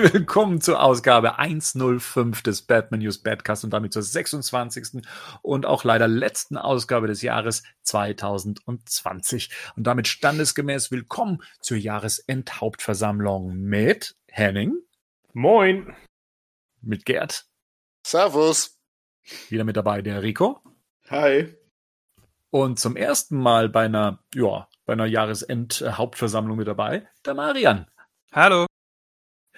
Willkommen zur Ausgabe 105 des Batman News Badcast und damit zur 26. und auch leider letzten Ausgabe des Jahres 2020. Und damit standesgemäß willkommen zur Jahresendhauptversammlung mit Henning. Moin. Mit Gerd. Servus. Wieder mit dabei der Rico. Hi. Und zum ersten Mal bei einer, ja, bei einer Jahresendhauptversammlung mit dabei, der Marian. Hallo.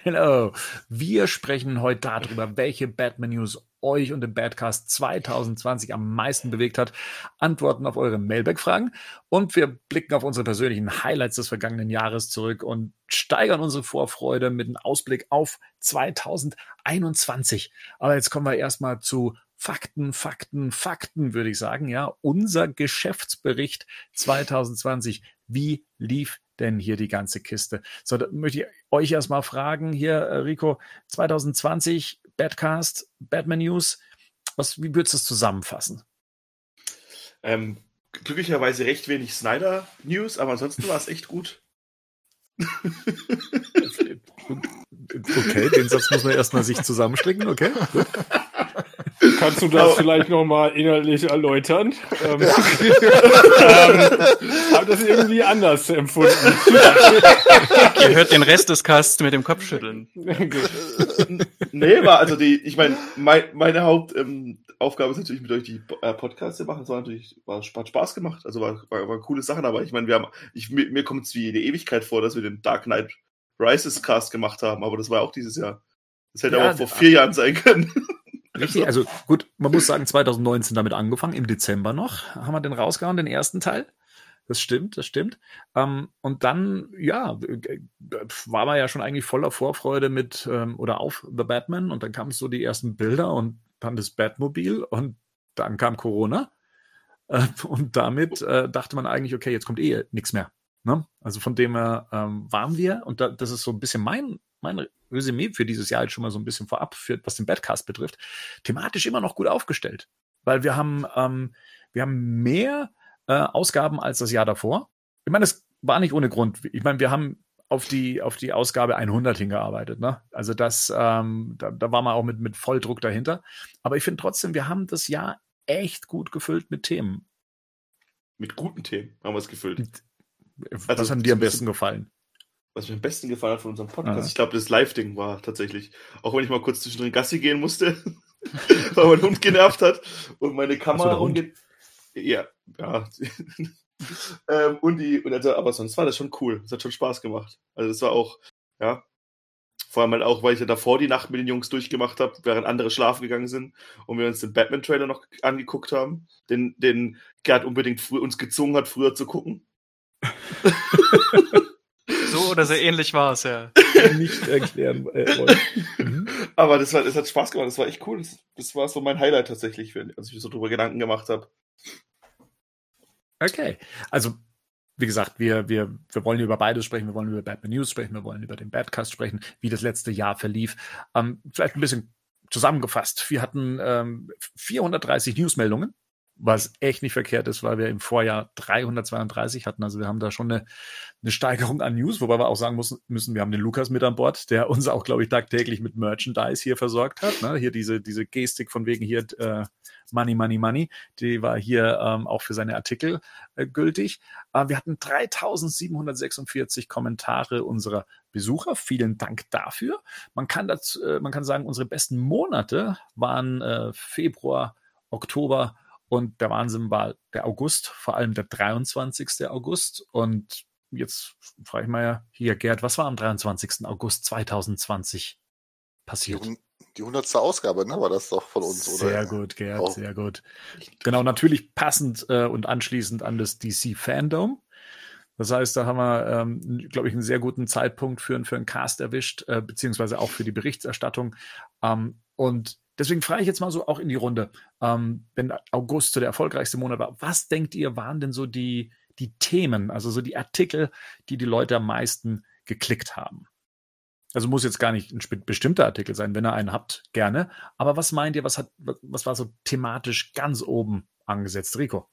Hello. Wir sprechen heute darüber, welche Batman News euch und den Badcast 2020 am meisten bewegt hat, antworten auf eure Mailback-Fragen und wir blicken auf unsere persönlichen Highlights des vergangenen Jahres zurück und steigern unsere Vorfreude mit einem Ausblick auf 2021. Aber jetzt kommen wir erstmal zu Fakten, Fakten, Fakten, würde ich sagen. Ja, unser Geschäftsbericht 2020. Wie lief denn hier die ganze Kiste? So, da möchte ich euch erstmal fragen hier, äh, Rico, 2020, Badcast, Batman News, was, wie würdest du das zusammenfassen? Ähm, glücklicherweise recht wenig Snyder News, aber ansonsten war es echt gut. okay, den Satz muss man erstmal sich zusammenstricken, okay? Kannst du das vielleicht nochmal inhaltlich erläutern? Ähm, ähm, habe das irgendwie anders empfunden. Ihr hört den Rest des Casts mit dem Kopf schütteln. nee, war also die, ich meine, mein, meine Hauptaufgabe ähm, ist natürlich mit euch die äh, Podcasts zu machen. Es war natürlich, war, hat Spaß gemacht, also war, war, war coole Sachen, aber ich meine, wir haben, ich, mir, mir kommt es wie eine Ewigkeit vor, dass wir den Dark Knight Rises Cast gemacht haben, aber das war auch dieses Jahr. Das hätte ja, auch vor vier Jahren sein können. Richtig, also gut, man muss sagen, 2019 damit angefangen, im Dezember noch, haben wir den rausgehauen, den ersten Teil. Das stimmt, das stimmt. Ähm, und dann, ja, war man ja schon eigentlich voller Vorfreude mit ähm, oder auf The Batman und dann kamen so die ersten Bilder und dann das Batmobil und dann kam Corona. Äh, und damit äh, dachte man eigentlich, okay, jetzt kommt eh nichts mehr. Ne? Also von dem her ähm, waren wir, und da, das ist so ein bisschen mein mein Resümee für dieses Jahr jetzt schon mal so ein bisschen vorab, für, was den Badcast betrifft, thematisch immer noch gut aufgestellt. Weil wir haben, ähm, wir haben mehr äh, Ausgaben als das Jahr davor. Ich meine, das war nicht ohne Grund. Ich meine, wir haben auf die, auf die Ausgabe 100 hingearbeitet. Ne? Also das, ähm, da, da war man auch mit, mit Volldruck dahinter. Aber ich finde trotzdem, wir haben das Jahr echt gut gefüllt mit Themen. Mit guten Themen haben wir es gefüllt. Was also, hat dir am besten gefallen? Was mir am besten gefallen hat von unserem Podcast. Aha. Ich glaube, das Live-Ding war tatsächlich. Auch wenn ich mal kurz zwischendrin Gassi gehen musste, weil mein Hund genervt hat und meine Kamera umgeht. Ja, ja. ähm, und die, und also, aber sonst war das schon cool. Es hat schon Spaß gemacht. Also es war auch, ja. Vor allem halt auch, weil ich ja davor die Nacht mit den Jungs durchgemacht habe, während andere schlafen gegangen sind und wir uns den Batman-Trailer noch angeguckt haben, den, den Gerd unbedingt uns gezwungen hat, früher zu gucken. So oder so ähnlich war es, ja. Nicht erklären äh, mhm. Aber das, war, das hat Spaß gemacht, das war echt cool. Das, das war so mein Highlight tatsächlich, als ich mir so drüber Gedanken gemacht habe. Okay. Also, wie gesagt, wir, wir, wir wollen über beides sprechen. Wir wollen über Batman News sprechen. Wir wollen über den Badcast sprechen, wie das letzte Jahr verlief. Ähm, vielleicht ein bisschen zusammengefasst. Wir hatten ähm, 430 Newsmeldungen was echt nicht verkehrt ist, weil wir im Vorjahr 332 hatten. Also wir haben da schon eine, eine Steigerung an News, wobei wir auch sagen müssen, müssen, wir haben den Lukas mit an Bord, der uns auch, glaube ich, tagtäglich mit Merchandise hier versorgt hat. Ne? Hier diese, diese Gestik von wegen hier äh, Money, Money, Money, die war hier ähm, auch für seine Artikel äh, gültig. Äh, wir hatten 3746 Kommentare unserer Besucher. Vielen Dank dafür. Man kann, dazu, äh, man kann sagen, unsere besten Monate waren äh, Februar, Oktober und der Wahnsinn war der August, vor allem der 23. August. Und jetzt frage ich mal ja hier, Gerd, was war am 23. August 2020 passiert? Die, die 100. Ausgabe, ne? War das doch von uns, sehr oder? Sehr gut, Gerd, oh. sehr gut. Genau, natürlich passend äh, und anschließend an das DC Fandom. Das heißt, da haben wir, ähm, glaube ich, einen sehr guten Zeitpunkt für, für einen Cast erwischt, äh, beziehungsweise auch für die Berichterstattung. Ähm, und Deswegen frage ich jetzt mal so auch in die Runde, ähm, wenn August so der erfolgreichste Monat war, was denkt ihr, waren denn so die, die Themen, also so die Artikel, die die Leute am meisten geklickt haben? Also muss jetzt gar nicht ein bestimmter Artikel sein, wenn ihr einen habt, gerne. Aber was meint ihr, was hat, was war so thematisch ganz oben angesetzt, Rico?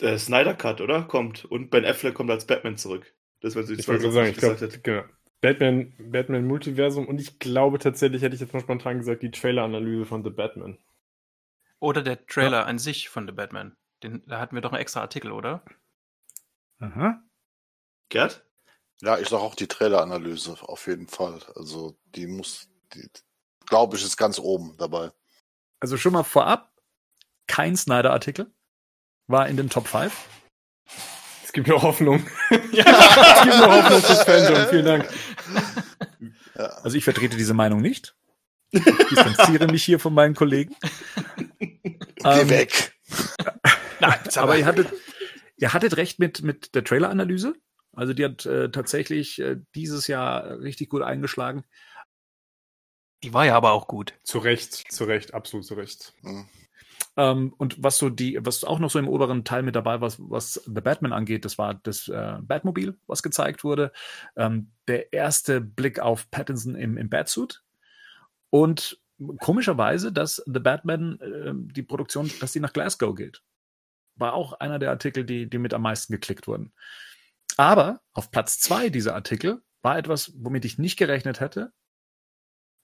Äh, Snyder Cut, oder? Kommt. Und Ben Affleck kommt als Batman zurück. Das, was ich, ich wollte sagen, ich glaube, genau. Batman, Batman Multiversum und ich glaube tatsächlich, hätte ich jetzt mal spontan gesagt, die Trailer-Analyse von The Batman. Oder der Trailer ja. an sich von The Batman. Den, da hatten wir doch einen extra Artikel, oder? Aha. Gerd? Ja, ich sage auch die Trailer-Analyse, auf jeden Fall. Also die muss, die, glaube ich, ist ganz oben dabei. Also schon mal vorab, kein Snyder-Artikel war in den Top 5. Es gibt noch Hoffnung. ja, es gibt noch Hoffnung fürs Fandom. Vielen Dank. Also ich vertrete diese Meinung nicht. Ich distanziere mich hier von meinen Kollegen. Geh ähm, weg. Nein, aber ihr hattet, ihr hattet recht mit, mit der Trailer-Analyse. Also die hat äh, tatsächlich äh, dieses Jahr richtig gut eingeschlagen. Die war ja aber auch gut. Zu Recht, zu Recht, absolut zu Recht. Mhm. Ähm, und was so die, was auch noch so im oberen Teil mit dabei war, was The Batman angeht, das war das äh, Batmobil, was gezeigt wurde. Ähm, der erste Blick auf Pattinson im, im Batsuit. Und komischerweise, dass The Batman, äh, die Produktion, dass die nach Glasgow geht. War auch einer der Artikel, die, die mit am meisten geklickt wurden. Aber auf Platz zwei dieser Artikel war etwas, womit ich nicht gerechnet hätte.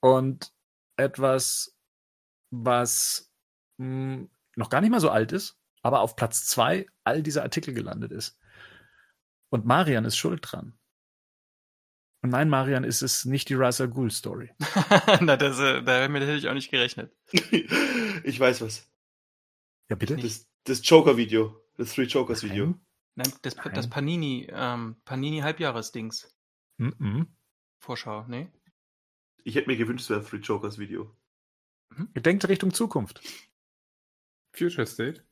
Und etwas, was mh, hm, noch gar nicht mal so alt ist, aber auf Platz zwei all dieser Artikel gelandet ist. Und Marian ist schuld dran. Und nein, Marian, ist es nicht die Raza Ghul Story. Na, das, äh, damit hätte ich auch nicht gerechnet. ich weiß was. Ja, bitte? Das, das Joker-Video. Das Three Jokers-Video. Nein, das, Nein. das Panini, ähm, Panini Halbjahresdings. Mm -mm. Vorschau, ne? Ich hätte mir gewünscht, es wäre Three Jokers Video. Mhm. Denkt Richtung Zukunft. Future State.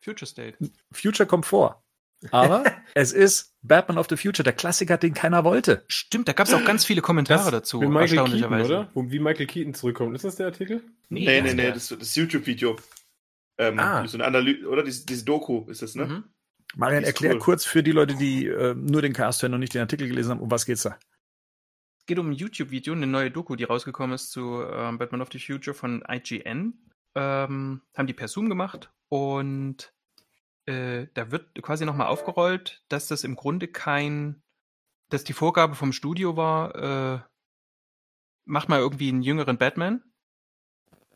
Future State. Future kommt vor. Aber es ist Batman of the Future, der Klassiker, den keiner wollte. Stimmt, da gab es auch ganz viele Kommentare das dazu. Michael Keaton, oder? Wie Michael Keaton zurückkommt. Ist das der Artikel? Nee, nee, nee, nee das, das YouTube-Video. Ähm, ah. So eine Analyse, oder? Diese, diese Doku ist das, ne? Mhm. Marian, erklär cool. kurz für die Leute, die äh, nur den Cast hören und nicht den Artikel gelesen haben, um was geht's da? Es geht um ein YouTube-Video, eine neue Doku, die rausgekommen ist zu ähm, Batman of the Future von IGN. Ähm, haben die per Zoom gemacht und äh, da wird quasi nochmal aufgerollt, dass das im Grunde kein, dass die Vorgabe vom Studio war, äh, mach mal irgendwie einen jüngeren Batman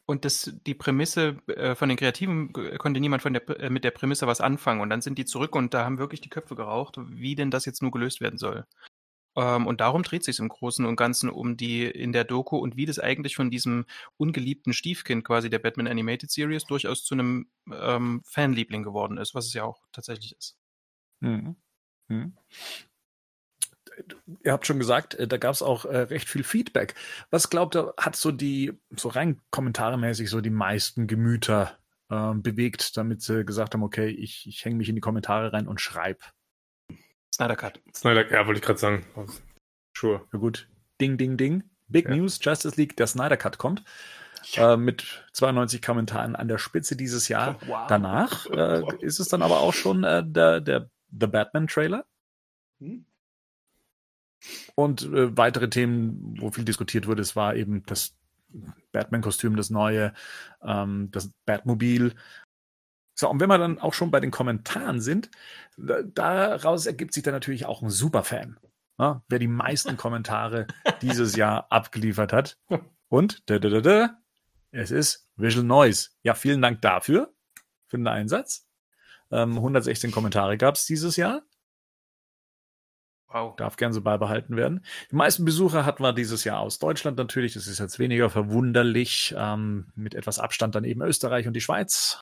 und das, die Prämisse äh, von den Kreativen äh, konnte niemand von der, äh, mit der Prämisse was anfangen. Und dann sind die zurück und da haben wirklich die Köpfe geraucht, wie denn das jetzt nur gelöst werden soll. Ähm, und darum dreht sich im Großen und Ganzen um die in der Doku und wie das eigentlich von diesem ungeliebten Stiefkind quasi der Batman Animated Series durchaus zu einem ähm, Fanliebling geworden ist, was es ja auch tatsächlich ist. Mhm. Mhm ihr habt schon gesagt, äh, da gab es auch äh, recht viel Feedback. Was glaubt ihr, hat so die, so rein kommentarmäßig, so die meisten Gemüter äh, bewegt, damit sie gesagt haben, okay, ich, ich hänge mich in die Kommentare rein und schreibe? Snyder Cut. Snyder, ja, wollte ich gerade sagen. Sure. Ja gut. Ding, ding, ding. Big ja. News, Justice League, der Snyder Cut kommt. Ja. Äh, mit 92 Kommentaren an der Spitze dieses Jahr. Wow. Danach äh, ist es dann aber auch schon äh, der, der The Batman Trailer. Hm? Und äh, weitere Themen, wo viel diskutiert wurde, es war eben das Batman-Kostüm, das neue, ähm, das Batmobil. So, und wenn wir dann auch schon bei den Kommentaren sind, da, daraus ergibt sich dann natürlich auch ein Superfan. Ja, wer die meisten Kommentare dieses Jahr abgeliefert hat. Und da, da, da, da, es ist Visual Noise. Ja, vielen Dank dafür, für den Einsatz. Ähm, 116 Kommentare gab es dieses Jahr. Wow. Darf gern so beibehalten werden. Die meisten Besucher hatten wir dieses Jahr aus Deutschland natürlich. Das ist jetzt weniger verwunderlich. Ähm, mit etwas Abstand dann eben Österreich und die Schweiz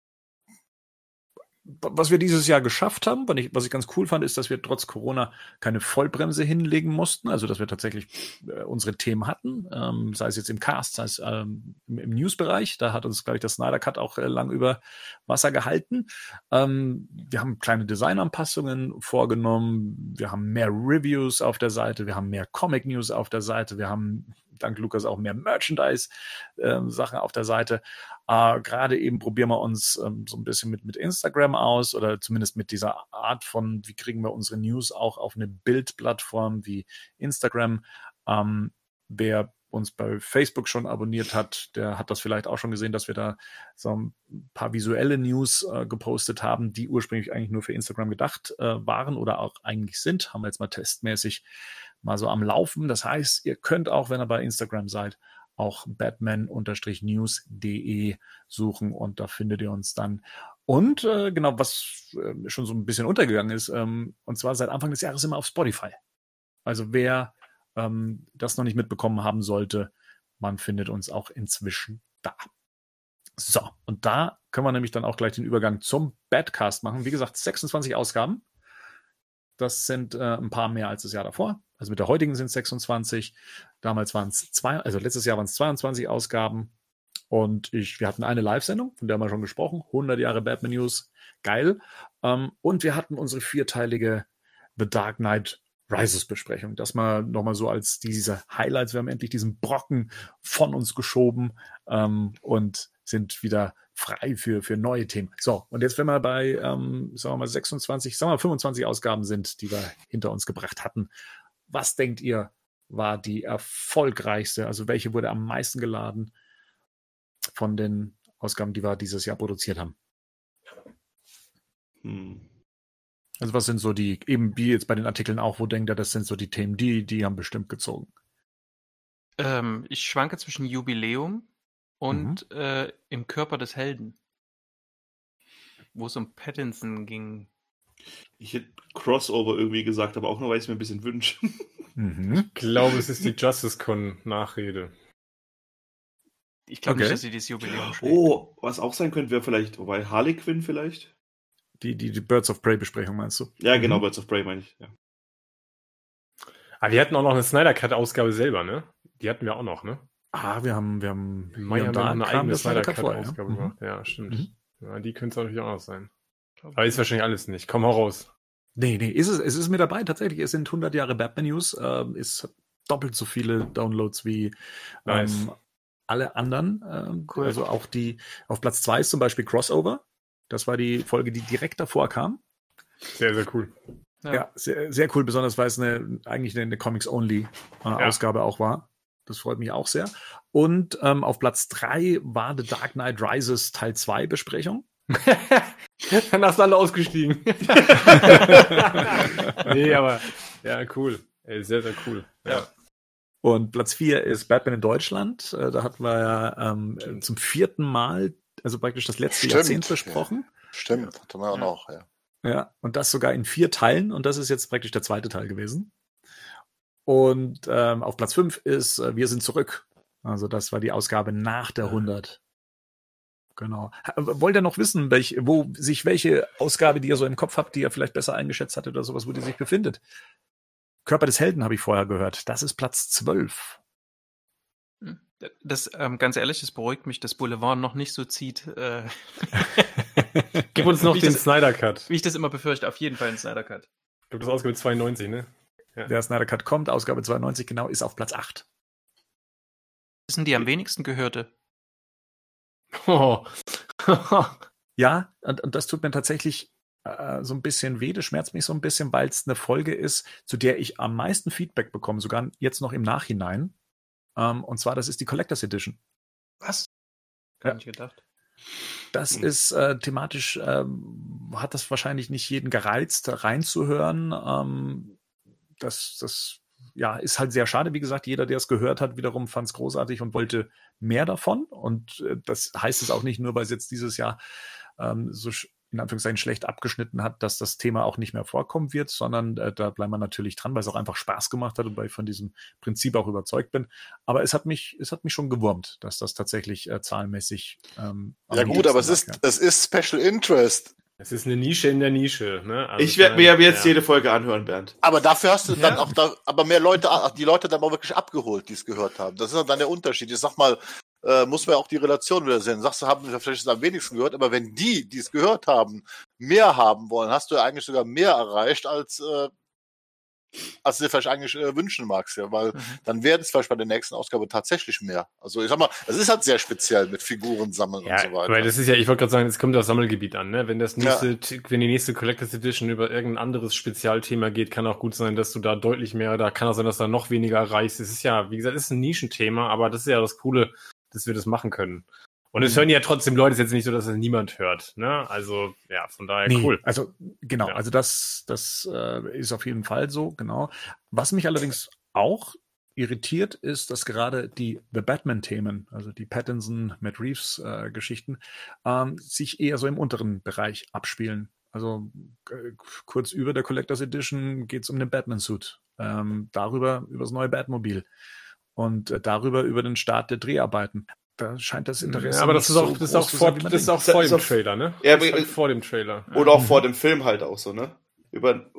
was wir dieses Jahr geschafft haben, was ich, was ich ganz cool fand, ist, dass wir trotz Corona keine Vollbremse hinlegen mussten, also dass wir tatsächlich äh, unsere Themen hatten, ähm, sei es jetzt im Cast, sei es ähm, im, im News-Bereich, da hat uns, glaube ich, das Snyder Cut auch äh, lang über Wasser gehalten. Ähm, wir haben kleine Designanpassungen vorgenommen, wir haben mehr Reviews auf der Seite, wir haben mehr Comic-News auf der Seite, wir haben dank Lukas auch mehr Merchandise-Sachen ähm, auf der Seite. Äh, Gerade eben probieren wir uns ähm, so ein bisschen mit, mit Instagram aus oder zumindest mit dieser Art von, wie kriegen wir unsere News auch auf eine Bildplattform wie Instagram. Ähm, wer uns bei Facebook schon abonniert hat, der hat das vielleicht auch schon gesehen, dass wir da so ein paar visuelle News äh, gepostet haben, die ursprünglich eigentlich nur für Instagram gedacht äh, waren oder auch eigentlich sind. Haben wir jetzt mal testmäßig mal so am Laufen. Das heißt, ihr könnt auch, wenn ihr bei Instagram seid, auch batman-news.de suchen und da findet ihr uns dann. Und äh, genau, was äh, schon so ein bisschen untergegangen ist, ähm, und zwar seit Anfang des Jahres immer auf Spotify. Also wer ähm, das noch nicht mitbekommen haben sollte, man findet uns auch inzwischen da. So, und da können wir nämlich dann auch gleich den Übergang zum Badcast machen. Wie gesagt, 26 Ausgaben. Das sind äh, ein paar mehr als das Jahr davor. Also mit der heutigen sind es 26. Damals waren es zwei, also letztes Jahr waren es 22 Ausgaben. Und ich, wir hatten eine Live-Sendung, von der haben wir schon gesprochen. 100 Jahre Batman News. Geil. Ähm, und wir hatten unsere vierteilige The Dark Knight Rises Besprechung. Das mal nochmal so als diese Highlights. Wir haben endlich diesen Brocken von uns geschoben ähm, und sind wieder frei für, für neue Themen. So, und jetzt, wenn wir bei, ähm, sagen wir mal, 26, sagen wir mal, 25 Ausgaben sind, die wir hinter uns gebracht hatten, was denkt ihr, war die erfolgreichste? Also, welche wurde am meisten geladen von den Ausgaben, die wir dieses Jahr produziert haben? Hm. Also, was sind so die, eben wie jetzt bei den Artikeln auch, wo denkt ihr, das sind so die Themen, die, die haben bestimmt gezogen? Ähm, ich schwanke zwischen Jubiläum und mhm. äh, im Körper des Helden. Wo es um Pattinson ging. Ich hätte Crossover irgendwie gesagt, aber auch nur, weil ich es mir ein bisschen wünsche. Mhm. Ich glaube, es ist die Justice Con Nachrede. Ich glaube okay. nicht, dass sie dieses Jubiläum schlägt. Oh, was auch sein könnte, wäre vielleicht, wobei Harley Quinn vielleicht? Die, die, die Birds of Prey Besprechung meinst du? Ja, genau, mhm. Birds of Prey meine ich, ja. Aber ah, wir hatten auch noch eine Snyder Cut Ausgabe selber, ne? Die hatten wir auch noch, ne? Ah, wir haben, wir haben, Mai haben wir eine eigene Snyder Cut Ausgabe ja? gemacht. Mhm. Ja, stimmt. Mhm. Ja, die könnte es natürlich auch noch sein. Aber ist wahrscheinlich alles nicht. Komm mal raus. Nee, nee, ist es, es ist mit dabei tatsächlich. Es sind 100 Jahre Batman News. Ähm, ist doppelt so viele Downloads wie nice. ähm, alle anderen. Ähm, cool. Also auch die, auf Platz zwei ist zum Beispiel Crossover. Das war die Folge, die direkt davor kam. Sehr, sehr cool. Ja, ja sehr, sehr cool, besonders weil es eine, eigentlich eine, eine Comics-Only-Ausgabe äh, ja. auch war. Das freut mich auch sehr. Und ähm, auf Platz 3 war The Dark Knight Rises Teil 2 Besprechung. Dann hast du alle ausgestiegen. nee, aber ja, cool. Ey, sehr, sehr cool. Ja. Und Platz 4 ist Batman in Deutschland. Äh, da hatten wir ja ähm, zum vierten Mal, also praktisch das letzte Stimmt, Jahrzehnt besprochen. Ja. Stimmt, hatten wir auch noch, ja. Ja, und das sogar in vier Teilen. Und das ist jetzt praktisch der zweite Teil gewesen. Und ähm, auf Platz 5 ist äh, Wir sind zurück. Also das war die Ausgabe nach der 100. Genau. Wollt ihr noch wissen, welch, wo sich welche Ausgabe, die ihr so im Kopf habt, die ihr vielleicht besser eingeschätzt hattet oder sowas, wo die sich befindet? Körper des Helden habe ich vorher gehört. Das ist Platz 12. Das, ähm, ganz ehrlich, das beruhigt mich, dass Boulevard noch nicht so zieht. Äh Gib uns noch den das, Snyder Cut. Wie ich das immer befürchte, auf jeden Fall ein Snyder Cut. Ich glaube, das ist Ausgabe 92, ne? Ja. Der Snyder Cut kommt, Ausgabe 92 genau, ist auf Platz 8. Das sind die am wenigsten gehörte. Oh. ja, und, und, das tut mir tatsächlich äh, so ein bisschen weh, das schmerzt mich so ein bisschen, weil es eine Folge ist, zu der ich am meisten Feedback bekomme, sogar jetzt noch im Nachhinein. Ähm, und zwar, das ist die Collectors Edition. Was? Ja. ich gedacht. Das hm. ist äh, thematisch, ähm, hat das wahrscheinlich nicht jeden gereizt, reinzuhören. Ähm, das, das ja, ist halt sehr schade. Wie gesagt, jeder, der es gehört hat, wiederum fand es großartig und wollte mehr davon. Und äh, das heißt es auch nicht nur, weil es jetzt dieses Jahr ähm, so in Anführungszeichen schlecht abgeschnitten hat, dass das Thema auch nicht mehr vorkommen wird, sondern äh, da bleiben wir natürlich dran, weil es auch einfach Spaß gemacht hat und weil ich von diesem Prinzip auch überzeugt bin. Aber es hat mich, es hat mich schon gewurmt, dass das tatsächlich äh, zahlenmäßig. Ähm, ja gut, aber es ist, es ist Special Interest. Es ist eine Nische in der Nische. Ne? Also ich werde mir ja jetzt jede Folge anhören, Bernd. Aber dafür hast du ja. dann auch da, aber mehr Leute, die Leute dann auch wirklich abgeholt, die es gehört haben. Das ist dann der Unterschied. Ich sag mal, äh, muss man auch die Relation wieder sehen. Sagst du, haben wir vielleicht am wenigsten gehört, aber wenn die, die es gehört haben, mehr haben wollen, hast du ja eigentlich sogar mehr erreicht als äh, als du dir vielleicht eigentlich äh, wünschen magst, ja, weil mhm. dann werden es vielleicht bei der nächsten Ausgabe tatsächlich mehr. Also ich sag mal, es ist halt sehr speziell mit Figuren sammeln ja, und so weiter. Weil das ist ja, ich wollte gerade sagen, es kommt das Sammelgebiet an, ne? Wenn das nächste, ja. wenn die nächste Collectors Edition über irgendein anderes Spezialthema geht, kann auch gut sein, dass du da deutlich mehr, da kann auch sein, dass du da noch weniger erreichst. Es ist ja, wie gesagt, es ist ein Nischenthema, aber das ist ja das Coole, dass wir das machen können. Und es hören ja trotzdem Leute, es ist jetzt nicht so, dass es niemand hört. Ne? Also, ja, von daher Nee, cool. Also genau, Ja. also das, das äh, ist auf jeden Fall so, genau. Was mich allerdings auch irritiert, ist, dass gerade die The Batman-Themen, also die Pattinson, Matt Reeves-Geschichten, ähm, sich eher so im unteren Bereich abspielen. Also äh, kurz über der Collectors Edition geht es um den Batman-Suit. Ähm, darüber über das neue Batmobil. Und äh, darüber über den Start der Dreharbeiten. Da scheint das Interesse. Ja, aber das nicht ist auch, so das ist auch zu vor, das ist auch vor Das dem Trailer, ne? Ja, aber- halt vor dem Trailer. Oder auch vor dem Film halt auch so, ne? Über,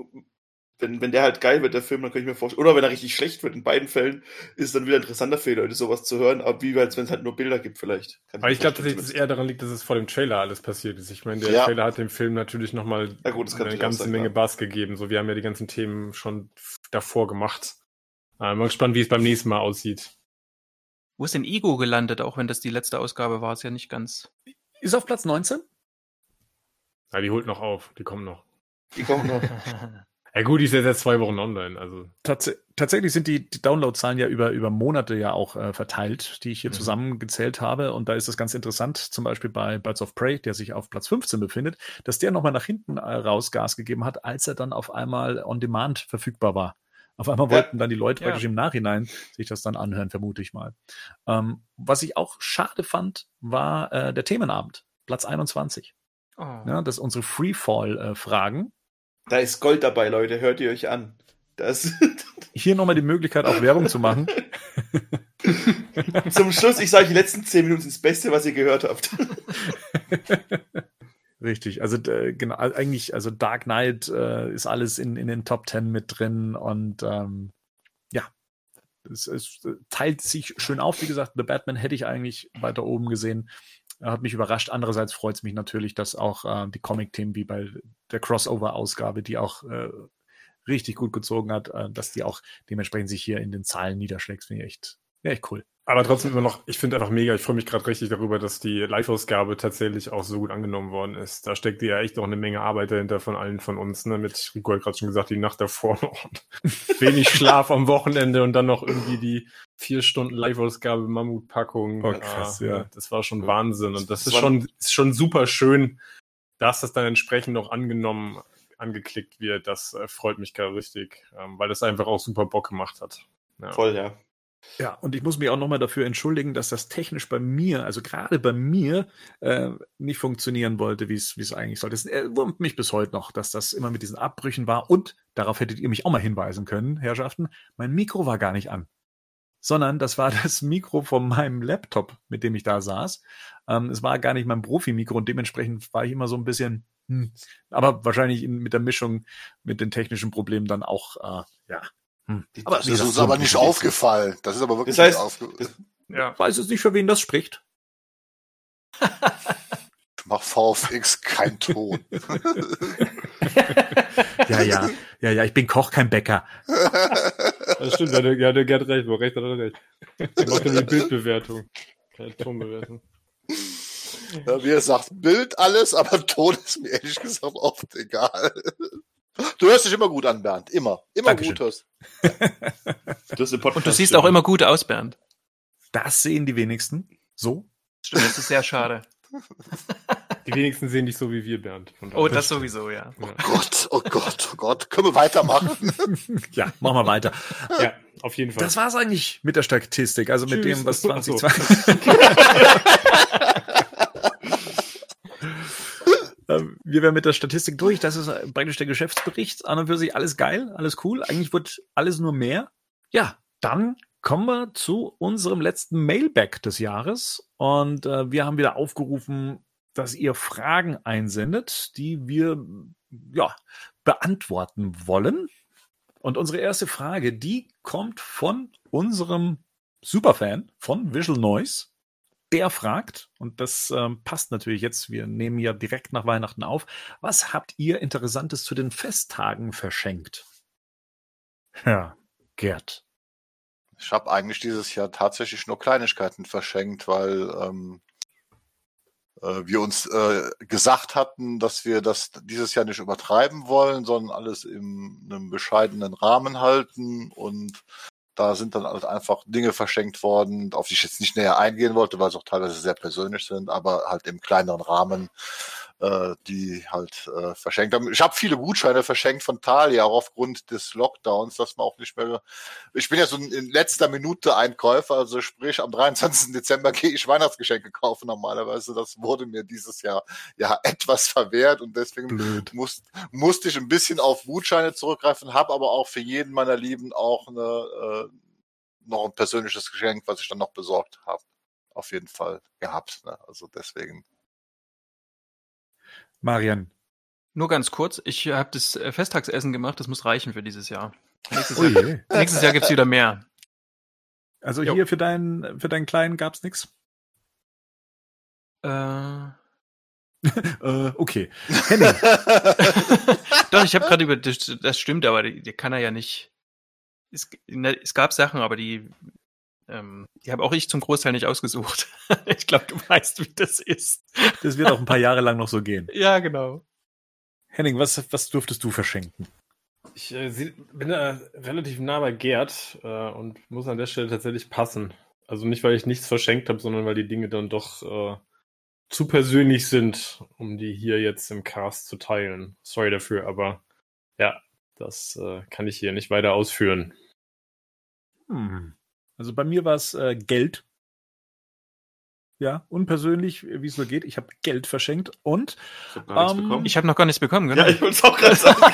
wenn, wenn der halt geil wird, der Film, dann kann ich mir vorstellen. Oder wenn er richtig schlecht wird, in beiden Fällen ist es dann wieder ein interessanter Fehler, sowas zu hören, aber wie wenn es halt nur Bilder gibt, vielleicht. Kann Aber ich glaube dass es eher daran liegt, dass es vor dem Trailer alles passiert ist. Ich meine, der Ja. Trailer hat dem Film natürlich nochmal Ja, gut, eine ganze sein, Menge ja. Bass gegeben. So, wir haben ja die ganzen Themen schon davor gemacht. Äh, mal gespannt, wie es beim nächsten Mal aussieht. Wo ist denn Ego gelandet, auch wenn das die letzte Ausgabe war, ist ja nicht ganz. Ist auf Platz 19? Ja, die holt noch auf, die kommen noch. Die kommen noch. Ja gut, die ist jetzt seit zwei Wochen online, also. Tats tatsächlich sind die, die Downloadzahlen ja über, über Monate ja auch äh, verteilt, die ich hier Mhm. zusammengezählt habe. Und da ist es ganz interessant, zum Beispiel bei Birds of Prey, der sich auf Platz 15 befindet, dass der nochmal nach hinten äh, raus Gas gegeben hat, als er dann auf einmal on demand verfügbar war. Auf einmal wollten dann die Leute praktisch im Nachhinein sich das dann anhören, vermute ich mal. Ähm, was ich auch schade fand, war äh, der Themenabend, Platz 21. Oh. Ja, das ist unsere Freefall-Fragen. Da ist Gold dabei, Leute, hört ihr euch an. Das Hier nochmal die Möglichkeit, auch Werbung zu machen. zum Schluss, ich sage, die letzten zehn Minuten sind das Beste, was ihr gehört habt. Richtig, also äh, genau, eigentlich, also Dark Knight äh, ist alles in, in den Top Ten mit drin und ähm, ja, es, es teilt sich schön auf. Wie gesagt, The Batman hätte ich eigentlich weiter oben gesehen. Hat mich überrascht. Andererseits freut es mich natürlich, dass auch äh, die Comic-Themen wie bei der Crossover-Ausgabe, die auch äh, richtig gut gezogen hat, äh, dass die auch dementsprechend sich hier in den Zahlen niederschlägt. Finde ich echt, echt cool. Aber trotzdem immer noch, ich finde einfach mega, ich freue mich gerade richtig darüber, dass die Live-Ausgabe tatsächlich auch so gut angenommen worden ist. Da steckt ja echt auch eine Menge Arbeit dahinter von allen von uns, ne? Mit Rico hat gerade schon gesagt, die Nacht davor noch und wenig Schlaf am Wochenende und dann noch irgendwie die vier Stunden Live-Ausgabe Mammutpackung. Oh, krass, Ah, ja. Das war schon Wahnsinn. Und das Das ist schon, ist schon super schön, dass das dann entsprechend noch angenommen, angeklickt wird. Das äh, freut mich gerade richtig, ähm, weil das einfach auch super Bock gemacht hat. Ja. Voll, ja. Ja, und ich muss mich auch nochmal dafür entschuldigen, dass das technisch bei mir, also gerade bei mir, äh, nicht funktionieren wollte, wie es eigentlich sollte. Es äh, wurmt mich bis heute noch, dass das immer mit diesen Abbrüchen war. Und darauf hättet ihr mich auch mal hinweisen können, Herrschaften, mein Mikro war gar nicht an. Sondern das war das Mikro von meinem Laptop, mit dem ich da saß. Ähm, es war gar nicht mein Profi-Mikro und dementsprechend war ich immer so ein bisschen, hm, aber wahrscheinlich in, mit der Mischung mit den technischen Problemen dann auch, äh, ja. Hm. Aber das ist uns aber nicht aufgefallen. Das ist aber wirklich Das heißt, nicht aufgefallen. Ja. Ich weiß jetzt nicht, für wen das spricht. Ich mach VFX kein Ton. Ja, ja, ja, ja, ich bin Koch, kein Bäcker. Das stimmt, ja, der, ja, der Gerd recht, wo recht hat er recht. Er macht die Bildbewertung, keine Tonbewertung. Ja, wie er sagt, Bild alles, aber Ton ist mir ehrlich gesagt oft egal. Du hörst dich immer gut an, Bernd. Immer. Immer Dankeschön. gut hörst. Den Podcast Und du siehst auch immer gut aus, Bernd. Das sehen die wenigsten. So? Stimmt, das ist sehr schade. Die wenigsten sehen dich so wie wir, Bernd. Oh, das sowieso, ja. Ja. Gott, oh Gott, oh Gott. Können wir weitermachen? Ja, machen wir weiter. ja, auf jeden Fall. Das war's eigentlich mit der Statistik, also mit Tschüss. dem, was Ach so. 2020. Ähm, Wir wären mit der Statistik durch. Das ist äh, praktisch der Geschäftsbericht. An und für sich alles geil, alles cool. Eigentlich wird alles nur mehr. Ja, dann kommen wir zu unserem letzten Mailback des Jahres. Und äh, wir haben wieder aufgerufen, dass ihr Fragen einsendet, die wir ja, beantworten wollen. Und unsere erste Frage, die kommt von unserem Superfan von Visual Noise. Der fragt, und das ähm, passt natürlich jetzt, wir nehmen ja direkt nach Weihnachten auf, was habt ihr Interessantes zu den Festtagen verschenkt? Ja, Gerd. Ich habe eigentlich dieses Jahr tatsächlich nur Kleinigkeiten verschenkt, weil ähm, äh, wir uns äh, gesagt hatten, dass wir das dieses Jahr nicht übertreiben wollen, sondern alles in einem bescheidenen Rahmen halten. Und da sind dann halt einfach Dinge verschenkt worden, auf die ich jetzt nicht näher eingehen wollte, weil es auch teilweise sehr persönlich sind, aber halt im kleineren Rahmen äh, die halt äh, verschenkt haben. Ich habe viele Gutscheine verschenkt von Thalia, auch aufgrund des Lockdowns, dass man auch nicht mehr. Ich bin ja so ein in letzter Minute Einkäufer, also sprich am 23. Dezember gehe ich Weihnachtsgeschenke kaufen normalerweise. Das wurde mir dieses Jahr ja etwas verwehrt und deswegen muss, musste ich ein bisschen auf Gutscheine zurückgreifen, habe aber auch für jeden meiner Lieben auch eine, äh, noch ein persönliches Geschenk, was ich dann noch besorgt habe. Auf jeden Fall gehabt. Ne? Also deswegen Marian. Nur ganz kurz, ich habe das äh, Festtagsessen gemacht, das muss reichen für dieses Jahr. Nächstes oh Jahr, nächstes Jahr gibt's wieder mehr. Also jo. hier für deinen, für deinen Kleinen gab's nix? Äh. äh, okay. Doch, ich habe gerade über das, das stimmt, aber die, die, kann er ja nicht. Es, es gab Sachen, aber die ähm, die habe auch ich zum Großteil nicht ausgesucht. ich glaube, du weißt, wie das ist. Das wird auch ein paar Jahre lang noch so gehen. Ja, genau. Henning, was, was durftest du verschenken? Ich äh, bin da relativ nah bei Gerd äh, und muss an der Stelle tatsächlich passen. Also nicht, weil ich nichts verschenkt habe, sondern weil die Dinge dann doch äh, zu persönlich sind, um die hier jetzt im Cast zu teilen. Sorry dafür, aber ja, das äh, kann ich hier nicht weiter ausführen. Hm. Also bei mir war es äh, Geld. Ja, unpersönlich, wie es so geht. Ich habe Geld verschenkt und ich habe ähm, habe noch gar nichts bekommen, genau. Ja, ich wollte es auch gerade sagen.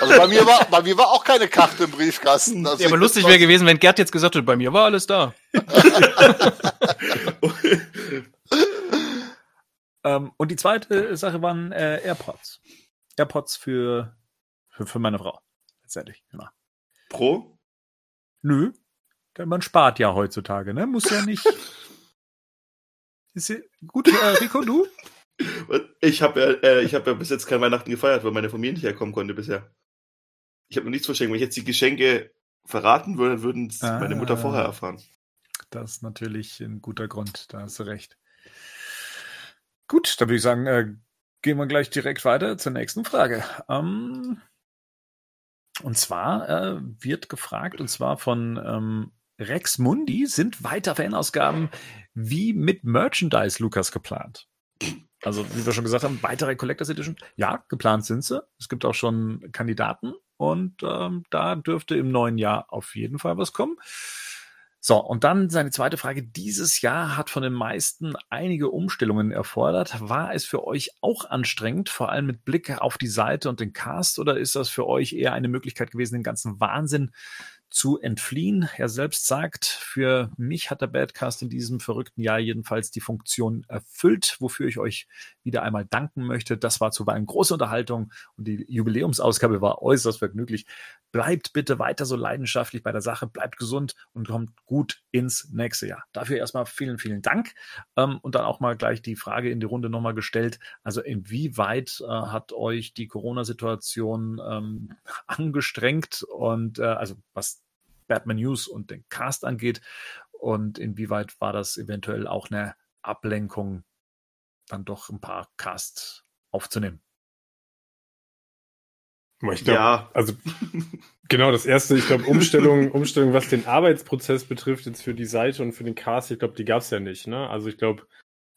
also bei mir war bei mir war auch keine Karte im Briefkasten. Also ja, aber lustig wäre gewesen, wenn Gerd jetzt gesagt hätte, bei mir war alles da. ähm, und die zweite Sache waren äh, AirPods. AirPods für, für, für meine Frau. Letztendlich, genau. Pro? Nö. Man spart ja heutzutage, ne? Muss ja nicht. Ist ja, gut, äh, Rico, du? Ich habe ja, äh, ich hab ja bis jetzt kein Weihnachten gefeiert, weil meine Familie nicht herkommen konnte bisher. Ich habe noch nichts verschenkt. Wenn ich jetzt die Geschenke verraten würde, würden es ah, meine Mutter vorher erfahren. Das ist natürlich ein guter Grund, da hast du recht. Gut, dann würde ich sagen, äh, gehen wir gleich direkt weiter zur nächsten Frage. Ähm, und zwar äh, wird gefragt, und zwar von ähm, Rex Mundi, sind weiter Fanausgaben wie mit Merchandise, Lukas, geplant? Also, wie wir schon gesagt haben, weitere Collectors Edition. Ja, geplant sind sie. Es gibt auch schon Kandidaten und ähm, da dürfte im neuen Jahr auf jeden Fall was kommen. So, und dann seine zweite Frage. Dieses Jahr hat von den meisten einige Umstellungen erfordert. War es für euch auch anstrengend, vor allem mit Blick auf die Seite und den Cast, oder ist das für euch eher eine Möglichkeit gewesen, den ganzen Wahnsinn zu entfliehen. Er selbst sagt, für mich hat der Badcast in diesem verrückten Jahr jedenfalls die Funktion erfüllt, wofür ich euch wieder einmal danken möchte. Das war zuweilen große Unterhaltung und die Jubiläumsausgabe war äußerst vergnüglich. Bleibt bitte weiter so leidenschaftlich bei der Sache, bleibt gesund und kommt gut ins nächste Jahr. Dafür erstmal vielen, vielen Dank. Ähm, und dann auch mal gleich die Frage in die Runde nochmal gestellt. Also inwieweit äh, hat euch die Corona-Situation ähm, angestrengt und äh, also was Batman News und den Cast angeht und inwieweit war das eventuell auch eine Ablenkung, dann doch ein paar Casts aufzunehmen? Ich glaube, ja. also genau das erste, ich glaube, Umstellung, Umstellung, was den Arbeitsprozess betrifft, jetzt für die Seite und für den Cast, ich glaube, die gab es ja nicht. Ne? Also ich glaube,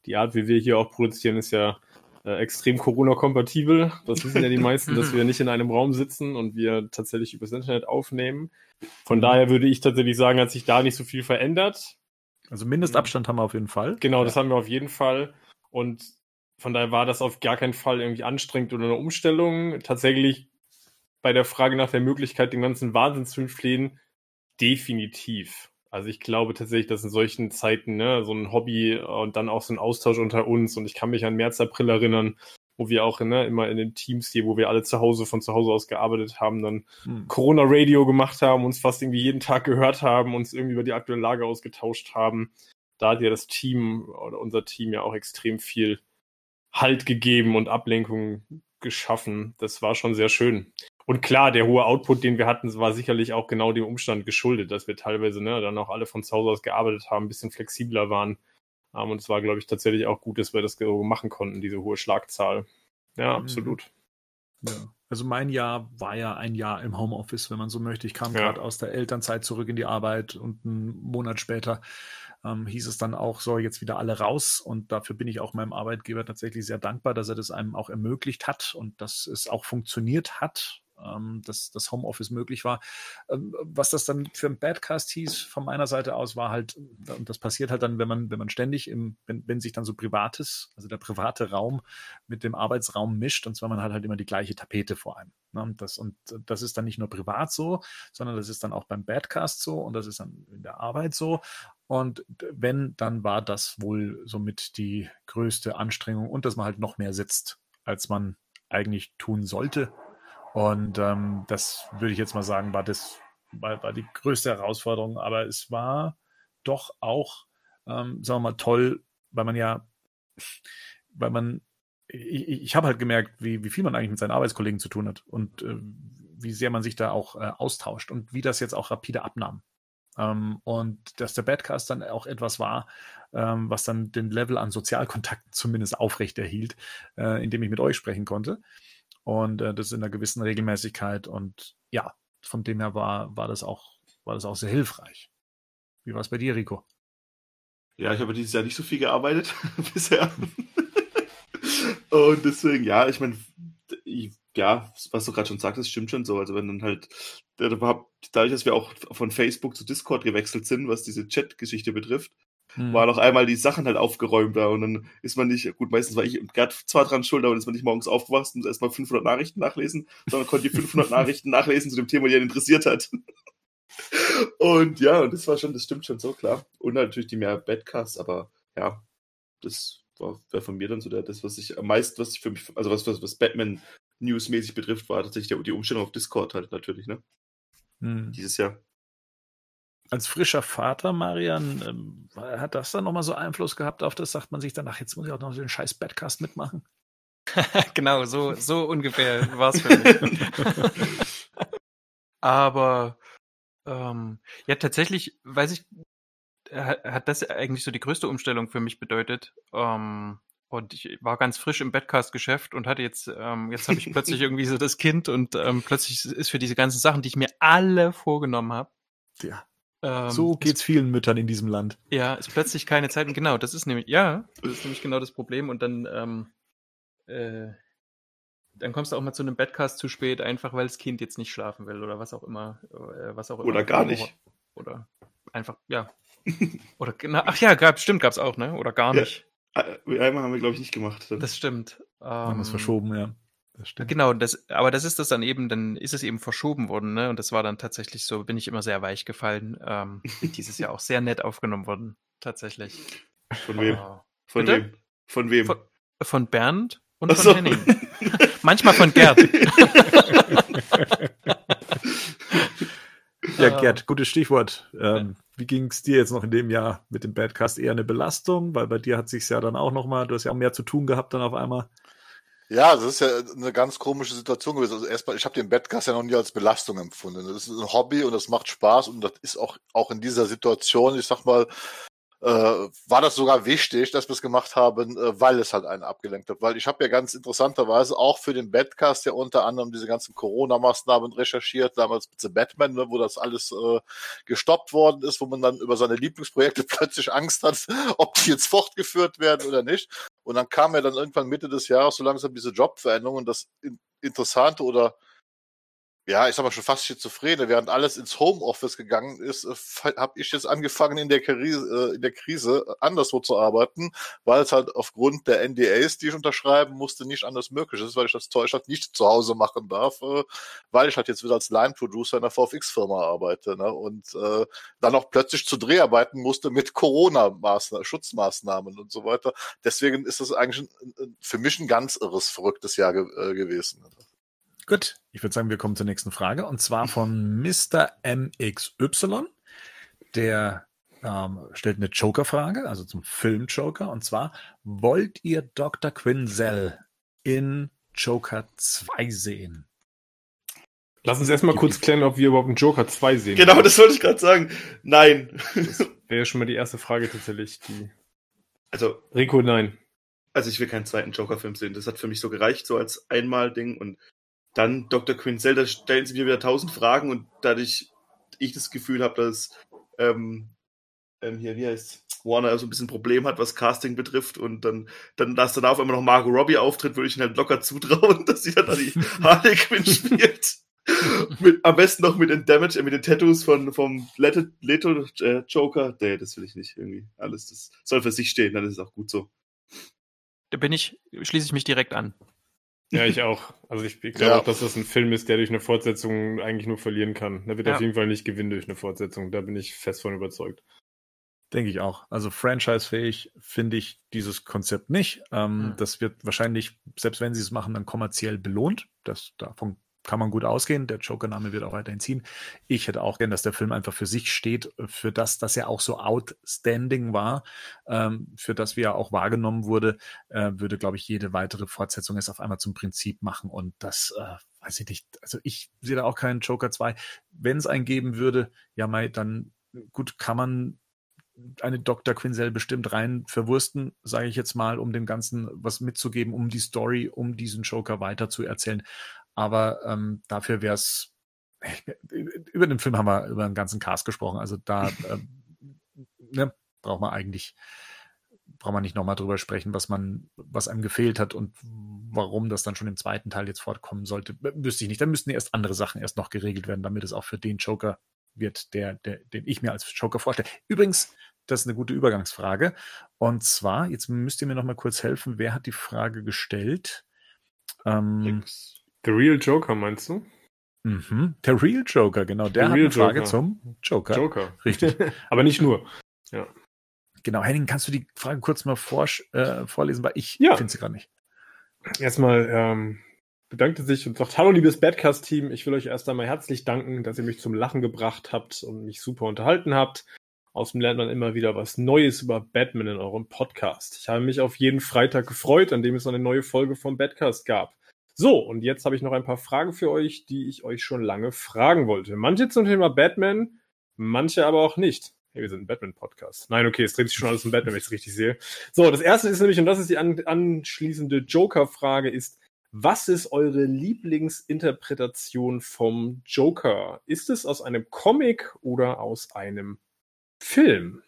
die Art, wie wir hier auch produzieren, ist ja äh, extrem Corona-kompatibel. Das wissen ja die meisten, dass wir nicht in einem Raum sitzen und wir tatsächlich übers Internet aufnehmen. Von daher würde ich tatsächlich sagen, hat sich da nicht so viel verändert. Also Mindestabstand haben wir auf jeden Fall. Genau, das haben wir auf jeden Fall. Und von daher war das auf gar keinen Fall irgendwie anstrengend oder eine Umstellung. Tatsächlich bei der Frage nach der Möglichkeit, den ganzen Wahnsinn zu entfliehen, definitiv. Also ich glaube tatsächlich, dass in solchen Zeiten ne, so ein Hobby und dann auch so ein Austausch unter uns und ich kann mich an März, April erinnern, wo wir auch ne, immer in den Teams hier, wo wir alle zu Hause von zu Hause aus gearbeitet haben, dann hm. Corona-Radio gemacht haben, uns fast irgendwie jeden Tag gehört haben, uns irgendwie über die aktuelle Lage ausgetauscht haben. Da hat ja das Team oder unser Team ja auch extrem viel Halt gegeben und Ablenkung geschaffen. Das war schon sehr schön. Und klar, der hohe Output, den wir hatten, war sicherlich auch genau dem Umstand geschuldet, dass wir teilweise ne, dann auch alle von zu Hause aus gearbeitet haben, ein bisschen flexibler waren. Um, und es war, glaube ich, tatsächlich auch gut, dass wir das machen konnten, diese hohe Schlagzahl. Ja, mhm. absolut. Ja. Also mein Jahr war ja ein Jahr im Homeoffice, wenn man so möchte. Ich kam Ja. gerade aus der Elternzeit zurück in die Arbeit und einen Monat später ähm, hieß es dann auch, so jetzt wieder alle raus. Und dafür bin ich auch meinem Arbeitgeber tatsächlich sehr dankbar, dass er das einem auch ermöglicht hat und dass es auch funktioniert hat, ähm, dass das Homeoffice möglich war. Ähm, was das dann für ein Badcast hieß, von meiner Seite aus, war halt, und das passiert halt dann, wenn man, wenn man ständig im, wenn, wenn sich dann so Privates, also der private Raum mit dem Arbeitsraum mischt, und zwar man hat halt immer die gleiche Tapete vor einem. Ne? Und, das, und das ist dann nicht nur privat so, sondern das ist dann auch beim Badcast so und das ist dann in der Arbeit so. Und wenn, dann war das wohl somit die größte Anstrengung und dass man halt noch mehr sitzt, als man eigentlich tun sollte. Und ähm, das würde ich jetzt mal sagen, war das war, war die größte Herausforderung. Aber es war doch auch, ähm, sagen wir mal, toll, weil man ja, weil man, ich, ich habe halt gemerkt, wie, wie viel man eigentlich mit seinen Arbeitskollegen zu tun hat und äh, wie sehr man sich da auch äh, austauscht und wie das jetzt auch rapide abnahm. Ähm, und dass der Badcast dann auch etwas war, ähm, was dann den Level an Sozialkontakten zumindest aufrechterhielt, äh, indem ich mit euch sprechen konnte. Und äh, das in einer gewissen Regelmäßigkeit. Und ja, von dem her war, war, das, auch, war das auch sehr hilfreich. Wie war es bei dir, Rico? Ja, ich habe dieses Jahr nicht so viel gearbeitet bisher. Und deswegen, ja, ich meine, ja, was du gerade schon sagtest, stimmt schon so. Also wenn dann halt, dadurch, dass wir auch von Facebook zu Discord gewechselt sind, was diese Chat-Geschichte betrifft, hm. war noch einmal die Sachen halt aufgeräumter und dann ist man nicht, gut, meistens war ich und Gerd zwar dran schuld, aber dann ist man nicht morgens aufgewacht und erstmal 500 Nachrichten nachlesen, sondern konnte die 500 Nachrichten nachlesen zu dem Thema, die einen interessiert hat. Und ja, und das war schon, das stimmt schon so, klar. Und natürlich die mehr Badcasts, aber ja, das war wäre von mir dann so der, das, was ich am meisten, was ich für mich, also was, was, was Batman News-mäßig betrifft, war tatsächlich die Umstellung auf Discord halt natürlich, ne? Hm. Dieses Jahr. Als frischer Vater, Marian, ähm, hat das dann nochmal so Einfluss gehabt auf das? Sagt man sich danach, jetzt muss ich auch noch den scheiß Badcast mitmachen? genau, so, so ungefähr war es für mich. Aber ähm, ja, tatsächlich, weiß ich, hat das eigentlich so die größte Umstellung für mich bedeutet. Ähm, und ich war ganz frisch im Badcast-Geschäft und hatte jetzt, ähm, jetzt habe ich plötzlich irgendwie so das Kind und ähm, plötzlich ist für diese ganzen Sachen, die ich mir alle vorgenommen habe. Ja. Ähm, so geht's ist, vielen Müttern in diesem Land. Ja, ist plötzlich keine Zeit. Und genau, das ist nämlich, ja, das ist nämlich genau das Problem. Und dann, ähm, äh, dann kommst du auch mal zu einem Badcast zu spät, einfach weil das Kind jetzt nicht schlafen will oder was auch immer. Äh, was auch oder immer. gar nicht. Oder einfach, ja. oder genau, ach ja, gab, stimmt, gab's auch, ne? Oder gar Ja. nicht. Einmal haben wir, glaube ich, nicht gemacht. Dann. Das stimmt. Haben wir es Ähm, verschoben, ja. Das stimmt. Genau, das, aber das ist das dann eben, dann ist es eben verschoben worden, ne? Und das war dann tatsächlich so, bin ich immer sehr weich gefallen. Ähm, dieses Jahr auch sehr nett aufgenommen worden, tatsächlich. Von wem? Äh, Von bitte? wem? Von wem? Von, von Bernd und Ach von so. Henning. Manchmal von Gerd. Ja, Äh, Gerd, gutes Stichwort. Ähm, Wie ging es dir jetzt noch in dem Jahr mit dem Badcast? Eher eine Belastung, weil bei dir hat sich ja dann auch noch mal, du hast ja auch mehr zu tun gehabt dann auf einmal. Ja, das ist ja eine ganz komische Situation gewesen. Also erstmal, ich habe den Badcast ja noch nie als Belastung empfunden. Das ist ein Hobby und das macht Spaß und das ist auch, auch in dieser Situation, ich sag mal, äh, war das sogar wichtig, dass wir es gemacht haben, äh, weil es halt einen abgelenkt hat. Weil ich habe ja ganz interessanterweise auch für den Badcast ja unter anderem diese ganzen Corona-Maßnahmen recherchiert, damals mit The Batman, ne, wo das alles äh, gestoppt worden ist, wo man dann über seine Lieblingsprojekte plötzlich Angst hat, ob die jetzt fortgeführt werden oder nicht. Und dann kam ja dann irgendwann Mitte des Jahres so langsam diese Jobveränderung und das in Interessante oder ja, ich sag mal schon fast schizophrene, während alles ins Homeoffice gegangen ist, habe ich jetzt angefangen in der, Krise, äh, in der Krise anderswo zu arbeiten, weil es halt aufgrund der NDAs, die ich unterschreiben musste, nicht anders möglich ist, weil ich das Zeug halt nicht zu Hause machen darf, äh, weil ich halt jetzt wieder als Line-Producer in einer VFX-Firma arbeite ne? und äh, dann auch plötzlich zu Dreharbeiten musste mit Corona-Maßnahmen, Schutzmaßnahmen und so weiter. Deswegen ist das eigentlich für mich ein ganz irres, verrücktes Jahr ge äh, gewesen. Gut, ich würde sagen, wir kommen zur nächsten Frage und zwar von Mr. MXY. Der ähm, stellt eine Joker-Frage, also zum Film Joker. Und zwar, wollt ihr Dr. Quinzel in Joker 2 sehen? Lass uns erstmal kurz klären, ob wir überhaupt einen Joker 2 sehen. Genau, das wollte ich gerade sagen. Nein. Wäre schon mal die erste Frage tatsächlich. Die Also, Rico, nein. also ich will keinen zweiten Joker-Film sehen. Das hat für mich so gereicht, so als Einmal-Ding. Und Dann Dr. Quinzel, da stellen sie mir wieder tausend Fragen und dadurch ich das Gefühl habe, dass ähm, ähm, hier, wie heißt Warner so ein bisschen Problem hat, was Casting betrifft und dann, dann dass dann auf einmal noch Margot Robbie auftritt, würde ich ihnen halt locker zutrauen, dass sie dann die Harley Quinn spielt. mit, am besten noch mit den Damage, äh, mit den Tattoos von, vom Leto, Leto äh, Joker. Nee, das will ich nicht irgendwie. Alles, das soll für sich stehen, dann ist es auch gut so. Da bin ich, schließe ich mich direkt an. Ja, ich auch. Also ich, ich glaube Ja. auch, dass das ein Film ist, der durch eine Fortsetzung eigentlich nur verlieren kann. Der wird Ja. auf jeden Fall nicht gewinnen durch eine Fortsetzung. Da bin ich fest von überzeugt. Denke ich auch. Also franchise-fähig finde ich dieses Konzept nicht. Ähm, Hm. Das wird wahrscheinlich, selbst wenn sie es machen, dann kommerziell belohnt. Das, davon kann man gut ausgehen. Der Joker-Name wird auch weiterhin ziehen. Ich hätte auch gern, dass der Film einfach für sich steht, für das, dass er auch so outstanding war, ähm, für das, wie er auch wahrgenommen wurde, äh, würde, glaube ich, jede weitere Fortsetzung es auf einmal zum Prinzip machen. Und das, äh, weiß ich nicht. Also ich sehe da auch keinen Joker 2. Wenn es einen geben würde, ja, Mai, dann gut, kann man eine Dr. Quinzel bestimmt rein verwursten, sage ich jetzt mal, um dem Ganzen was mitzugeben, um die Story, um diesen Joker weiter zu erzählen. Aber ähm, dafür wäre es. Über den Film haben wir über den ganzen Cast gesprochen. Also da ähm, ne, braucht man eigentlich braucht man nicht nochmal drüber sprechen, was man, was einem gefehlt hat und warum das dann schon im zweiten Teil jetzt fortkommen sollte. Wüsste ich nicht. Dann müssten erst andere Sachen erst noch geregelt werden, damit es auch für den Joker wird, der, der, den ich mir als Joker vorstelle. Übrigens, das ist eine gute Übergangsfrage. Und zwar, jetzt müsst ihr mir noch mal kurz helfen, wer hat die Frage gestellt? Ähm, The Real Joker, meinst du? mhm, der Real Joker, genau. Der The hat Real eine Frage Joker. zum Joker. Joker. Richtig. Aber nicht nur. Genau. Henning, kannst du die Frage kurz mal vorsch- äh, vorlesen, weil ich Ja. finde sie gerade nicht. Erstmal ähm, bedankte sich und sagt, hallo liebes Badcast-Team, ich will euch erst einmal herzlich danken, dass ihr mich zum Lachen gebracht habt und mich super unterhalten habt. Außerdem lernt man immer wieder was Neues über Batman in eurem Podcast. Ich habe mich auf jeden Freitag gefreut, an dem es eine neue Folge vom Badcast gab. So, und jetzt habe ich noch ein paar Fragen für euch, die ich euch schon lange fragen wollte. Manche zum Thema Batman, manche aber auch nicht. Hey, wir sind ein Batman-Podcast. Nein, okay, es dreht sich schon alles um Batman, wenn ich es richtig sehe. So, das erste ist nämlich, und das ist die an, anschließende Joker-Frage, ist, was ist eure Lieblingsinterpretation vom Joker? Ist es aus einem Comic oder aus einem Film?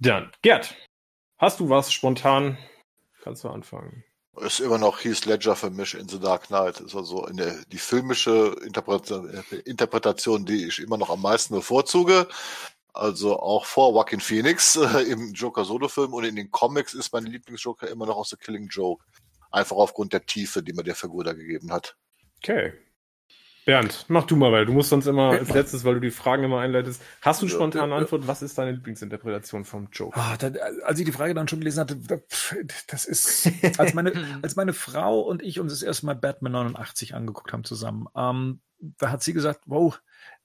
Dann, Gerd, hast du was spontan? Kannst du anfangen. Ist immer noch Heath Ledger für mich in The Dark Knight. Ist also der, die filmische Interpretation, die ich immer noch am meisten bevorzuge. Also auch vor Joaquin Phoenix äh, im Joker-Solo-Film und in den Comics ist mein Lieblingsjoker immer noch aus The Killing Joke. Einfach aufgrund der Tiefe, die mir der Figur da gegeben hat. Okay. Bernd, mach du mal, weil du musst sonst immer als letztes, weil du die Fragen immer einleitest. Hast du spontan eine Antwort? Was ist deine Lieblingsinterpretation vom Joker? Ah, da, als ich die Frage dann schon gelesen hatte, das ist, als meine, als meine Frau und ich uns das erste Mal Batman 89 angeguckt haben zusammen, ähm, da hat sie gesagt, wow,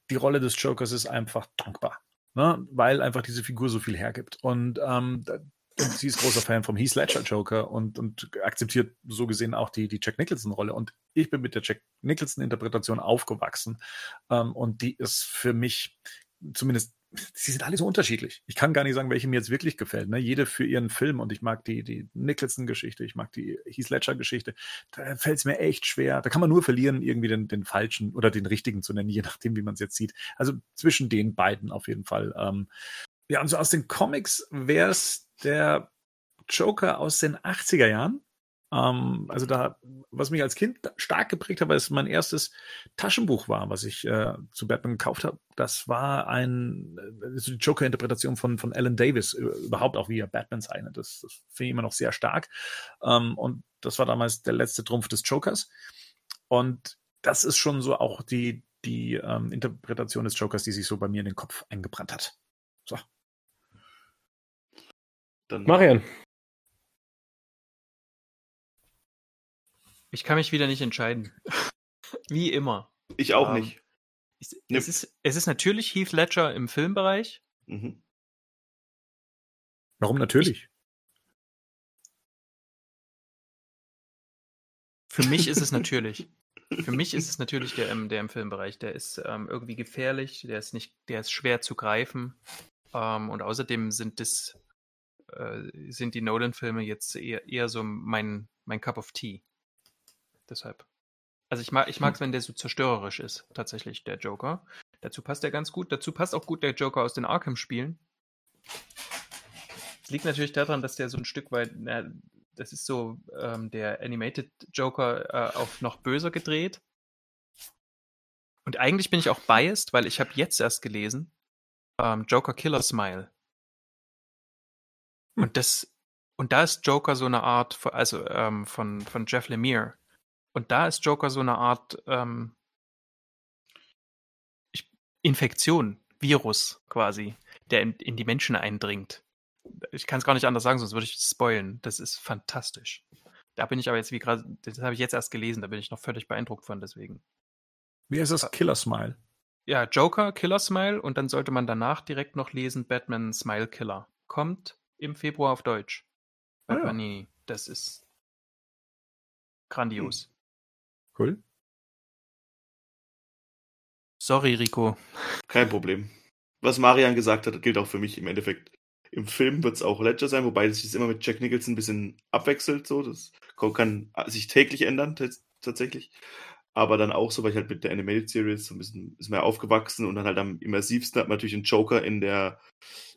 die Rolle des Jokers ist einfach dankbar, ne? weil einfach diese Figur so viel hergibt. Und, ähm, da, und sie ist großer Fan vom Heath Ledger Joker und, und akzeptiert so gesehen auch die, die Jack Nicholson Rolle. Und ich bin mit der Jack Nicholson Interpretation aufgewachsen. Ähm, und die ist für mich zumindest sie sind alle so unterschiedlich. Ich kann gar nicht sagen, welche mir jetzt wirklich gefällt. Ne? Jede für ihren Film und ich mag die, die Nicholson-Geschichte, ich mag die Heath Ledger-Geschichte. Da fällt es mir echt schwer. Da kann man nur verlieren, irgendwie den, den falschen oder den richtigen zu nennen, je nachdem, wie man es jetzt sieht. Also zwischen den beiden auf jeden Fall. Ähm, ja, und so aus den Comics wäre es der Joker aus den 80er Jahren. Ähm, also da, was mich als Kind stark geprägt hat, weil es mein erstes Taschenbuch war, was ich äh, zu Batman gekauft habe. Das war ein also die Joker-Interpretation von von Alan Davis äh, überhaupt auch wie er Batman zeichnet. Das, das finde ich immer noch sehr stark. Ähm, und das war damals der letzte Trumpf des Jokers. Und das ist schon so auch die die ähm, Interpretation des Jokers, die sich so bei mir in den Kopf eingebrannt hat. So. Dann Marian. Ich kann mich wieder nicht entscheiden. Wie immer. ich auch Ähm, nicht. Es, Ne. es, ist, es ist natürlich Heath Ledger im Filmbereich. Mhm. Warum natürlich? Für mich ist es natürlich. Für mich ist es natürlich der, im- der im Filmbereich. Der ist ähm, irgendwie gefährlich, der ist nicht, der ist schwer zu greifen. Ähm, und außerdem sind das, äh, sind die Nolan-Filme jetzt eher, eher so mein, mein Cup of Tea. Deshalb. Also ich mag ich mag's, wenn der so zerstörerisch ist, tatsächlich, der Joker. Dazu passt er ganz gut. Dazu passt auch gut der Joker aus den Arkham-Spielen. Es liegt natürlich daran, dass der so ein Stück weit, na, das ist so ähm, der Animated Joker äh, auf noch böser gedreht. Und eigentlich bin ich auch biased, weil ich habe jetzt erst gelesen, ähm, Joker Killer Smile. Und das, und da ist Joker so eine Art, also ähm, von, von Jeff Lemire. Und da ist Joker so eine Art ähm, Infektion, Virus quasi, der in, in die Menschen eindringt. Ich kann es gar nicht anders sagen, sonst würde ich spoilen. Das ist fantastisch. Da bin ich aber jetzt wie gerade, das habe ich jetzt erst gelesen, da bin ich noch völlig beeindruckt von, deswegen. Wie heißt das? Äh, Killer Smile. Ja, Joker, Killer Smile und dann sollte man danach direkt noch lesen Batman Smile Killer. Kommt im Februar auf Deutsch. Bei ah, ja. Das ist grandios. Cool. Sorry, Rico. Kein Problem. Was Marian gesagt hat, gilt auch für mich im Endeffekt. Im Film wird es auch Ledger sein, wobei sich das immer mit Jack Nicholson ein bisschen abwechselt. So. Das kann sich täglich ändern, tatsächlich. Aber dann auch so, weil ich halt mit der Animated Series so ein bisschen ist mehr aufgewachsen und dann halt am immersivsten hat man natürlich den Joker in der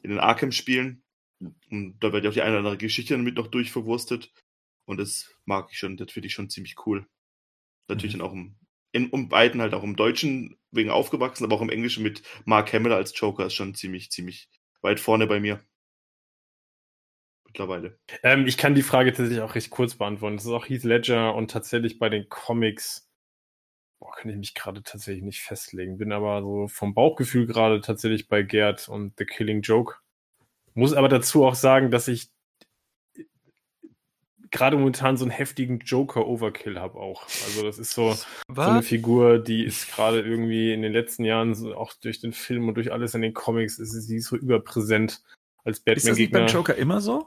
in den Arkham-Spielen. Und da wird ja auch die eine oder andere Geschichte damit noch durchverwurstet. Und das mag ich schon, das finde ich schon ziemlich cool. Natürlich mhm. dann auch im in um beiden halt auch im Deutschen wegen aufgewachsen, aber auch im Englischen mit Mark Hamill als Joker ist schon ziemlich, ziemlich weit vorne bei mir. Mittlerweile. Ähm, ich kann die Frage tatsächlich auch recht kurz beantworten. Das ist auch Heath Ledger und tatsächlich bei den Comics boah, kann ich mich gerade tatsächlich nicht festlegen. Bin aber so vom Bauchgefühl gerade tatsächlich bei Gerd und The Killing Joke. Muss aber dazu auch sagen, dass ich gerade momentan so einen heftigen Joker-Overkill habe auch. Also das ist so, so eine Figur, die ist gerade irgendwie in den letzten Jahren, so auch durch den Film und durch alles in den Comics, ist sie so überpräsent als Batman-Gegner. Ist das nicht beim Joker immer so?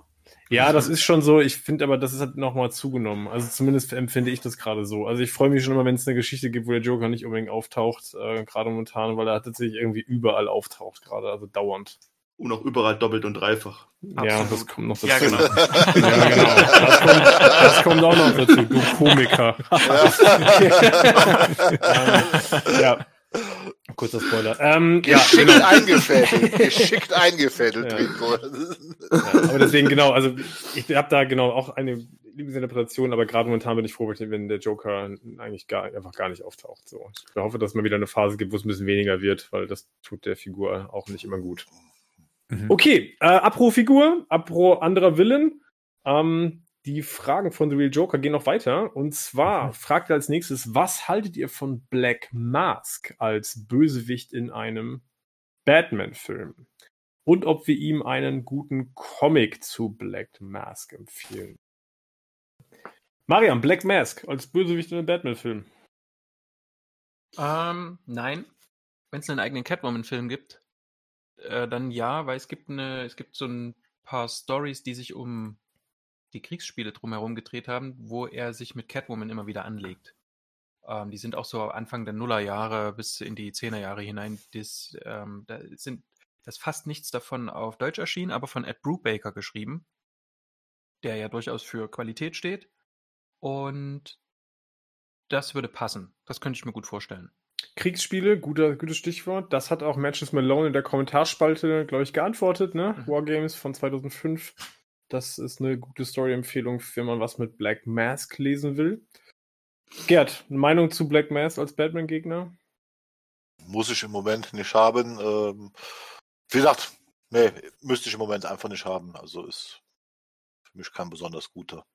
Ja, das ist schon so. Ich finde aber, das ist halt nochmal zugenommen. Also zumindest empfinde ich das gerade so. Also ich freue mich schon immer, wenn es eine Geschichte gibt, wo der Joker nicht unbedingt auftaucht, äh, gerade momentan, weil er tatsächlich irgendwie überall auftaucht, gerade, also dauernd. Und auch überall doppelt und dreifach. Absolut. Ja, das kommt noch dazu. Ja, genau. ja, genau. Das kommt, das kommt auch noch dazu, du Komiker. ja. Kurzer Spoiler. Ähm, geschickt ja, genau. eingefädelt. Geschickt eingefädelt, ja. ja. Aber deswegen, genau, also ich habe da genau auch eine Lieblingsinterpretation, aber gerade momentan bin ich froh, wenn der Joker eigentlich gar, einfach gar nicht auftaucht. So. Ich hoffe, dass man wieder eine Phase gibt, wo es ein bisschen weniger wird, weil das tut der Figur auch nicht immer gut. Mhm. Okay, äh, apro Figur, apro anderer Willen. Ähm, die Fragen von The Real Joker gehen noch weiter. Und zwar mhm. fragt er als nächstes, was haltet ihr von Black Mask als Bösewicht in einem Batman-Film? Und ob wir ihm einen guten Comic zu Black Mask empfehlen. Mariam, Black Mask als Bösewicht in einem Batman-Film. Ähm, nein. Wenn es einen eigenen Catwoman-Film gibt, äh, dann ja, weil es gibt eine, es gibt so ein paar Stories, die sich um die Kriegsspiele drumherum gedreht haben, wo er sich mit Catwoman immer wieder anlegt. Ähm, die sind auch so Anfang der Nullerjahre bis in die Zehnerjahre hinein. Das, ähm, da sind das fast nichts davon auf Deutsch erschienen, aber von Ed Brubaker geschrieben, der ja durchaus für Qualität steht. Und das würde passen. Das könnte ich mir gut vorstellen. Kriegsspiele, guter, gutes Stichwort. Das hat auch Matches Malone in der Kommentarspalte, glaube ich, geantwortet, ne? Mhm. Wargames von 2005. Das ist eine gute Story-Empfehlung, wenn man was mit Black Mask lesen will. Gerd, eine Meinung zu Black Mask als Batman-Gegner? Muss ich im Moment nicht haben. Ähm, wie gesagt, nee, müsste ich im Moment einfach nicht haben. Also ist für mich kein besonders guter.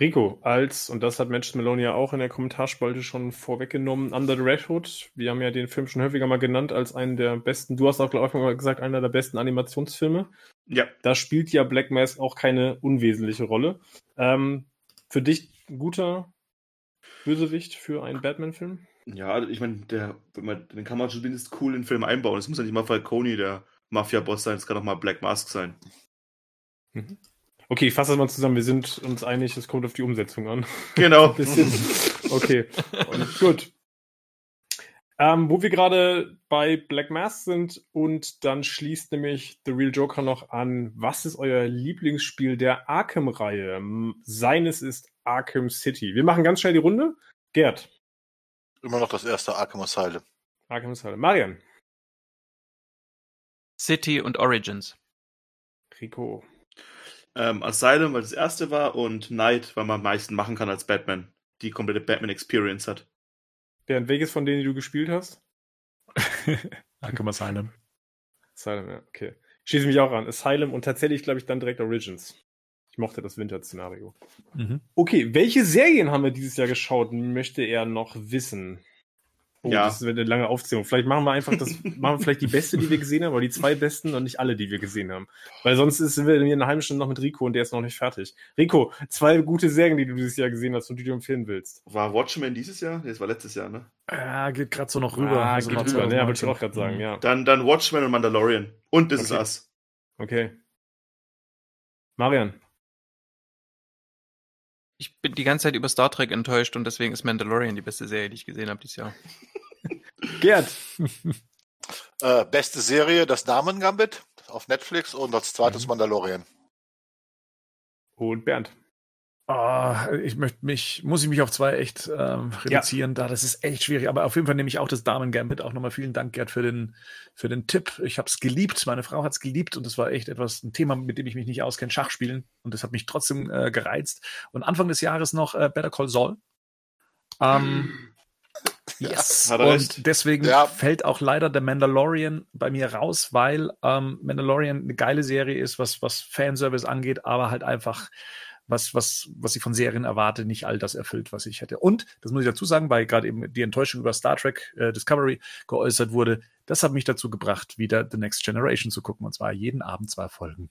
Rico, als, und das hat Manchester Malone ja auch in der Kommentarspalte schon vorweggenommen, Under the Red Hood, wir haben ja den Film schon häufiger mal genannt als einen der besten, du hast auch, glaube ich, mal gesagt, einer der besten Animationsfilme. Ja. Da spielt ja Black Mask auch keine unwesentliche Rolle. Ähm, für dich ein guter Bösewicht für einen Batman-Film? Ja, ich meine, der, den kann man zumindest cool in den Film einbauen. Es muss ja nicht mal Falcone, der Mafia-Boss sein, es kann auch mal Black Mask sein. Mhm. Okay, ich fasse das mal zusammen. Wir sind uns einig, es kommt auf die Umsetzung an. Genau. okay. Und gut. Ähm, wo wir gerade bei Black Mass sind und dann schließt nämlich The Real Joker noch an, was ist euer Lieblingsspiel der Arkham-Reihe? Seines ist Arkham City. Wir machen ganz schnell die Runde. Gerd. Immer noch das erste Arkham Asylum. Arkham Asylum. Marian. City und Origins. Rico. Ähm, Asylum, weil das erste war und Night, weil man am meisten machen kann als Batman. Die komplette Batman Experience hat. Bernd, welches von denen die du gespielt hast? Arkham Asylum. Asylum, ja, okay. Ich schließe mich auch an. Asylum und tatsächlich, glaube ich, dann direkt Origins. Ich mochte das Winter-Szenario. Mhm. Okay, welche Serien haben wir dieses Jahr geschaut? Möchte er noch wissen? Oh, Ja. das wird eine lange Aufzählung. Vielleicht machen wir einfach das, machen wir vielleicht die beste, die wir gesehen haben, oder die zwei besten und nicht alle, die wir gesehen haben. Weil sonst ist- sind wir in einer halben Stunde noch mit Rico und der ist noch nicht fertig. Rico, zwei gute Serien, die du dieses Jahr gesehen hast und die du empfehlen willst. War Watchmen dieses Jahr? Nee, das war letztes Jahr, ne? Ja, geht gerade so noch rüber. Ah, Also geht noch rüber. Ja, 2019. wollte ich auch gerade sagen, Mhm. ja. Dann, dann Watchmen und Mandalorian. Und This Is Okay. Us. Okay. Marian. Ich bin die ganze Zeit über Star Trek enttäuscht und deswegen ist Mandalorian die beste Serie, die ich gesehen habe dieses Jahr. Gerd. Äh, beste Serie, das Damen Gambit auf Netflix und als zweites Mhm. Mandalorian. Und Bernd. Ah, ich möchte mich, muss ich mich auf zwei echt ähm, reduzieren, da das ist echt schwierig. Aber auf jeden Fall nehme ich auch das Damen Gambit. Auch nochmal vielen Dank, Gerd, für den, für den Tipp. Ich habe es geliebt, meine Frau hat es geliebt und das war echt etwas, ein Thema, mit dem ich mich nicht auskenne, Schachspielen. Und das hat mich trotzdem äh, gereizt. Und Anfang des Jahres noch äh, Better Call Saul. Ähm, yes. Und recht. deswegen Ja. fällt auch leider der Mandalorian bei mir raus, weil ähm, Mandalorian eine geile Serie ist, was, was Fanservice angeht, aber halt einfach was, was, was ich von Serien erwarte, nicht all das erfüllt, was ich hätte. Und, das muss ich dazu sagen, weil gerade eben die Enttäuschung über Star Trek äh, Discovery geäußert wurde, das hat mich dazu gebracht, wieder The Next Generation zu gucken. Und zwar jeden Abend zwei Folgen.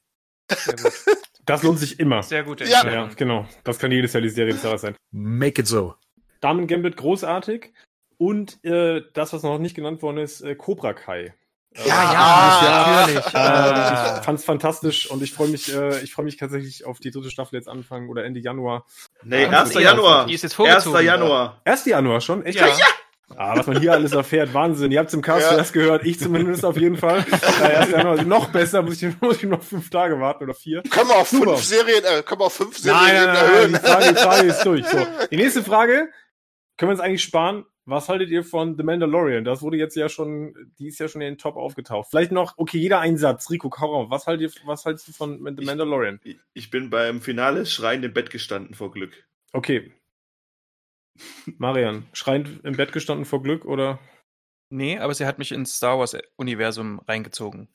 Das lohnt sich immer. Sehr gute Ja. Ja, genau. Das kann jedes Jahr die Serie des Jahres sein. Make it so. Damen Gambit großartig. Und äh, das, was noch nicht genannt worden ist, äh, Cobra Kai. Ja, ja, natürlich. Äh, Ah. ich fand's fantastisch und ich freue mich, äh, ich freue mich tatsächlich auf die dritte Staffel jetzt Anfang oder Ende Januar. Nee, Ah, 1. die- Januar. Die ist jetzt 1. vorgezogen. Januar. 1. Januar schon? Echt? Ja. Ah, was man hier alles erfährt, Wahnsinn. Ihr habt's im Cast Ja. zuerst gehört, ich zumindest auf jeden Fall. Äh, 1. Januar, noch besser, muss ich, muss ich noch fünf Tage warten oder vier. Können wir auf Super. fünf Serien, äh, können wir auf fünf Serien Nein, nein, nein, nein, erhöhen? die Frage, die Frage ist durch. So, die nächste Frage können wir uns eigentlich sparen. Was haltet ihr von The Mandalorian? Das wurde jetzt ja schon, die ist ja schon in den Top aufgetaucht. Vielleicht noch, okay, jeder Einsatz. Rico, Kauram, was haltet ihr, was haltest du von The Mandalorian? Ich- Ich bin beim Finale schreiend im Bett gestanden vor Glück. Okay. Marian, schreiend im Bett gestanden vor Glück oder Nee, aber sie hat mich ins Star Wars-Universum reingezogen.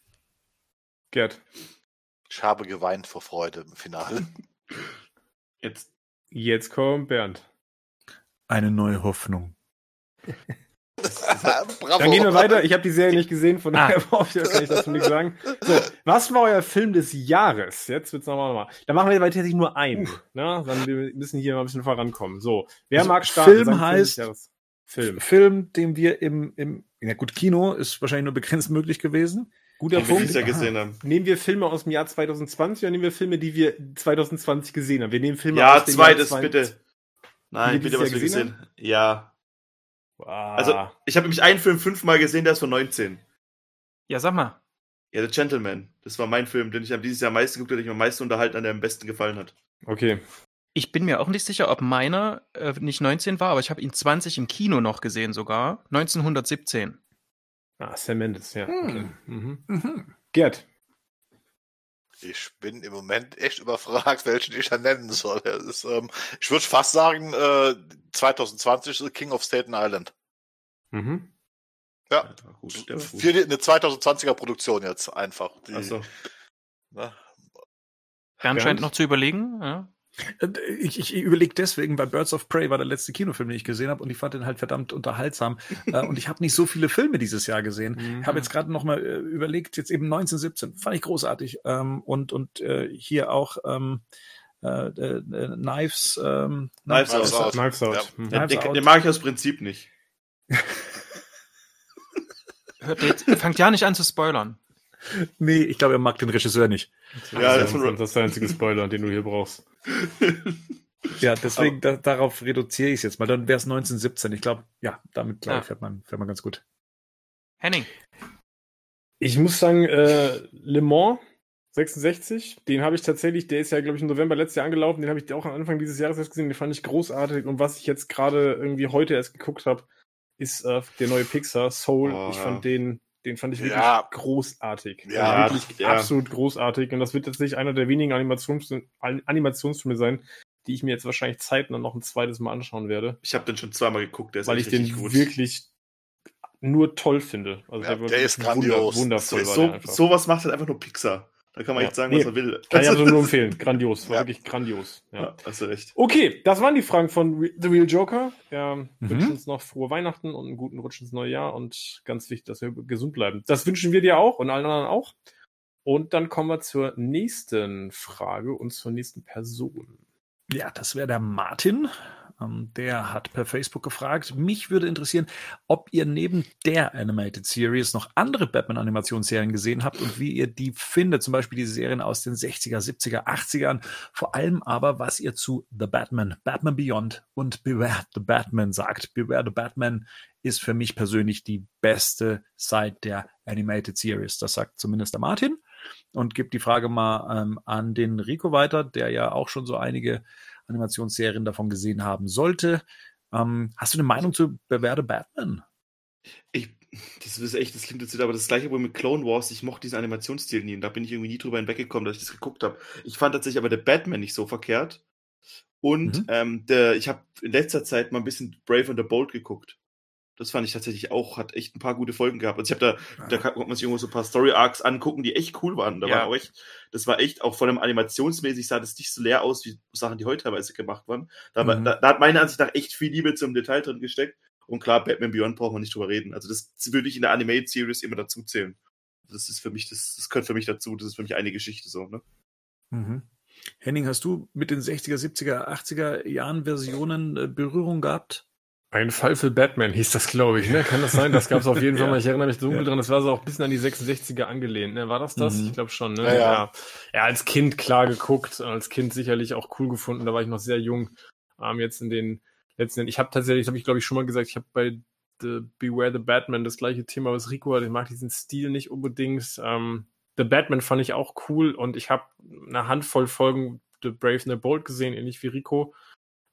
Gerd? Ich habe geweint vor Freude im Finale. Jetzt. Jetzt kommt Bernd. Eine neue Hoffnung. Bravo. Dann gehen wir weiter. Ich habe die Serie nicht gesehen, von Ah. daher kann ich dazu nichts sagen. So, was war euer Film des Jahres? Jetzt wird's nochmal nochmal. Da machen wir tatsächlich nur einen. Ne? Dann wir müssen hier mal ein bisschen vorankommen. So, wer Also, mag starten? Film heißt- Jahres. Film. Film, den wir im, im, ja gut, Kino ist wahrscheinlich nur begrenzt möglich gewesen. Guter wir Punkt. Jahr gesehen haben. Nehmen wir Filme aus dem Jahr 2020 oder nehmen wir Filme, die wir 2020 gesehen haben? Wir nehmen Filme Ja, aus dem zweites, Jahr 20 bitte. Die Nein, wir bitte, was wir gesehen gesehen Ja. Ah. Also, ich habe nämlich einen Film fünfmal gesehen, der ist von 19. Ja, sag mal. Ja, The Gentleman. Das war mein Film, den ich am dieses Jahr am meisten geguckt habe, den ich mir am meisten unterhalten, an der am besten gefallen hat. okay. Ich bin mir auch nicht sicher, ob meiner äh, nicht 19 war, aber ich habe ihn 20 im Kino noch gesehen sogar. 1917. Ah, Sam Mendes, ja. Hm. Okay. Mhm. Gerd. Ich bin im Moment echt überfragt, welchen ich da nennen soll. Ist, ähm, ich würde fast sagen, äh, 2020 ist King of Staten Island. Mhm. Ja. Gut, gut. Eine 2020er Produktion jetzt einfach. Die, Ach so. ne? Scheint noch zu überlegen. Ja. Äh, Ich, ich überlege deswegen, weil Birds of Prey war der letzte Kinofilm, den ich gesehen habe und ich fand den halt verdammt unterhaltsam. Äh, und ich habe nicht so viele Filme dieses Jahr gesehen. Mhm. Ich habe jetzt gerade noch mal äh, überlegt, jetzt eben 1917, fand ich großartig. Ähm, und und äh, hier auch ähm, äh, äh, Knives, ähm, Knives Knives Out. Out. Knives Out. Ja. Mhm. Den, Knives den, Out. den mag ich aus Prinzip nicht. Hört jetzt, fangt ja nicht an zu spoilern. Nee, ich glaube, er mag den Regisseur nicht. Ja, das, das ist, das ist der einzige Spoiler, den du hier brauchst. Ja, deswegen da, darauf reduziere ich es jetzt mal. Dann wäre es 1917. Ich glaube, ja, damit glaube ich, fährt man, fährt man ganz gut. Henning. Ich muss sagen, äh, Le Mans 66, den habe ich tatsächlich, der ist ja, glaube ich, im November letztes Jahr angelaufen, den habe ich auch am Anfang dieses Jahres erst gesehen, den fand ich großartig. Und was ich jetzt gerade irgendwie heute erst geguckt habe, ist äh, der neue Pixar, Soul. Oh, ich fand den, den fand ich wirklich ja. großartig. Ja, also wirklich ja. absolut großartig. Und das wird jetzt nicht einer der wenigen Animations Animationsfilme sein, die ich mir jetzt wahrscheinlich zeitnah noch ein zweites Mal anschauen werde. Ich habe den schon zweimal geguckt, der ist weil ich den gut. wirklich nur toll finde. Also ja, der, der ist grandios. Wundervoll. So, so, sowas macht halt einfach nur Pixar. Da kann man ja. echt sagen, was er will. Kann ich also nur empfehlen. Grandios. War ja. wirklich grandios. Ja. ja, hast du recht. Okay, das waren die Fragen von The Real Joker. Ja, mhm. wünschen uns noch frohe Weihnachten und einen guten Rutsch ins neue Jahr und ganz wichtig, dass wir gesund bleiben. Das wünschen wir dir auch und allen anderen auch. Und dann kommen wir zur nächsten Frage und zur nächsten Person. Ja, das wäre der Martin. Ähm, der hat per Facebook gefragt, mich würde interessieren, ob ihr neben der Animated Series noch andere Batman-Animationsserien gesehen habt und wie ihr die findet, zum Beispiel die Serien aus den 60er, 70er, 80ern, vor allem aber, was ihr zu The Batman, Batman Beyond und Beware the Batman sagt. Beware the Batman ist für mich persönlich die beste seit der Animated Series. Das sagt zumindest der Martin und gibt die Frage mal ähm, an den Rico weiter, der ja auch schon so einige Animationsserien davon gesehen haben sollte. Ähm, hast du eine Meinung zu Bewährte Batman? Ich, das ist echt, das klingt jetzt wieder, aber das gleiche wohl mit Clone Wars. Ich mochte diesen Animationsstil nie und da bin ich irgendwie nie drüber hinweggekommen, dass ich das geguckt habe. Ich fand tatsächlich aber der Batman nicht so verkehrt. Und mhm. ähm, der, ich habe in letzter Zeit mal ein bisschen Brave and the Bold geguckt. Das fand ich tatsächlich auch, hat echt ein paar gute Folgen gehabt. Also ich habe da, da konnte man sich irgendwo so ein paar Story Arcs angucken, die echt cool waren. Da ja. war auch echt, das war echt, auch von einem animationsmäßig sah das nicht so leer aus, wie Sachen, die heute teilweise gemacht waren. Da, mhm. da, da hat meiner Ansicht nach echt viel Liebe zum Detail drin gesteckt. Und klar, Batman Beyond braucht man nicht drüber reden. Also das würde ich in der Animated Series immer dazu zählen. Das ist für mich, das, das gehört für mich dazu. Das ist für mich eine Geschichte so, ne? Mhm. Henning, hast du mit den 60er, 70er, 80er Jahren Versionen äh, Berührung gehabt? Ein Fall für Batman hieß das, glaube ich. Ne? Kann das sein? Das gab es auf jeden Fall mal. Ich erinnere mich dunkel ja. dran. Das war so auch ein bisschen an die 66er angelehnt. Ne? War das das? Mhm. Ich glaube schon. Ne? Ja, ja. ja, als Kind klar geguckt. Als Kind sicherlich auch cool gefunden. Da war ich noch sehr jung. Ähm, jetzt in den letzten Jahren. Ich habe tatsächlich, habe ich glaube ich schon mal gesagt, ich habe bei The Beware the Batman das gleiche Thema, was Rico hat. Ich mag diesen Stil nicht unbedingt. Ähm, the Batman fand ich auch cool und ich habe eine Handvoll Folgen The Brave and the Bold gesehen, ähnlich wie Rico.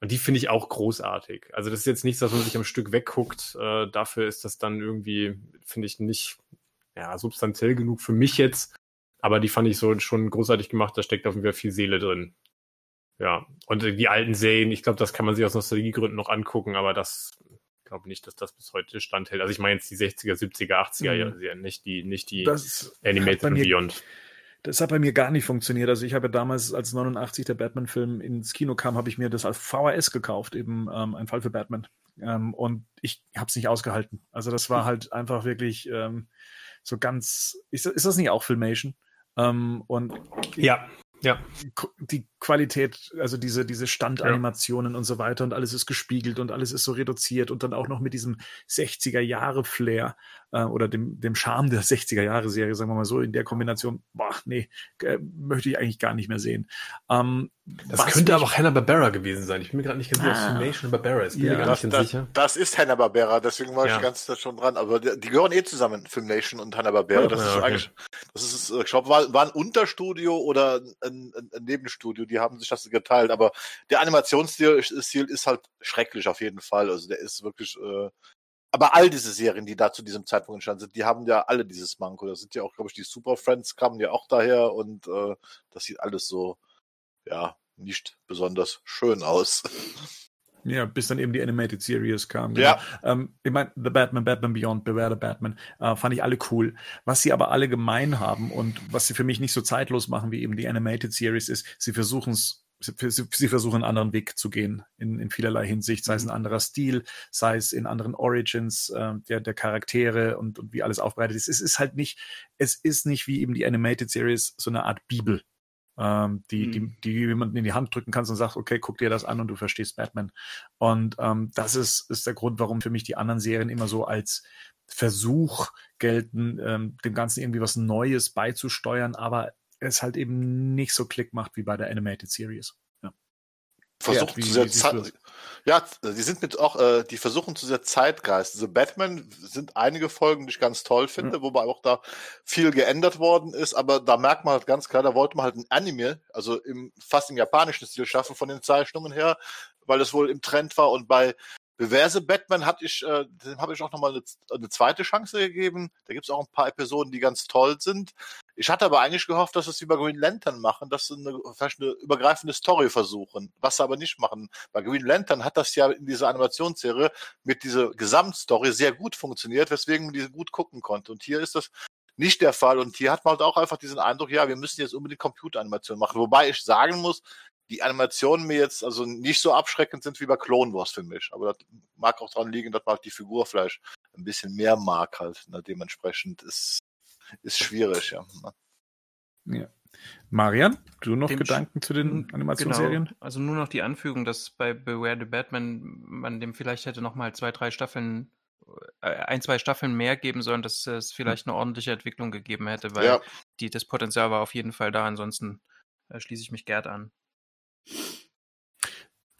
Und die finde ich auch großartig. Also das ist jetzt nichts, dass man sich am Stück wegguckt. Äh, dafür ist das dann irgendwie, finde ich, nicht ja, substanziell genug für mich jetzt. Aber die fand ich so schon großartig gemacht. Da steckt auf jeden Fall viel Seele drin. Ja, und die alten Serien, ich glaube, das kann man sich aus Nostalgiegründen noch angucken, aber das glaube nicht, dass das bis heute standhält. Also ich meine jetzt die 60er, 70er, 80er mhm. Serien, nicht die, nicht die das Animated Beyond. Das hat bei mir gar nicht funktioniert. Also ich habe ja damals, als 89 der Batman-Film ins Kino kam, habe ich mir das als VHS gekauft, eben ähm, ein Fall für Batman. Ähm, und ich habe es nicht ausgehalten. Also das war halt einfach wirklich ähm, so ganz. Ist, ist das nicht auch Filmation? Ähm, und ja, ja. Die Qualität, also diese, diese Standanimationen ja. und so weiter und alles ist gespiegelt und alles ist so reduziert und dann auch noch mit diesem 60er-Jahre-Flair äh, oder dem, dem Charme der 60er-Jahre-Serie, sagen wir mal so, in der Kombination, boah, nee, äh, möchte ich eigentlich gar nicht mehr sehen. Ähm, das könnte aber auch Hanna-Barbera gewesen sein. Ich bin mir gerade nicht ganz sicher, ah, Filmation Barbera ist. Bin ja, mir gar nicht das, sicher. Das ist Hanna-Barbera, deswegen war ja. ich ganz schon dran. Aber die, die gehören eh zusammen, Filmation und Hanna-Barbera. Das, ja, ist okay. eigentlich, das ist, ich glaube, war, war ein Unterstudio oder ein, ein, ein Nebenstudio. Die haben sich das geteilt. Aber der Animationsstil ist halt schrecklich auf jeden Fall. Also der ist wirklich. Äh, aber all diese Serien, die da zu diesem Zeitpunkt entstanden sind, die haben ja alle dieses Manko. Da sind ja auch, glaube ich, die Super Friends kamen ja auch daher und äh, das sieht alles so, ja, nicht besonders schön aus. Ja, bis dann eben die Animated Series kam. Genau. Ja. Ähm, ich meine, The Batman, Batman Beyond, Beware the Batman, äh, fand ich alle cool. Was sie aber alle gemein haben und was sie für mich nicht so zeitlos machen wie eben die Animated Series ist, sie versuchen es Sie, versuchen einen anderen Weg zu gehen in, in vielerlei Hinsicht, sei es ein mhm. anderer Stil, sei es in anderen Origins äh, der, der Charaktere und, und wie alles aufbereitet ist. Es ist halt nicht, es ist nicht wie eben die Animated Series so eine Art Bibel, ähm, die, mhm. die, die jemanden in die Hand drücken kannst und sagst, okay, guck dir das an und du verstehst Batman. Und ähm, das ist, ist der Grund, warum für mich die anderen Serien immer so als Versuch gelten, ähm, dem Ganzen irgendwie was Neues beizusteuern, aber es halt eben nicht so Klick macht wie bei der Animated Series. Ja. versuchen zu sehr Zeit, ja, die sind mit auch, äh, die versuchen zu sehr Zeitgeist. Also Batman sind einige Folgen, die ich ganz toll finde, mhm. wobei auch da viel geändert worden ist, aber da merkt man halt ganz klar, da wollte man halt ein Anime, also im fast im japanischen Stil schaffen von den Zeichnungen her, weil das wohl im Trend war und bei Beverse Batman hatte ich, äh, dem habe ich auch nochmal eine, eine zweite Chance gegeben. Da gibt es auch ein paar Episoden, die ganz toll sind. Ich hatte aber eigentlich gehofft, dass sie es bei Green Lantern machen, dass sie eine, vielleicht eine übergreifende Story versuchen, was sie aber nicht machen. Bei Green Lantern hat das ja in dieser Animationsserie mit dieser Gesamtstory sehr gut funktioniert, weswegen man diese gut gucken konnte. Und hier ist das nicht der Fall. Und hier hat man halt auch einfach diesen Eindruck, ja, wir müssen jetzt unbedingt Computeranimation machen. Wobei ich sagen muss, die Animationen mir jetzt also nicht so abschreckend sind wie bei Clone Wars für mich. Aber das mag auch daran liegen, dass man halt die Figur vielleicht ein bisschen mehr mag halt. Ne? Dementsprechend ist, ist schwierig, ja. Ja. Marian, du noch Dem Gedanken zu den Animationsserien? Genau. Also nur noch die Anfügung, dass bei Beware the Batman man dem vielleicht hätte noch mal zwei, drei Staffeln, äh, ein, zwei Staffeln mehr geben sollen, dass es vielleicht eine ordentliche Entwicklung gegeben hätte, weil ja. die, das Potenzial war auf jeden Fall da. Ansonsten äh, schließe ich mich Gerd an.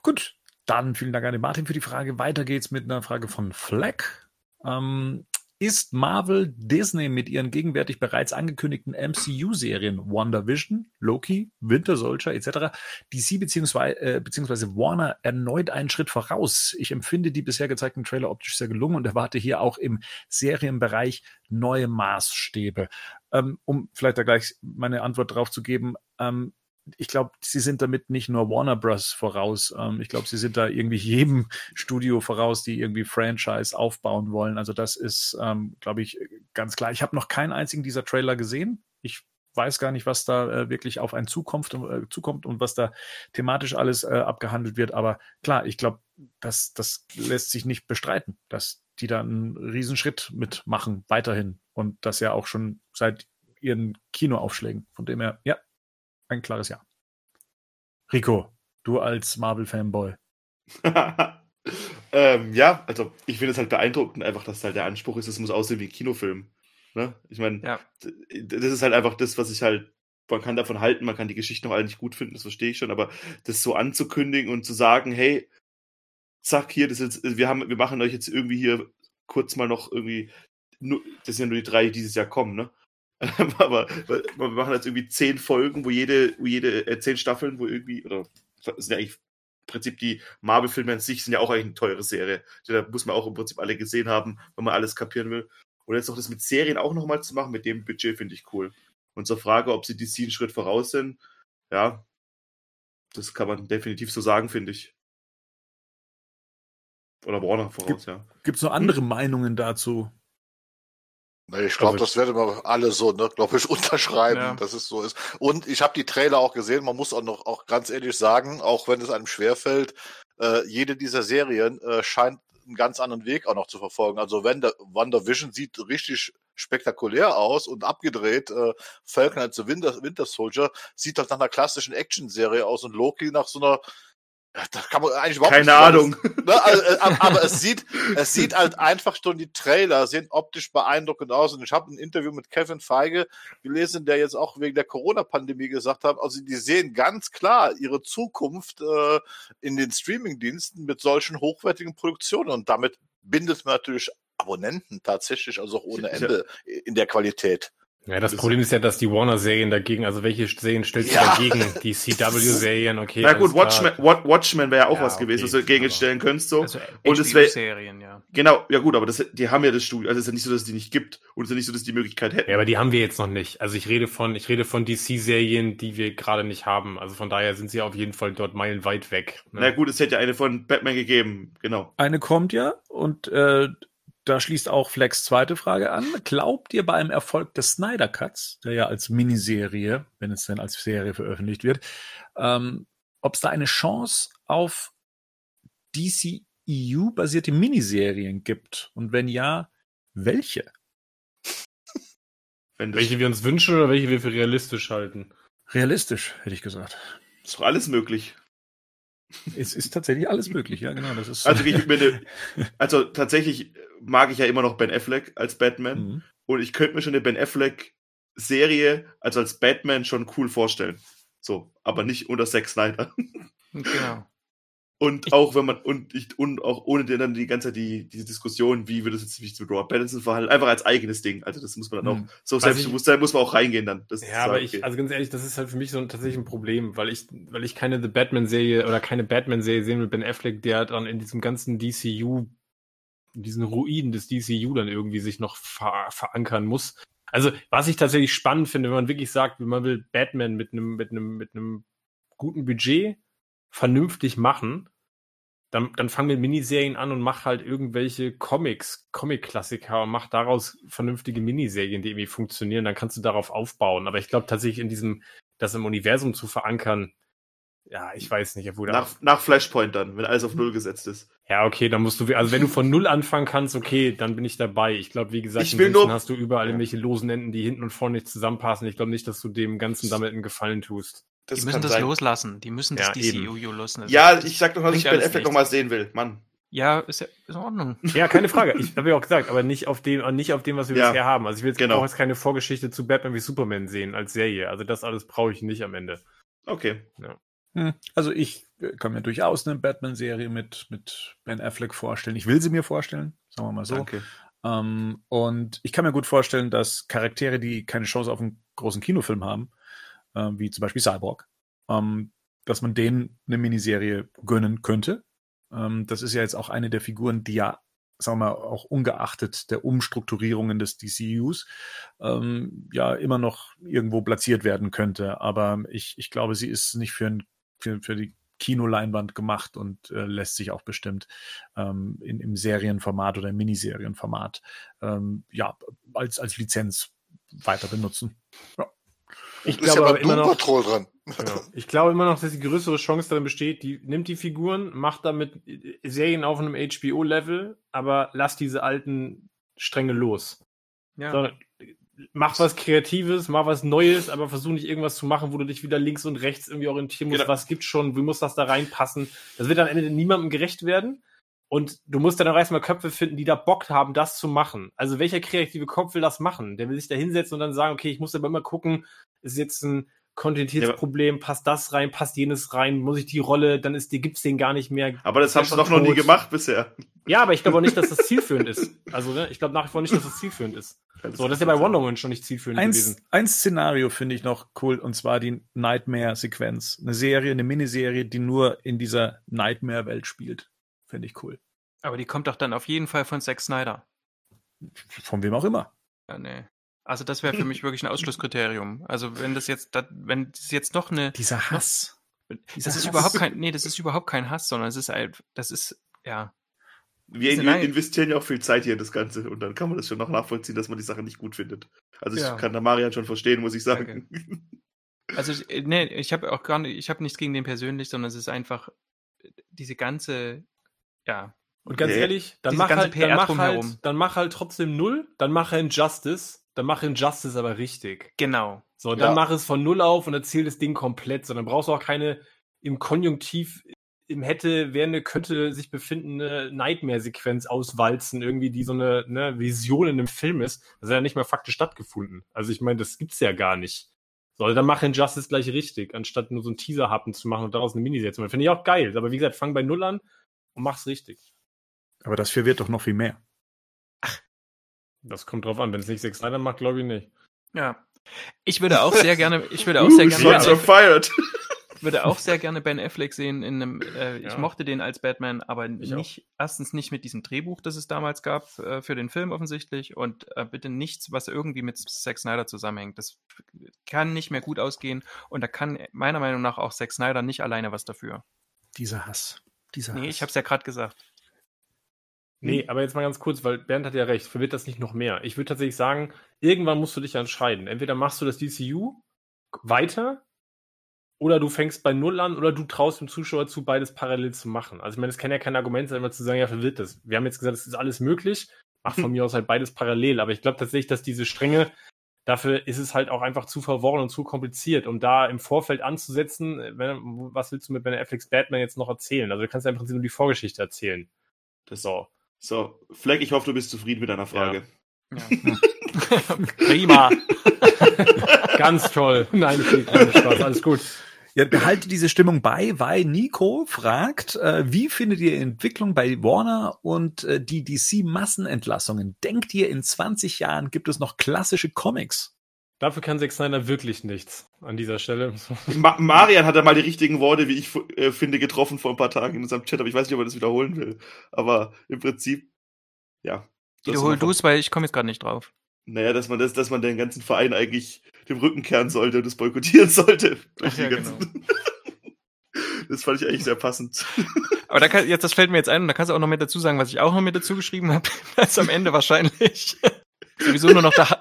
Gut, dann vielen Dank an den Martin für die Frage. Weiter geht's mit einer Frage von Fleck. Ähm, ist Marvel Disney mit ihren gegenwärtig bereits angekündigten MCU-Serien WandaVision, Loki, Winter Soldier etc. DC bzw. Äh, beziehungsweise Warner erneut einen Schritt voraus? Ich empfinde die bisher gezeigten Trailer optisch sehr gelungen und erwarte hier auch im Serienbereich neue Maßstäbe. Ähm, um vielleicht da gleich meine Antwort drauf zu geben, ähm, ich glaube, sie sind damit nicht nur Warner Bros. voraus. Ähm, ich glaube, sie sind da irgendwie jedem Studio voraus, die irgendwie Franchise aufbauen wollen. Also das ist, ähm, glaube ich, ganz klar. Ich habe noch keinen einzigen dieser Trailer gesehen. Ich weiß gar nicht, was da äh, wirklich auf einen zukommt, äh, zukommt und was da thematisch alles äh, abgehandelt wird. Aber klar, ich glaube, das, das lässt sich nicht bestreiten, dass die da einen Riesenschritt mitmachen, weiterhin. Und das ja auch schon seit ihren Kinoaufschlägen. Von dem her, ja, ein klares Ja. Rico, du als Marvel-Fanboy. ähm, ja, also ich finde es halt beeindruckend einfach, dass halt der Anspruch ist, es muss aussehen wie ein Kinofilm. Ne? Ich meine, ja. das ist halt einfach das, was ich halt, man kann davon halten, man kann die Geschichte noch alle nicht gut finden, das verstehe ich schon, aber das so anzukündigen und zu sagen, hey, zack, hier, das ist, wir haben, wir machen euch jetzt irgendwie hier kurz mal noch irgendwie, nur, das sind ja nur die drei, die dieses Jahr kommen, ne? aber wir machen jetzt irgendwie zehn Folgen, wo jede, wo jede, äh, zehn Staffeln, wo irgendwie, oder sind ja eigentlich im Prinzip die Marvel-Filme an sich sind ja auch eigentlich eine teure Serie. Da muss man auch im Prinzip alle gesehen haben, wenn man alles kapieren will. Und jetzt noch das mit Serien auch nochmal zu machen, mit dem Budget finde ich cool. Und zur Frage, ob sie DC einen Schritt voraus sind, ja, das kann man definitiv so sagen, finde ich. Oder Warner voraus, Gibt, ja. Gibt es noch andere hm? Meinungen dazu? Nee, ich glaube, also, das werden wir alle so, ne, glaube ich, unterschreiben, ja. dass es so ist. Und ich habe die Trailer auch gesehen, man muss auch noch auch ganz ehrlich sagen, auch wenn es einem schwerfällt, äh, jede dieser Serien äh, scheint einen ganz anderen Weg auch noch zu verfolgen. Also wenn der WandaVision sieht richtig spektakulär aus und abgedreht, äh, Falcon als Winter, Winter Soldier sieht doch nach einer klassischen Action-Serie aus und Loki nach so einer da kann man eigentlich überhaupt Keine Ahnung. ne, also, äh, aber es sieht, es sieht halt einfach schon, die Trailer sehen optisch beeindruckend aus. Und ich habe ein Interview mit Kevin Feige gelesen, der jetzt auch wegen der Corona-Pandemie gesagt hat, also die sehen ganz klar ihre Zukunft äh, in den Streaming-Diensten mit solchen hochwertigen Produktionen. Und damit bindet man natürlich Abonnenten tatsächlich, also auch ohne Ende in der Qualität. Ja, das, das Problem ist ja, dass die Warner-Serien dagegen, also welche Serien stellst ja. du dagegen? Die CW-Serien, okay. Na gut, Watchmen, Watchmen wäre ja auch ja, was gewesen, okay, was du dagegen stellen könntest, so. Also und es wäre. Serien, ja. Genau, ja gut, aber das, die haben ja das Studio, also es ist ja nicht so, dass es die nicht gibt und es ist ja nicht so, dass die Möglichkeit hätten. Ja, aber die haben wir jetzt noch nicht. Also ich rede von, ich rede von DC-Serien, die wir gerade nicht haben. Also von daher sind sie auf jeden Fall dort meilenweit weg. Ne? Na gut, es hätte ja eine von Batman gegeben, genau. Eine kommt ja und äh, da schließt auch Flex zweite Frage an. Glaubt ihr beim Erfolg des Snyder Cuts, der ja als Miniserie, wenn es denn als Serie veröffentlicht wird, ähm, ob es da eine Chance auf DC-EU-basierte Miniserien gibt? Und wenn ja, welche? welche wir uns wünschen oder welche wir für realistisch halten? Realistisch, hätte ich gesagt. Ist doch alles möglich. Es ist tatsächlich alles möglich, ja, genau. Das ist also, ich meine, also tatsächlich mag ich ja immer noch Ben Affleck als Batman. Mhm. Und ich könnte mir schon eine Ben Affleck-Serie, also als Batman, schon cool vorstellen. So, aber nicht unter Zack Snyder. Genau. Und auch wenn man, und, ich, und auch ohne dann die ganze Zeit die, diese Diskussion, wie wird es jetzt sich mit Robert Pattinson verhalten, einfach als eigenes Ding. Also das muss man dann auch, Hm. so Was Selbstbewusstsein muss man auch reingehen dann. Das Ja, aber okay. ich, also ganz ehrlich, das ist halt für mich so ein, tatsächlich ein Problem, weil ich, weil ich keine The Batman-Serie oder keine Batman-Serie sehen will, Ben Affleck, der dann in diesem ganzen DCU, in diesen Ruinen des DCU dann irgendwie sich noch ver verankern muss. Also, was ich tatsächlich spannend finde, wenn man wirklich sagt, man will Batman mit einem, mit einem, mit einem guten Budget vernünftig machen, dann, dann fang mit Miniserien an und mach halt irgendwelche Comics, Comic-Klassiker und mach daraus vernünftige Miniserien, die irgendwie funktionieren. Dann kannst du darauf aufbauen. Aber ich glaube tatsächlich in diesem, das im Universum zu verankern, ja, ich weiß nicht, obwohl nach, nach Flashpoint dann, wenn alles auf Null gesetzt ist. ja, okay, dann musst du, also wenn du von Null anfangen kannst, okay, dann bin ich dabei. Ich glaube, wie gesagt, Ich will ansonsten nur- hast du überall Ja. irgendwelche losen Enden, die hinten und vorne nicht zusammenpassen. Ich glaube nicht, dass du dem Ganzen damit einen Gefallen tust. Das die müssen das sein. loslassen. Die müssen das Ja, eben. DCU loslassen. Das- Ja, ich sag doch mal, dass ich Ben Affleck nichts. noch mal sehen will. Mann. Ja, ist ja ist in Ordnung. Ja, keine Frage. Ich habe ja auch gesagt, aber nicht auf dem, nicht auf dem, was wir Ja. bisher haben. Also ich will jetzt Genau. auch jetzt keine Vorgeschichte zu Batman wie Superman sehen als Serie. Also das alles brauche ich nicht am Ende. Okay. Hm, Also ich äh, kann mir durchaus eine Batman-Serie mit, mit Ben Affleck vorstellen. Ich will sie mir vorstellen, sagen wir mal so. Danke. Ähm, und ich kann mir gut vorstellen, dass Charaktere, die keine Chance auf einen großen Kinofilm haben, ähm, wie zum Beispiel Cyborg, ähm, dass man denen eine Miniserie gönnen könnte. Ähm, das ist ja jetzt auch eine der Figuren, die ja, sagen wir mal, auch ungeachtet der Umstrukturierungen des DCUs, ähm, ja immer noch irgendwo platziert werden könnte. Aber ich, ich glaube, sie ist nicht für, ein, für, für die Kinoleinwand gemacht und äh, lässt sich auch bestimmt ähm, in, im Serienformat oder im Miniserienformat ähm, ja als, als Lizenz weiter benutzen. Ich ist ja glaube aber beim immer noch, Patrol dran. ja, ich glaube immer noch, dass die größere Chance darin besteht, die nimmt die Figuren, macht damit Serien auf einem HBO-Level, aber lass diese alten Stränge los. Ja. Sondern mach was Kreatives, mach was Neues, aber versuch nicht irgendwas zu machen, wo du dich wieder links und rechts irgendwie orientieren musst. Genau. Was gibt's schon? Wie muss das da reinpassen? Das wird am Ende niemandem gerecht werden. Und du musst dann auch erstmal Köpfe finden, die da Bock haben, das zu machen. Also welcher kreative Kopf will das machen? Der will sich da hinsetzen und dann sagen, okay, ich muss aber immer gucken, ist jetzt ein Kontinuitätsproblem, passt das rein, passt jenes rein, muss ich die Rolle, dann ist die, gibt's den gar nicht mehr. Aber das ja haben sie doch noch nie gemacht bisher. Ja, aber ich glaube auch nicht, dass das zielführend ist. Also, ne, ich glaube nach wie vor nicht, dass das zielführend ist. So, das ist ja bei Wonder Woman schon nicht zielführend Ein, gewesen. ein Szenario finde ich noch cool, und zwar die Nightmare-Sequenz. Eine Serie, eine Miniserie, die nur in dieser Nightmare-Welt spielt. Finde ich cool. Aber die kommt doch dann auf jeden Fall von Zack Snyder. Von wem auch immer. Ja, nee. Also das wäre für mich wirklich ein Ausschlusskriterium. Also wenn das jetzt, dat- wenn das jetzt doch eine, Dieser Hass. das ist überhaupt kein, nee, das ist überhaupt kein Hass, sondern es ist halt, das ist, ja, Wir Nein- investieren ja auch viel Zeit hier in das Ganze und dann kann man das schon noch nachvollziehen, dass man die Sache nicht gut findet. Also ich Ja. kann da Marian schon verstehen, muss ich sagen. Also ich- äh, nee, ich habe auch gar nicht, ich habe nichts gegen den persönlich, sondern es ist einfach äh, diese ganze, ja, Und ganz Nee. ehrlich, dann mach, halt, dann, mach halt, dann mach halt trotzdem null, dann mach Injustice, dann mach Injustice aber richtig. genau. So, dann Ja. mach es von null auf und erzähl das Ding komplett. So, dann brauchst du auch keine im Konjunktiv, im hätte, werde, könnte sich befindende Nightmare-Sequenz auswalzen, irgendwie, die so eine ne, Vision in einem Film ist. Das hat ja nicht mal faktisch stattgefunden. Also ich meine, das gibt's ja gar nicht. So, dann mach Injustice gleich richtig, anstatt nur so einen Teaser-Happen zu machen und daraus eine Miniserie zu machen. Finde ich auch geil. Aber wie gesagt, fang bei null an und mach's richtig. Aber das verwirrt doch noch viel mehr. Das kommt drauf an. Wenn es nicht Zack Snyder macht, glaube ich nicht. Ja. Ich würde auch sehr gerne, ich würde auch Uh, sehr gerne, Shots fired. Ich würde auch sehr gerne Ben Affleck sehen in einem, äh, ich Ja. mochte den als Batman, aber Ich auch. nicht, erstens nicht mit diesem Drehbuch, das es damals gab, äh, für den Film offensichtlich und äh, bitte nichts, was irgendwie mit Zack Snyder zusammenhängt. Das kann nicht mehr gut ausgehen und da kann meiner Meinung nach auch Zack Snyder nicht alleine was dafür. Dieser Hass. Dieser Nee, Hass. ich hab's ja gerade gesagt. Nee, aber jetzt mal ganz kurz, weil Bernd hat ja recht, verwirrt das nicht noch mehr. Ich würde tatsächlich sagen, irgendwann musst du dich entscheiden. Entweder machst du das DCU weiter oder du fängst bei Null an oder du traust dem Zuschauer zu, beides parallel zu machen. Also ich meine, es kann ja kein Argument sein, immer zu sagen, ja, verwirrt das. Wir haben jetzt gesagt, es ist alles möglich, mach von mir aus halt beides parallel. Aber ich glaube tatsächlich, dass diese Stränge, dafür ist es halt auch einfach zu verworren und zu kompliziert, um da im Vorfeld anzusetzen, wenn, was willst du mit Ben Afflecks Batman jetzt noch erzählen? Also du kannst ja im Prinzip nur die Vorgeschichte erzählen. Das so. So, Fleck, ich hoffe, du bist zufrieden mit deiner Frage. Ja. Prima. Ganz toll. Nein, okay, kein Spaß, alles gut. Ja, behalte diese Stimmung bei, weil Nico fragt, äh, wie findet ihr Entwicklung bei Warner und äh, die DC-Massenentlassungen? Denkt ihr, in 20 Jahren gibt es noch klassische Comics? Dafür kann Zack Snyder wirklich nichts an dieser Stelle. Ma Marian hat da mal die richtigen Worte, wie ich äh, finde, getroffen vor ein paar Tagen in unserem Chat, aber ich weiß nicht, ob er das wiederholen will. Aber im Prinzip, ja. Wiederhol du es, weil ich komme jetzt gerade nicht drauf. Naja, dass man das, dass man den ganzen Verein eigentlich dem Rücken kehren sollte und das boykottieren sollte. Ach, ja, genau. das fand ich eigentlich sehr passend. Aber da kann, jetzt, das fällt mir jetzt ein und da kannst du auch noch mit dazu sagen, was ich auch noch mit dazu geschrieben habe. Das am Ende wahrscheinlich sowieso nur noch der,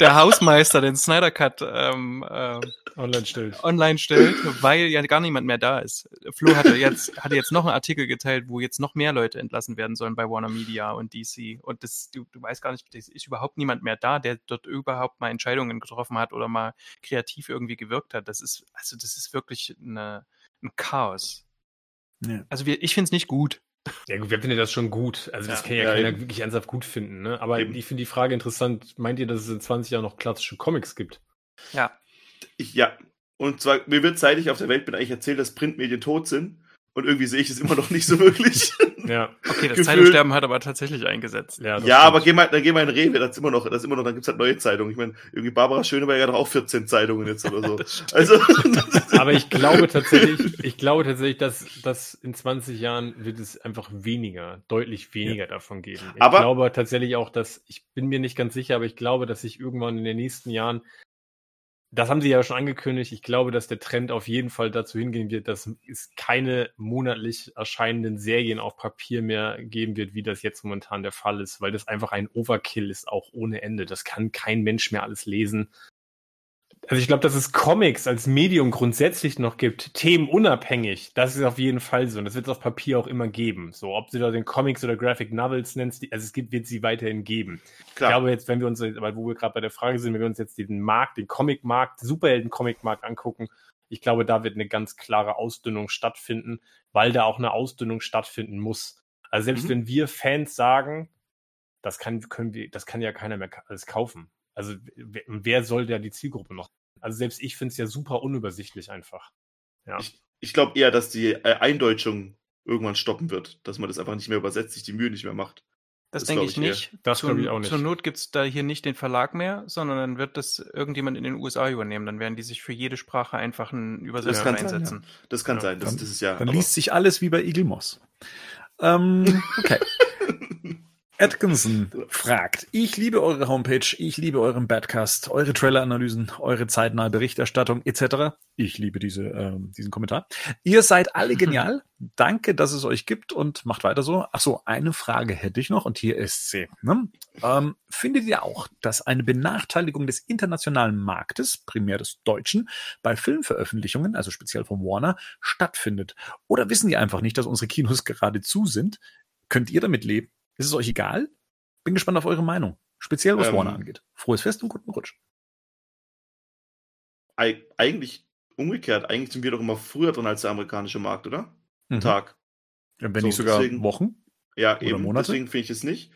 der Hausmeister den Snyder Cut ähm, äh, online stellt. Online stellt, weil ja gar niemand mehr da ist. Flo hatte jetzt, hatte jetzt noch einen Artikel geteilt, wo jetzt noch mehr Leute entlassen werden sollen bei Warner Media und DC. Und das, du, du weißt gar nicht, es ist überhaupt niemand mehr da, der dort überhaupt mal Entscheidungen getroffen hat oder mal kreativ irgendwie gewirkt hat. Das ist, also das ist wirklich eine, ein Chaos. Ja. Also wir, ich finde es nicht gut. Ja gut, wer findet das schon gut? Also das ja, kann ja, ja keiner eben. wirklich ernsthaft gut finden. Ne? Aber eben. ich finde die Frage interessant. Meint ihr, dass es in 20 Jahren noch klassische Comics gibt? Ja. Ich, ja. Und zwar, mir wird seit ich auf der Welt bin eigentlich erzählt, dass Printmedien tot sind. Und irgendwie sehe ich es immer noch nicht so wirklich. ja. Okay, das Zeitungssterben hat aber tatsächlich eingesetzt. Ja, ja aber geh mal, dann geh mal in Rewe, das ist immer noch, das ist immer noch, dann gibt's halt neue Zeitungen. Ich meine, irgendwie Barbara Schöneberger hat doch auch 14 Zeitungen jetzt oder so. also. aber ich glaube tatsächlich, ich glaube tatsächlich, dass, dass in 20 Jahren wird es einfach weniger, deutlich weniger ja. davon geben. Ich aber, glaube tatsächlich auch, dass, ich bin mir nicht ganz sicher, aber ich glaube, dass sich irgendwann in den nächsten Jahren das haben sie ja schon angekündigt. Ich glaube, dass der Trend auf jeden Fall dazu hingehen wird, dass es keine monatlich erscheinenden Serien auf Papier mehr geben wird, wie das jetzt momentan der Fall ist, weil das einfach ein Overkill ist, auch ohne Ende. Das kann kein Mensch mehr alles lesen. Also ich glaube, dass es Comics als Medium grundsätzlich noch gibt, themenunabhängig, das ist auf jeden Fall so. Und das wird es auf Papier auch immer geben. So, ob sie da den Comics oder Graphic Novels nennst, also es gibt, wird sie weiterhin geben. Klar. Ich glaube jetzt, wenn wir uns, weil wo wir gerade bei der Frage sind, wenn wir uns jetzt den Markt, den Comic-Markt, Superhelden-Comic-Markt angucken, ich glaube, da wird eine ganz klare Ausdünnung stattfinden, weil da auch eine Ausdünnung stattfinden muss. Also selbst mhm. wenn wir Fans sagen, das kann, können wir, das kann ja keiner mehr alles kaufen. Also wer soll da die Zielgruppe noch? Also selbst ich finde es ja super unübersichtlich einfach. Ja. Ich, ich glaube eher, dass die äh, Eindeutschung irgendwann stoppen wird, dass man das einfach nicht mehr übersetzt, sich die Mühe nicht mehr macht. Das, das denke ich, ich nicht. Das glaube ich auch nicht. Zur Not gibt es da hier nicht den Verlag mehr, sondern dann wird das irgendjemand in den USA übernehmen. Dann werden die sich für jede Sprache einfach einen Übersetzer einsetzen. Sein, ja. Das kann ja. sein. Das, dann, das ist ja. Dann liest sich alles wie bei Eagle Moss. Ähm, okay. Atkinson fragt, ich liebe eure Homepage, ich liebe euren Badcast, eure Trailer-Analysen, eure zeitnahe Berichterstattung etc. Ich liebe diese, äh, diesen Kommentar. Ihr seid alle genial. Danke, dass es euch gibt und macht weiter so. Ach so, eine Frage hätte ich noch und hier ist sie. Ne? Ähm, findet ihr auch, dass eine Benachteiligung des internationalen Marktes, primär des deutschen, bei Filmveröffentlichungen, also speziell von Warner, stattfindet? Oder wissen die einfach nicht, dass unsere Kinos gerade zu sind? Könnt ihr damit leben? Ist es euch egal? Bin gespannt auf eure Meinung. Speziell was ähm, Warner angeht. Frohes Fest und guten Rutsch. Eigentlich umgekehrt. Eigentlich sind wir doch immer früher drin als der amerikanische Markt, oder? Mhm. Tag. Ja, wenn so, nicht sogar deswegen, Wochen. Ja, eben. Monate? Deswegen finde ich es nicht.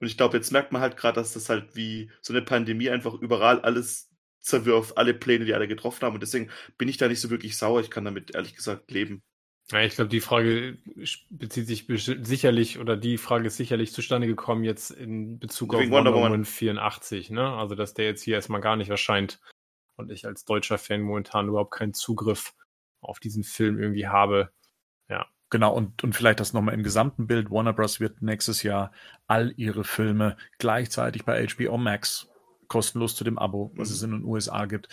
Und ich glaube, jetzt merkt man halt gerade, dass das halt wie so eine Pandemie einfach überall alles zerwirft, alle Pläne, die alle getroffen haben. Und deswegen bin ich da nicht so wirklich sauer. Ich kann damit ehrlich gesagt leben. Ja, ich glaube, die Frage bezieht sich sicherlich, oder die Frage ist sicherlich zustande gekommen jetzt in Bezug Wegen auf Wonder Woman 84, ne? Also, dass der jetzt hier erstmal gar nicht erscheint und ich als deutscher Fan momentan überhaupt keinen Zugriff auf diesen Film irgendwie habe. Ja. Genau, und, und vielleicht das nochmal im gesamten Bild. Warner Bros. wird nächstes Jahr all ihre Filme gleichzeitig bei HBO Max kostenlos zu dem Abo, was es in den USA gibt,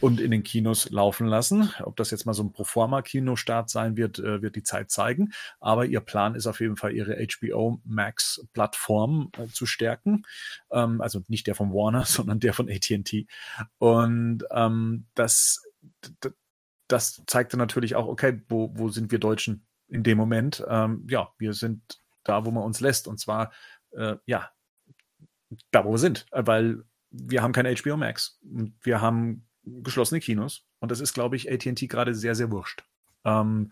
und in den Kinos laufen lassen. Ob das jetzt mal so ein Proforma-Kinostart sein wird, äh, wird die Zeit zeigen. Aber ihr Plan ist auf jeden Fall, ihre HBO Max-Plattform äh, zu stärken. Ähm, also nicht der von Warner, sondern der von AT&T. Und ähm, das, das zeigte natürlich auch, okay, wo, wo sind wir Deutschen in dem Moment? Ähm, ja, wir sind da, wo man uns lässt. Und zwar, äh, ja, da, wo wir sind. Weil wir haben kein HBO Max. Wir haben geschlossene Kinos. Und das ist, glaube ich, AT&T gerade sehr, sehr wurscht. Ähm,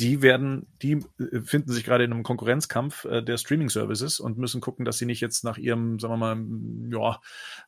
die werden, die äh, finden sich gerade in einem Konkurrenzkampf äh, der Streaming-Services und müssen gucken, dass sie nicht jetzt nach ihrem, sagen wir mal, ja,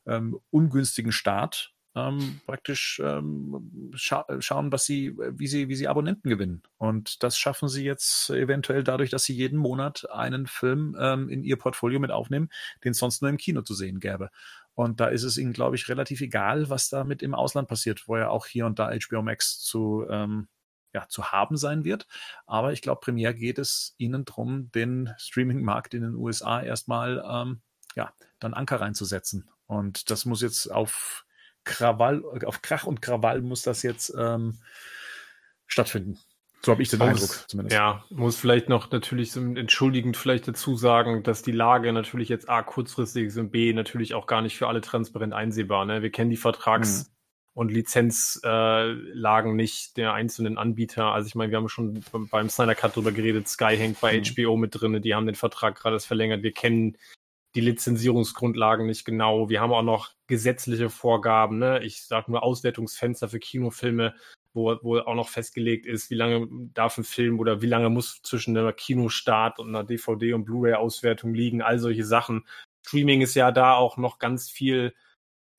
ähm, ungünstigen Start ähm, praktisch ähm, scha schauen, was sie, wie sie, wie sie Abonnenten gewinnen. Und das schaffen sie jetzt eventuell dadurch, dass sie jeden Monat einen Film ähm, in ihr Portfolio mit aufnehmen, den es sonst nur im Kino zu sehen gäbe. Und da ist es ihnen, glaube ich, relativ egal, was damit im Ausland passiert, wo ja auch hier und da HBO Max zu, ähm, ja, zu haben sein wird. Aber ich glaube, Premiere geht es ihnen darum, den Streaming-Markt in den USA erstmal ähm, ja, dann Anker reinzusetzen. Und das muss jetzt auf Krawall, auf Krach und Krawall muss das jetzt ähm, stattfinden. So habe ich den Eindruck zumindest. Ja, muss vielleicht noch natürlich so entschuldigend vielleicht dazu sagen, dass die Lage natürlich jetzt A kurzfristig ist und B natürlich auch gar nicht für alle transparent einsehbar. Ne? Wir kennen die Vertrags- mhm. und Lizenzlagen äh, nicht der einzelnen Anbieter. Also ich meine, wir haben schon beim Snyder Cut drüber geredet, Sky hängt bei mhm. HBO mit drin, die haben den Vertrag gerade verlängert. Wir kennen die Lizenzierungsgrundlagen nicht genau. Wir haben auch noch gesetzliche Vorgaben. Ne? Ich sage nur Auswertungsfenster für Kinofilme, wo, wo auch noch festgelegt ist, wie lange darf ein Film oder wie lange muss zwischen einer Kinostart und einer DVD- und Blu-ray-Auswertung liegen. All solche Sachen. Streaming ist ja da auch noch ganz viel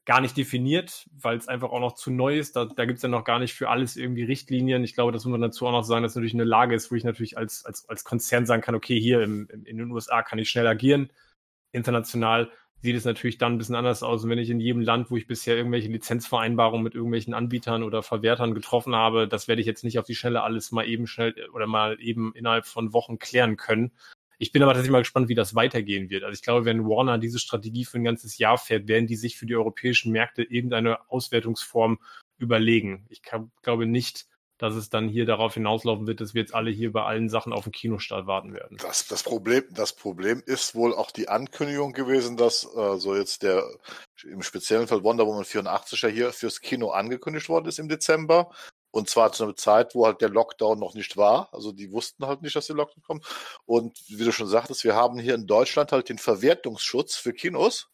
gar nicht definiert, weil es einfach auch noch zu neu ist. Da, da gibt es ja noch gar nicht für alles irgendwie Richtlinien. Ich glaube, das muss man dazu auch noch sagen, dass natürlich eine Lage ist, wo ich natürlich als, als, als Konzern sagen kann, okay, hier im, im, in den USA kann ich schnell agieren international sieht es natürlich dann ein bisschen anders aus. Und wenn ich in jedem Land, wo ich bisher irgendwelche Lizenzvereinbarungen mit irgendwelchen Anbietern oder Verwertern getroffen habe, das werde ich jetzt nicht auf die Schnelle alles mal eben schnell oder mal eben innerhalb von Wochen klären können. Ich bin aber tatsächlich mal gespannt, wie das weitergehen wird. Also ich glaube, wenn Warner diese Strategie für ein ganzes Jahr fährt, werden die sich für die europäischen Märkte irgendeine Auswertungsform überlegen. Ich glaube nicht, dass es dann hier darauf hinauslaufen wird, dass wir jetzt alle hier bei allen Sachen auf den Kinostart warten werden. Das, das, Problem, das Problem ist wohl auch die Ankündigung gewesen, dass äh, so jetzt der im speziellen Fall Wonder Woman 84 ja hier fürs Kino angekündigt worden ist im Dezember. Und zwar zu einer Zeit, wo halt der Lockdown noch nicht war. Also die wussten halt nicht, dass der Lockdown kommt. Und wie du schon sagtest, wir haben hier in Deutschland halt den Verwertungsschutz für Kinos.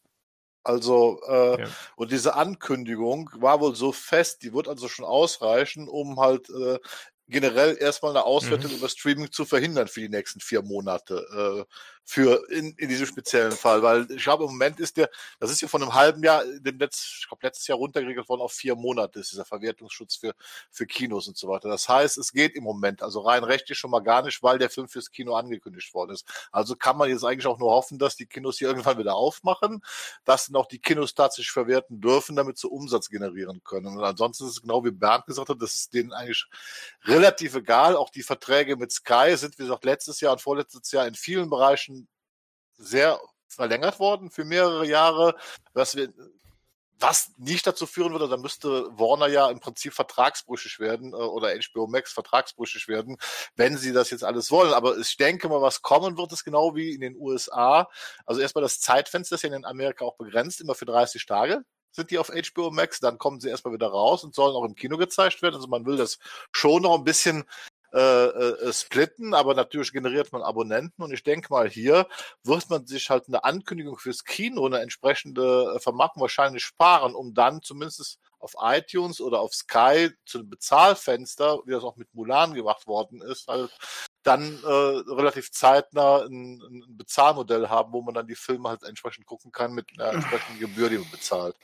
Also, äh, ja. und diese Ankündigung war wohl so fest, die wird also schon ausreichen, um halt äh, generell erstmal eine Auswertung mhm. über Streaming zu verhindern für die nächsten vier Monate. Äh, für in, in diesem speziellen Fall, weil ich glaube, im Moment ist der, das ist ja von einem halben Jahr, dem Letz, ich glaube, letztes Jahr runtergeregelt worden auf vier Monate, ist dieser Verwertungsschutz für, für Kinos und so weiter. Das heißt, es geht im Moment, also rein rechtlich schon mal gar nicht, weil der Film fürs Kino angekündigt worden ist. Also kann man jetzt eigentlich auch nur hoffen, dass die Kinos hier irgendwann wieder aufmachen, dass dann auch die Kinos tatsächlich verwerten dürfen, damit sie Umsatz generieren können. Und ansonsten ist es genau wie Bernd gesagt hat, das ist denen eigentlich relativ egal. Auch die Verträge mit Sky sind, wie gesagt, letztes Jahr und vorletztes Jahr in vielen Bereichen sehr verlängert worden für mehrere Jahre, was wir was nicht dazu führen würde, dann müsste Warner ja im Prinzip vertragsbrüchig werden äh, oder HBO Max vertragsbrüchig werden, wenn sie das jetzt alles wollen. Aber ich denke mal, was kommen wird, ist genau wie in den USA. Also erstmal das Zeitfenster ist ja in Amerika auch begrenzt, immer für 30 Tage sind die auf HBO Max, dann kommen sie erstmal wieder raus und sollen auch im Kino gezeigt werden. Also man will das schon noch ein bisschen äh, äh, splitten, aber natürlich generiert man Abonnenten und ich denke mal, hier wird man sich halt eine Ankündigung fürs Kino, eine entsprechende äh, Vermarktung wahrscheinlich sparen, um dann zumindest auf iTunes oder auf Sky zu einem Bezahlfenster, wie das auch mit Mulan gemacht worden ist, halt dann äh, relativ zeitnah ein, ein Bezahlmodell haben, wo man dann die Filme halt entsprechend gucken kann mit einer entsprechenden Gebühr, die man bezahlt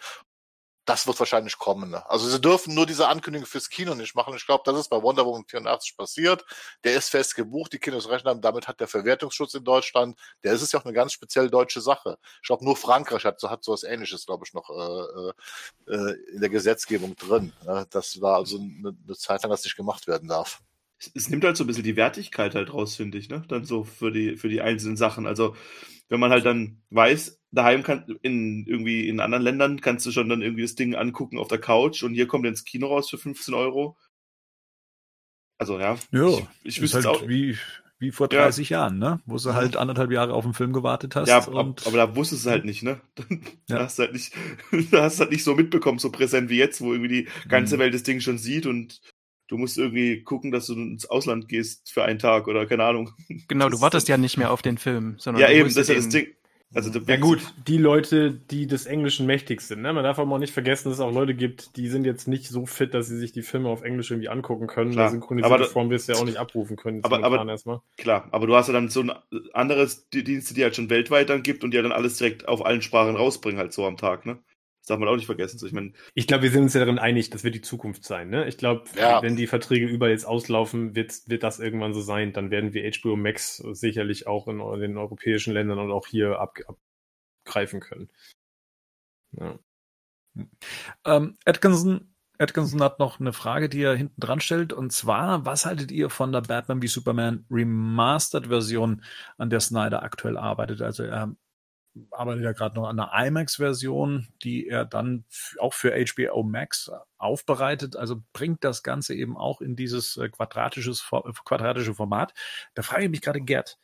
das wird wahrscheinlich kommen. Ne? Also sie dürfen nur diese Ankündigung fürs Kino nicht machen. Ich glaube, das ist bei Wonder Woman 84 passiert. Der ist fest gebucht, die Kinos rechnen haben, damit hat der Verwertungsschutz in Deutschland. Der ist es ja auch eine ganz speziell deutsche Sache. Ich glaube, nur Frankreich hat, hat so was ähnliches, glaube ich, noch äh, äh, in der Gesetzgebung drin. Ne? Das war also eine, eine Zeit lang, dass nicht gemacht werden darf es nimmt halt so ein bisschen die Wertigkeit halt raus, finde ich, ne? Dann so für die, für die einzelnen Sachen. Also, wenn man halt dann weiß, daheim kann, in irgendwie in anderen Ländern kannst du schon dann irgendwie das Ding angucken auf der Couch und hier kommt ins Kino raus für 15 Euro. Also, ja. Ja, ich, ich wüsste halt auch. Wie, wie vor 30 ja. Jahren, ne? Wo du halt anderthalb Jahre auf den Film gewartet hast. Ja, und aber da wusstest du halt nicht, ne? Da ja. hast du halt nicht, da hast du halt nicht so mitbekommen, so präsent wie jetzt, wo irgendwie die ganze mhm. Welt das Ding schon sieht und du musst irgendwie gucken, dass du ins Ausland gehst für einen Tag oder keine Ahnung. Genau, du wartest ja nicht mehr auf den Film, sondern. Ja, eben, das ist ja das Ding. Also ja gut, die Leute, die des Englischen mächtig sind. Ne? Man darf aber auch nicht vergessen, dass es auch Leute gibt, die sind jetzt nicht so fit, dass sie sich die Filme auf Englisch irgendwie angucken können. Klar, synchronisierte aber Form wirst du ja auch nicht abrufen können. Aber, aber erstmal. klar, aber du hast ja dann so ein anderes Dienste, die halt schon weltweit dann gibt und die ja dann alles direkt auf allen Sprachen rausbringen, halt so am Tag, ne? Darf man auch nicht vergessen. So, ich meine, ich glaube, wir sind uns ja darin einig, das wird die Zukunft sein. Ne? Ich glaube, ja. wenn die Verträge überall jetzt auslaufen, wird, wird das irgendwann so sein. Dann werden wir HBO Max sicherlich auch in, in den europäischen Ländern und auch hier ab, abgreifen können. Ja. Ähm, Atkinson, Atkinson hat noch eine Frage, die er hinten dran stellt. Und zwar, was haltet ihr von der Batman wie Superman Remastered Version, an der Snyder aktuell arbeitet? Also er arbeitet ja gerade noch an einer IMAX-Version, die er dann auch für HBO Max aufbereitet. Also bringt das Ganze eben auch in dieses äh, quadratisches, quadratische Format. Da frage ich mich gerade, Gerd,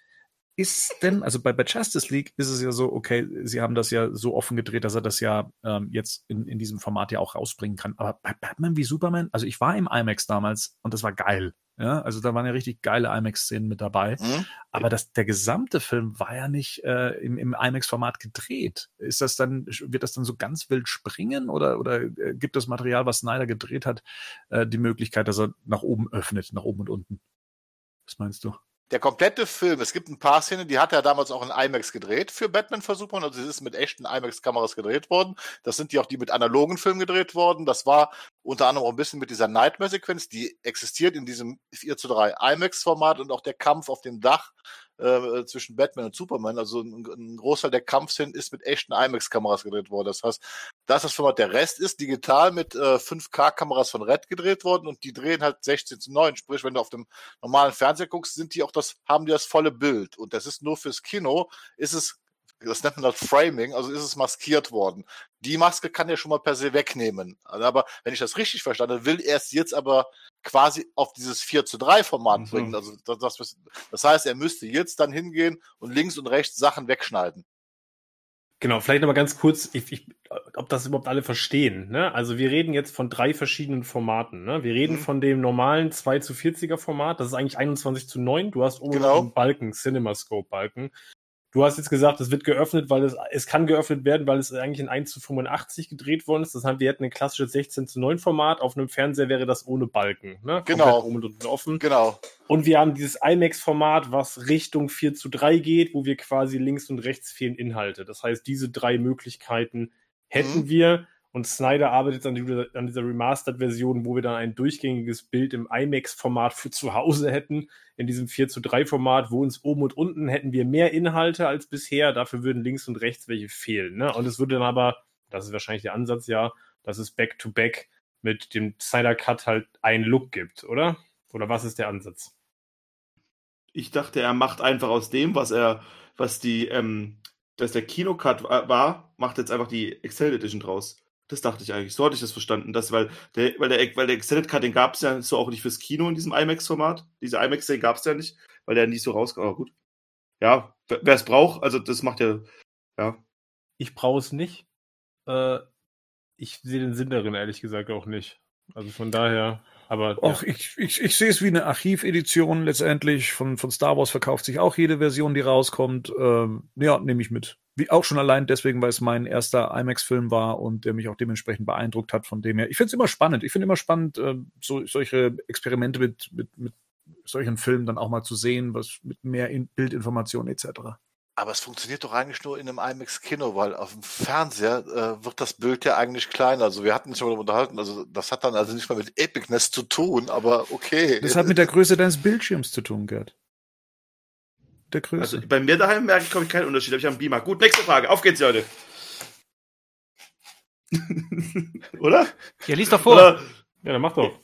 ist denn, also bei, bei Justice League ist es ja so, okay, sie haben das ja so offen gedreht, dass er das ja ähm, jetzt in, in diesem Format ja auch rausbringen kann. Aber bei Batman wie Superman, also ich war im IMAX damals und das war geil. Ja, also da waren ja richtig geile IMAX-Szenen mit dabei. Mhm. Aber das, der gesamte Film war ja nicht äh, im, im IMAX-Format gedreht. Ist das dann, wird das dann so ganz wild springen oder, oder äh, gibt das Material, was Snyder gedreht hat, äh, die Möglichkeit, dass er nach oben öffnet, nach oben und unten? Was meinst du? Der komplette Film, es gibt ein paar Szenen, die hat er damals auch in IMAX gedreht für Batman vs. Also es ist mit echten IMAX-Kameras gedreht worden. Das sind die auch die mit analogen Filmen gedreht worden. Das war unter anderem auch ein bisschen mit dieser Nightmare-Sequenz, die existiert in diesem 4 zu 3 IMAX-Format und auch der Kampf auf dem Dach äh, zwischen Batman und Superman. Also ein, ein Großteil der Kampfszenen ist mit echten IMAX-Kameras gedreht worden. Das heißt, das ist das Format. Der Rest ist digital mit äh, 5K-Kameras von Red gedreht worden und die drehen halt 16 zu 9. Sprich, wenn du auf dem normalen Fernseher guckst, sind die auch das, haben die das volle Bild. Und das ist nur fürs Kino, ist es das nennt man das Framing, also ist es maskiert worden. Die Maske kann er schon mal per se wegnehmen. Aber wenn ich das richtig verstanden will er es jetzt aber quasi auf dieses 4 zu 3 Format mhm. bringen. Also das, das, das heißt, er müsste jetzt dann hingehen und links und rechts Sachen wegschneiden. Genau, vielleicht nochmal ganz kurz, ich, ich, ob das überhaupt alle verstehen. Ne? Also wir reden jetzt von drei verschiedenen Formaten. Ne? Wir reden mhm. von dem normalen 2 zu 40er Format, das ist eigentlich 21 zu 9. Du hast oben genau. einen Balken, CinemaScope-Balken. Du hast jetzt gesagt, es wird geöffnet, weil es, es kann geöffnet werden, weil es eigentlich in 1 zu 85 gedreht worden ist. Das heißt, wir hätten ein klassisches 16 zu 9 Format. Auf einem Fernseher wäre das ohne Balken. Ne? Genau. Oben und offen. Genau. Und wir haben dieses IMAX-Format, was Richtung 4 zu 3 geht, wo wir quasi links und rechts fehlen Inhalte. Das heißt, diese drei Möglichkeiten hätten mhm. wir. Und Snyder arbeitet an, die, an dieser Remastered-Version, wo wir dann ein durchgängiges Bild im IMAX-Format für zu Hause hätten, in diesem 4 zu 3 Format, wo uns oben und unten hätten wir mehr Inhalte als bisher, dafür würden links und rechts welche fehlen. Ne? Und es würde dann aber, das ist wahrscheinlich der Ansatz, ja, dass es Back-to-Back -back mit dem Snyder Cut halt einen Look gibt, oder? Oder was ist der Ansatz? Ich dachte, er macht einfach aus dem, was er, was die, ähm, dass der Kinocut war, macht jetzt einfach die Extended Edition draus. Das dachte ich eigentlich. So hatte ich das verstanden. Das, weil, der, weil, der, weil der Extended Cut, den gab es ja so auch nicht fürs Kino in diesem IMAX-Format. Diese IMAX, den gab es ja nicht, weil der nicht so rauskam. Aber gut. Ja, wer es braucht, also das macht ja. Ja. Ich brauche es nicht. Äh, ich sehe den Sinn darin, ehrlich gesagt, auch nicht. Also von daher. Aber. Och, ja. ich, ich, ich sehe es wie eine Archivedition letztendlich. Von, von Star Wars verkauft sich auch jede Version, die rauskommt. Ähm, ja, nehme ich mit. Wie auch schon allein deswegen, weil es mein erster IMAX-Film war und der mich auch dementsprechend beeindruckt hat, von dem her. Ich finde es immer spannend. Ich finde immer spannend, äh, so, solche Experimente mit, mit, mit solchen Filmen dann auch mal zu sehen, was mit mehr in Bildinformationen etc. Aber es funktioniert doch eigentlich nur in einem IMAX-Kino, weil auf dem Fernseher äh, wird das Bild ja eigentlich kleiner. Also wir hatten uns schon mal unterhalten, also das hat dann also nicht mal mit Epicness zu tun, aber okay. Das hat mit der Größe deines Bildschirms zu tun, Gerd der Größe. Also bei mir daheim merke ich, glaube ich, keinen Unterschied. Da habe ich einen Beamer. Gut, nächste Frage. Auf geht's, Leute. Oder? Ja, lies doch vor. Oder, ja, dann mach doch.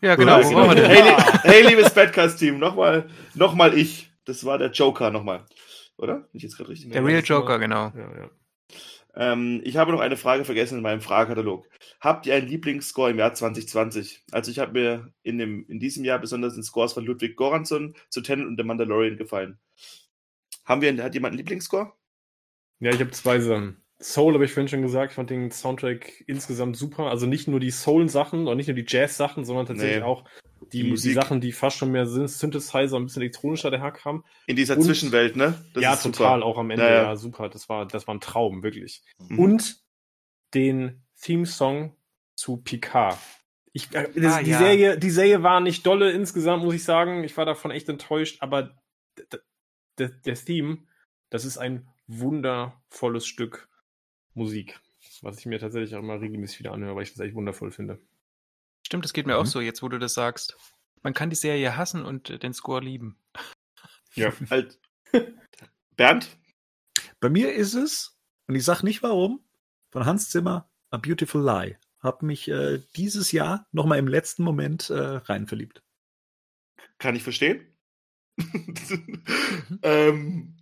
Ja, genau. Wo genau. Hey, hey, liebes Badcast-Team, nochmal noch mal ich. Das war der Joker nochmal. Oder? Bin ich jetzt gerade richtig? Der Real Joker, genau. Ja, ja. Ähm, ich habe noch eine Frage vergessen in meinem Fragekatalog. Habt ihr einen Lieblingsscore im Jahr 2020? Also ich habe mir in, dem, in diesem Jahr besonders den Scores von Ludwig Goransson zu Tenet und The Mandalorian gefallen. Haben wir, hat jemand einen Lieblingsscore? Ja, ich habe zwei Sachen. Soul habe ich vorhin schon gesagt, ich fand den Soundtrack insgesamt super. Also nicht nur die Soul-Sachen und nicht nur die Jazz-Sachen, sondern tatsächlich nee. auch die, die, die, Sachen, die fast schon mehr sind, Synthesizer, ein bisschen elektronischer daherkamen. In dieser und, Zwischenwelt, ne? Das ja, total, auch am Ende, ja, ja. super. Das war, das war ein Traum, wirklich. Mhm. Und den Theme-Song zu Picard. Ich, äh, das, ah, die, ja. Serie, die Serie war nicht dolle insgesamt, muss ich sagen. Ich war davon echt enttäuscht, aber der Theme, das ist ein wundervolles Stück Musik. Was ich mir tatsächlich auch immer regelmäßig wieder anhöre, weil ich das echt wundervoll finde. Stimmt, das geht mir mhm. auch so, jetzt wo du das sagst. Man kann die Serie hassen und äh, den Score lieben. Ja. halt. Bernd? Bei mir ist es, und ich sag nicht warum, von Hans Zimmer, A Beautiful Lie. Hab mich äh, dieses Jahr nochmal im letzten Moment äh, rein verliebt. Kann ich verstehen. Mhm. ähm,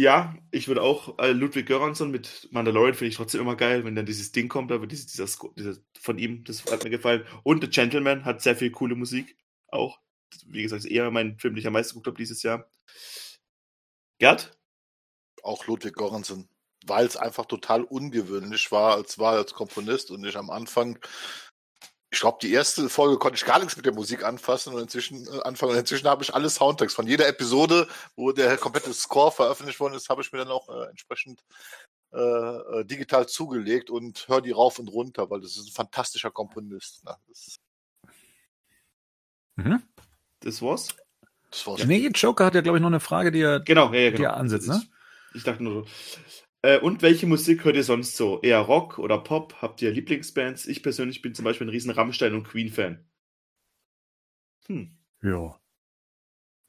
ja, ich würde auch äh, Ludwig Göransson mit Mandalorian finde ich trotzdem immer geil, wenn dann dieses Ding kommt, aber dieses, dieser, dieser von ihm, das hat mir gefallen. Und The Gentleman hat sehr viel coole Musik auch. Wie gesagt, ist eher mein Film, den ich am meisten geguckt habe dieses Jahr. Gerd? Auch Ludwig Göransson, weil es einfach total ungewöhnlich war, als war als Komponist und ich am Anfang ich glaube, die erste Folge konnte ich gar nichts mit der Musik anfassen und inzwischen äh, anfangen. Und inzwischen habe ich alle Soundtracks von jeder Episode, wo der komplette Score veröffentlicht worden ist, habe ich mir dann auch äh, entsprechend äh, äh digital zugelegt und höre die rauf und runter, weil das ist ein fantastischer Komponist. Ne? Das, mhm. das war's. Das war's. Nee, Joker hat ja, glaube ich, noch eine Frage, die er, genau, ja, ja, genau. die er ansetzt. Ne? Ich, ich dachte nur so. Äh, und welche Musik hört ihr sonst so? Eher Rock oder Pop? Habt ihr Lieblingsbands? Ich persönlich bin zum Beispiel ein riesen Rammstein- und Queen-Fan. Hm. Ja.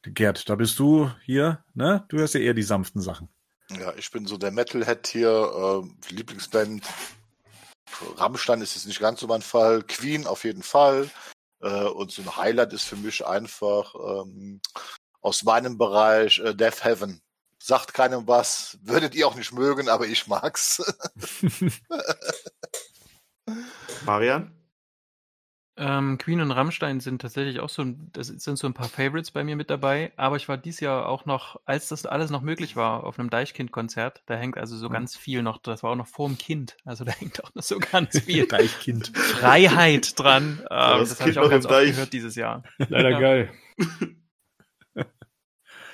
Gerd, da bist du hier, ne? Du hörst ja eher die sanften Sachen. Ja, ich bin so der Metalhead hier. Äh, Lieblingsband Rammstein ist jetzt nicht ganz so mein Fall. Queen auf jeden Fall. Äh, und so ein Highlight ist für mich einfach ähm, aus meinem Bereich äh, Death Heaven sagt keinem was, würdet ihr auch nicht mögen, aber ich mag's. Marian? Ähm, Queen und Rammstein sind tatsächlich auch so, das sind so ein paar Favorites bei mir mit dabei, aber ich war dieses Jahr auch noch, als das alles noch möglich war, auf einem Deichkind-Konzert. Da hängt also so mhm. ganz viel noch, das war auch noch vorm Kind, also da hängt auch noch so ganz viel Deichkind. Freiheit dran. Ähm, das, das habe ich auch ganz oft gehört dieses Jahr. Leider ja. geil.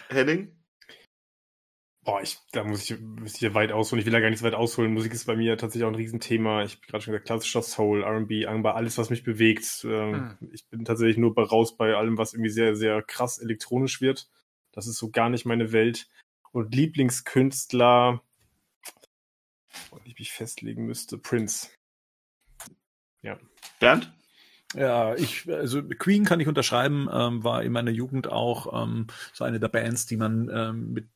Henning? Boah, ich, da muss ich, muss ich ja weit ausholen. Ich will da gar nicht so weit ausholen. Musik ist bei mir tatsächlich auch ein Riesenthema. Ich habe gerade schon gesagt, klassischer Soul, R&B, Angbar, alles, was mich bewegt. Ähm, hm. Ich bin tatsächlich nur raus bei allem, was irgendwie sehr, sehr krass elektronisch wird. Das ist so gar nicht meine Welt. Und Lieblingskünstler, wenn ich mich festlegen müsste, Prince. Ja. Bernd? Ja, ich, also Queen kann ich unterschreiben, ähm, war in meiner Jugend auch ähm, so eine der Bands, die man ähm, mit,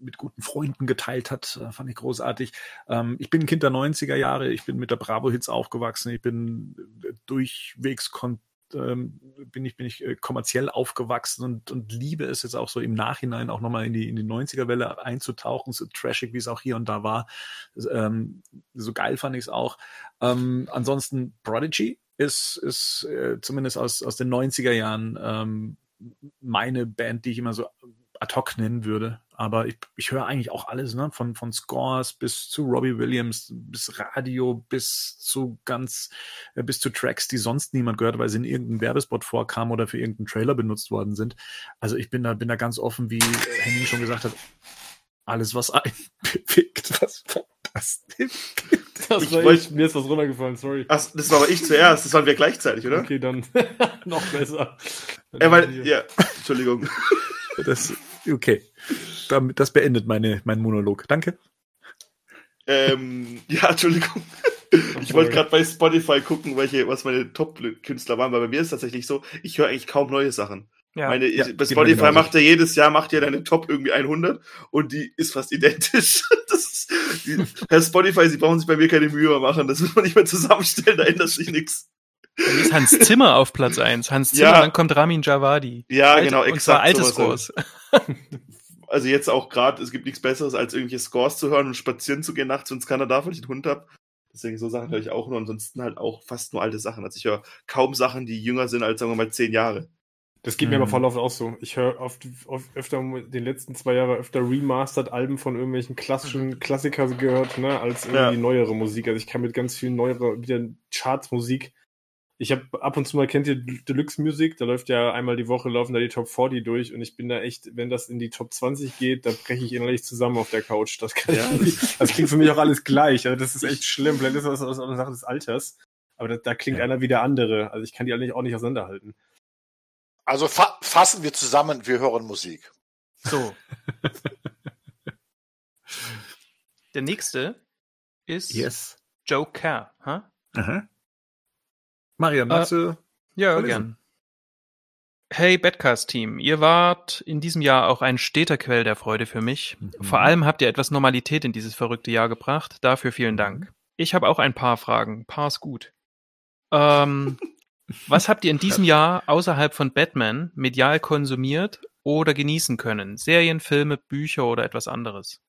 mit guten Freunden geteilt hat. Äh, fand ich großartig. Ähm, ich bin Kind der 90er Jahre, ich bin mit der Bravo-Hits aufgewachsen, ich bin äh, durchwegs kon ähm, bin ich, bin ich äh, kommerziell aufgewachsen und, und liebe es jetzt auch so im Nachhinein auch nochmal in die, in die 90er-Welle einzutauchen, so trashig, wie es auch hier und da war. Ähm, so geil fand ich es auch. Ähm, ansonsten Prodigy ist, ist äh, zumindest aus, aus den 90er Jahren ähm, meine Band, die ich immer so ad hoc nennen würde. Aber ich, ich höre eigentlich auch alles, ne? Von, von Scores bis zu Robbie Williams, bis Radio, bis zu ganz, äh, bis zu Tracks, die sonst niemand gehört, weil sie in irgendeinem Werbespot vorkamen oder für irgendeinen Trailer benutzt worden sind. Also ich bin da, bin da ganz offen, wie Henning schon gesagt hat, alles, was einen bewegt, was fantastisch das war ich, mir ist was runtergefallen, sorry. Ach, das war aber ich zuerst, das waren wir gleichzeitig, oder? Okay, dann noch besser. Ja, weil, ja, Entschuldigung. Das, okay. Das beendet meine, mein Monolog. Danke. Ähm, ja, Entschuldigung. Ich wollte gerade bei Spotify gucken, welche, was meine Top-Künstler waren, weil bei mir ist tatsächlich so, ich höre eigentlich kaum neue Sachen. Ja, Meine, ja, bei Spotify macht er jedes Jahr macht er deine Top irgendwie 100 und die ist fast identisch. Das Herr Spotify, Sie brauchen sich bei mir keine Mühe mehr machen. Das muss man nicht mehr zusammenstellen, da ändert sich nichts. Dann ist Hans Zimmer auf Platz 1. Hans Zimmer, ja. dann kommt Ramin Javadi. Ja, Alte, genau, exakt. Und zwar alte Scores. Also jetzt auch gerade, es gibt nichts Besseres, als irgendwelche Scores zu hören und spazieren zu gehen nachts, wenn es keiner darf, weil ich einen Hund habe. Deswegen so Sachen höre ich auch nur. Ansonsten halt auch fast nur alte Sachen. Also ich höre kaum Sachen, die jünger sind als, sagen wir mal, zehn Jahre. Das geht mhm. mir aber mhm. voll oft auch so. Ich höre oft, oft öfter den letzten zwei Jahre öfter remastered Alben von irgendwelchen klassischen Klassikern gehört, ne, als irgendwie ja. neuere Musik. Also ich kann mit ganz viel neuerer wieder Charts-Musik. Ich habe ab und zu mal kennt ihr Deluxe Music, da läuft ja einmal die Woche laufen da die Top 40 durch und ich bin da echt, wenn das in die Top 20 geht, da breche ich innerlich zusammen auf der Couch. Das, kann ja. ich, das klingt für mich auch alles gleich. Also das ist echt schlimm. Vielleicht ist das auch eine Sache des Alters. Aber da, da klingt ja. einer wie der andere. Also ich kann die eigentlich auch nicht auseinanderhalten. Also fa fassen wir zusammen, wir hören Musik. So. Der nächste ist Yes. Joe Kerr. Huh? Aha. Marian, magst du? Ja, Vorlesen. gern. Hey Badcast-Team, ihr wart in diesem Jahr auch ein steter Quell der Freude für mich. Mhm. Vor allem habt ihr etwas Normalität in dieses verrückte Jahr gebracht. Dafür vielen Dank. Ich habe auch ein paar Fragen. Paar ist gut. Ähm, was habt ihr in diesem Jahr außerhalb von Batman medial konsumiert oder genießen können? Serien, Filme, Bücher oder etwas anderes?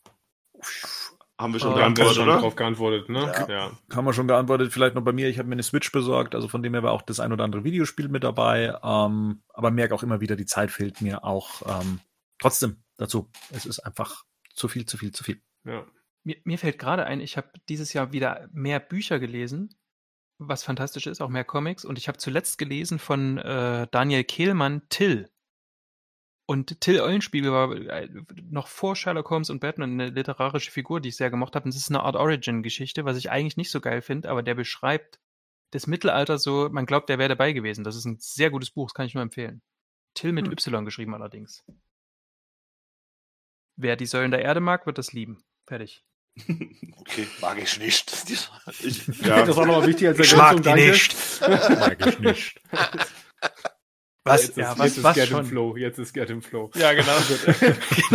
Haben wir schon Wir haben beantwortet, schon oder? drauf geantwortet, ne? Ja. ja. Haben wir schon beantwortet. Vielleicht noch bei mir. Ich habe mir eine Switch besorgt. Also von dem her war auch das ein oder andere Videospiel mit dabei. Ähm, aber merke auch immer wieder, die Zeit fehlt mir auch ähm, trotzdem dazu. Es ist einfach zu viel, zu viel, zu viel. ja. Mir, mir fällt gerade ein, ich habe dieses Jahr wieder mehr Bücher gelesen, was fantastisch ist, auch mehr Comics. Und ich habe zuletzt gelesen von äh, Daniel Kehlmann Till. Und Till Eulenspiegel war äh, noch vor Sherlock Holmes und Batman eine literarische Figur, die ich sehr gemocht habe. Und es ist eine Art Origin-Geschichte, was ich eigentlich nicht so geil finde, aber der beschreibt das Mittelalter so, man glaubt, der wäre dabei gewesen. Das ist ein sehr gutes Buch, das kann ich nur empfehlen. Till mit Hm. Y geschrieben allerdings. Wer die Säulen der Erde mag, wird das lieben. Fertig. Okay, mag ich nicht. Ich, ja. ja. Das war nochmal wichtig als Ergänzung, danke. Mag ich nicht. Was? Jetzt ist, ja, jetzt was, ist was Get schon? im Flow. Jetzt ist Get im Flow. Ja, genau.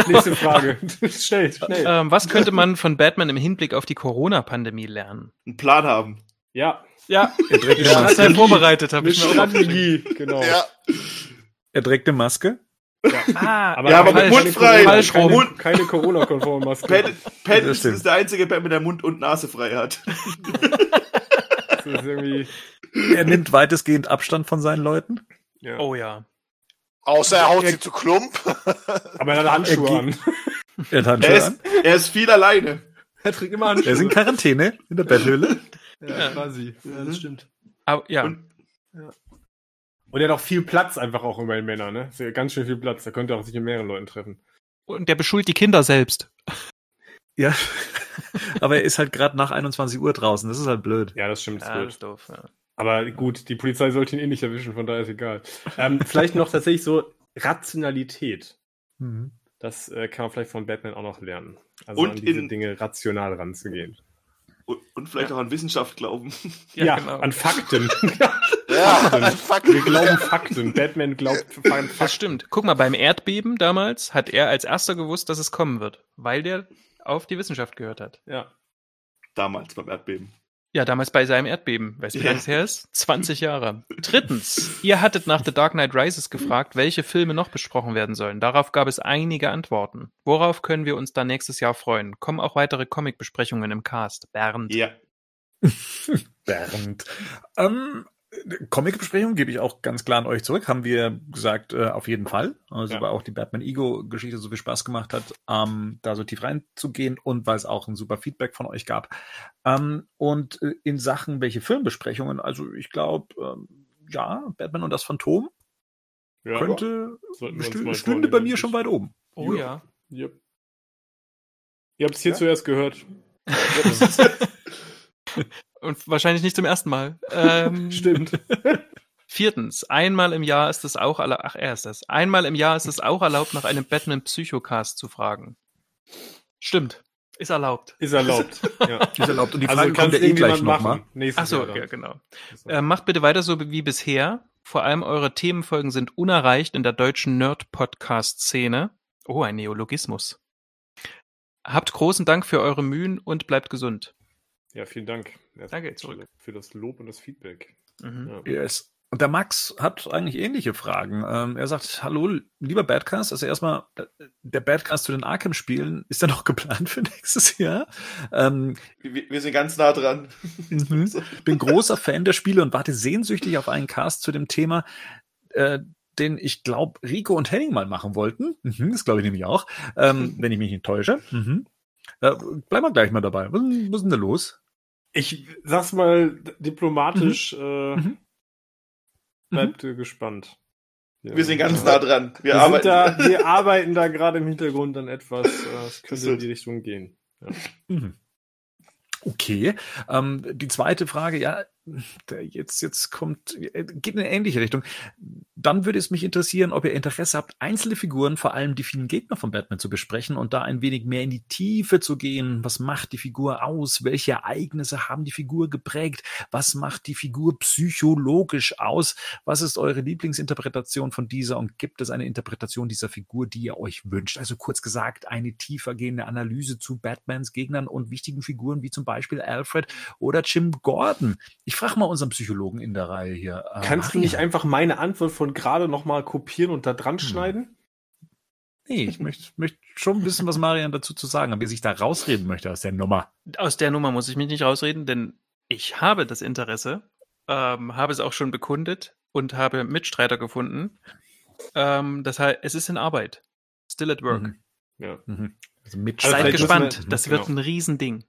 Nächste Frage. schnell, schnell. ähm, was könnte man von Batman im Hinblick auf die Corona-Pandemie lernen? einen Plan haben. Ja, Ja, Er trägt, Ja, eine das Maske. ist vorbereitet, habe mit ich mir auch Strategie, genau. Ja, er trägt eine Maske. Ah, Aber, Ja, aber mit keine Mund frei. Rum. Keine, keine Corona-konforme Maske. Pat, Pat Das ist, stimmt. der einzige Batman, der Mund und Nase frei hat. Das ist irgendwie, Er nimmt weitestgehend Abstand von seinen Leuten. ja. oh ja. außer er haut sie zu Klump. Aber er hat Handschuhe Er an. Er hat Handschuhe Er ist, an. er ist viel alleine. Er trägt immer Handschuhe. Er ist in Quarantäne in der Betthöhle. ja, quasi. Ja, Mhm. das stimmt. Aber, ja. Und- Und er hat auch viel Platz einfach auch über den Männern, ne? Ist ja Ganz schön viel Platz. Da könnte er auch sich mit mehreren Leuten treffen. Und der beschult die Kinder selbst. Ja. Aber er ist halt gerade nach 21 Uhr draußen. Das ist halt blöd. Ja, das stimmt. das ist blöd. ist doof. Ja. Aber gut, die Polizei sollte ihn eh nicht erwischen, von daher ist egal. Ähm, vielleicht noch tatsächlich so Rationalität. Mhm. Das äh, kann man vielleicht von Batman auch noch lernen. Also Und an diese in- Dinge rational ranzugehen. Und, und vielleicht auch an Wissenschaft glauben. Ja, genau. an Fakten. Ja, Fakten. Wir glauben Fakten. Batman glaubt Fakten. Das stimmt. Guck mal, beim Erdbeben damals hat er als erster gewusst, dass es kommen wird, weil der auf die Wissenschaft gehört hat. Ja. Damals beim Erdbeben. Ja, damals bei seinem Erdbeben. Weißt du, wie lange es her ist? 20 Jahre. Drittens, ihr hattet nach The Dark Knight Rises gefragt, welche Filme noch besprochen werden sollen. Darauf gab es einige Antworten. Worauf können wir uns dann nächstes Jahr freuen? Kommen auch weitere Comic-Besprechungen im Cast. Bernd. Ja. Bernd. Ähm, Comic-Besprechung gebe ich auch ganz klar an euch zurück. Haben wir gesagt, äh, auf jeden Fall. Also, Ja. weil auch die Batman-Ego-Geschichte so viel Spaß gemacht hat, ähm, da so tief reinzugehen und weil es auch ein super Feedback von euch gab. Ähm, und äh, in Sachen, welche Filmbesprechungen, also ich glaube, ähm, ja, Batman und das Phantom ja. könnte, Sollten wir uns stü mal stünde bei mir schon weit oben. Oh ja. Yep. Ihr habt es hier Ja? zuerst gehört. Und wahrscheinlich nicht zum ersten Mal. Ähm, Stimmt. Viertens, einmal im Jahr ist es auch erlaubt, ach, er ist das. Einmal im Jahr ist es auch erlaubt, nach einem Batman Psychocast zu fragen. Stimmt. Ist erlaubt. Ist erlaubt. Ja. Ist erlaubt. Und die Also Frage kann kommt es ja eh gleich nochmal. machen. Nächstes Ach so, Jahr dann. ja, genau. Äh, macht bitte weiter so wie bisher. Vor allem eure Themenfolgen sind unerreicht in der deutschen Nerd-Podcast-Szene. Oh, ein Neologismus. Habt großen Dank für eure Mühen und bleibt gesund. Ja, vielen Dank. Erst Danke, zurück. Für das Lob und das Feedback. Mhm. Ja. Yes. Und der Max hat eigentlich ähnliche Fragen. Ähm, er sagt, hallo, lieber Badcast, also erstmal, äh, der Badcast zu den Arkham-Spielen, ist ja noch geplant für nächstes Jahr? Ähm, Wir, wir sind ganz nah dran. mhm. Ich bin großer Fan der Spiele und warte sehnsüchtig auf einen Cast zu dem Thema, äh, den ich glaube, Rico und Henning mal machen wollten. Mhm, das glaube ich nämlich auch, ähm, wenn ich mich nicht täusche. Mhm. Äh, bleiben wir gleich mal dabei. Was, ist- was ist denn da los? Ich sag's mal diplomatisch, äh, Mhm. bleibt äh, gespannt. Ja. Wir sind ganz nah dran. Wir, Wir, arbeiten. da, wir arbeiten da gerade im Hintergrund an etwas. äh, Es könnte in die Richtung gehen. Mhm. Okay. Ähm, die zweite Frage, ja, jetzt, jetzt kommt, äh, geht in eine ähnliche Richtung. Dann würde es mich interessieren, ob ihr Interesse habt, einzelne Figuren, vor allem die vielen Gegner von Batman zu besprechen und da ein wenig mehr in die Tiefe zu gehen. Was macht die Figur aus? Welche Ereignisse haben die Figur geprägt? Was macht die Figur psychologisch aus? Was ist eure Lieblingsinterpretation von dieser und gibt es eine Interpretation dieser Figur, die ihr euch wünscht? Also kurz gesagt, eine tiefergehende Analyse zu Batmans Gegnern und wichtigen Figuren wie zum Beispiel Alfred oder Jim Gordon. Ich frage mal unseren Psychologen in der Reihe hier. Äh, Kannst Marian. du nicht einfach meine Antwort von gerade nochmal kopieren und da dran hm. schneiden? Nee, ich möchte, möchte schon wissen, was Marian dazu zu sagen hat, wie sich da rausreden möchte aus der Nummer. Aus der Nummer muss ich mich nicht rausreden, denn ich habe das Interesse, ähm, habe es auch schon bekundet und habe Mitstreiter gefunden. Ähm, das heißt, es ist in Arbeit. Still at work. Mhm. Ja. Mhm. Also Seid gespannt, wir, das wird genau. ein Riesending.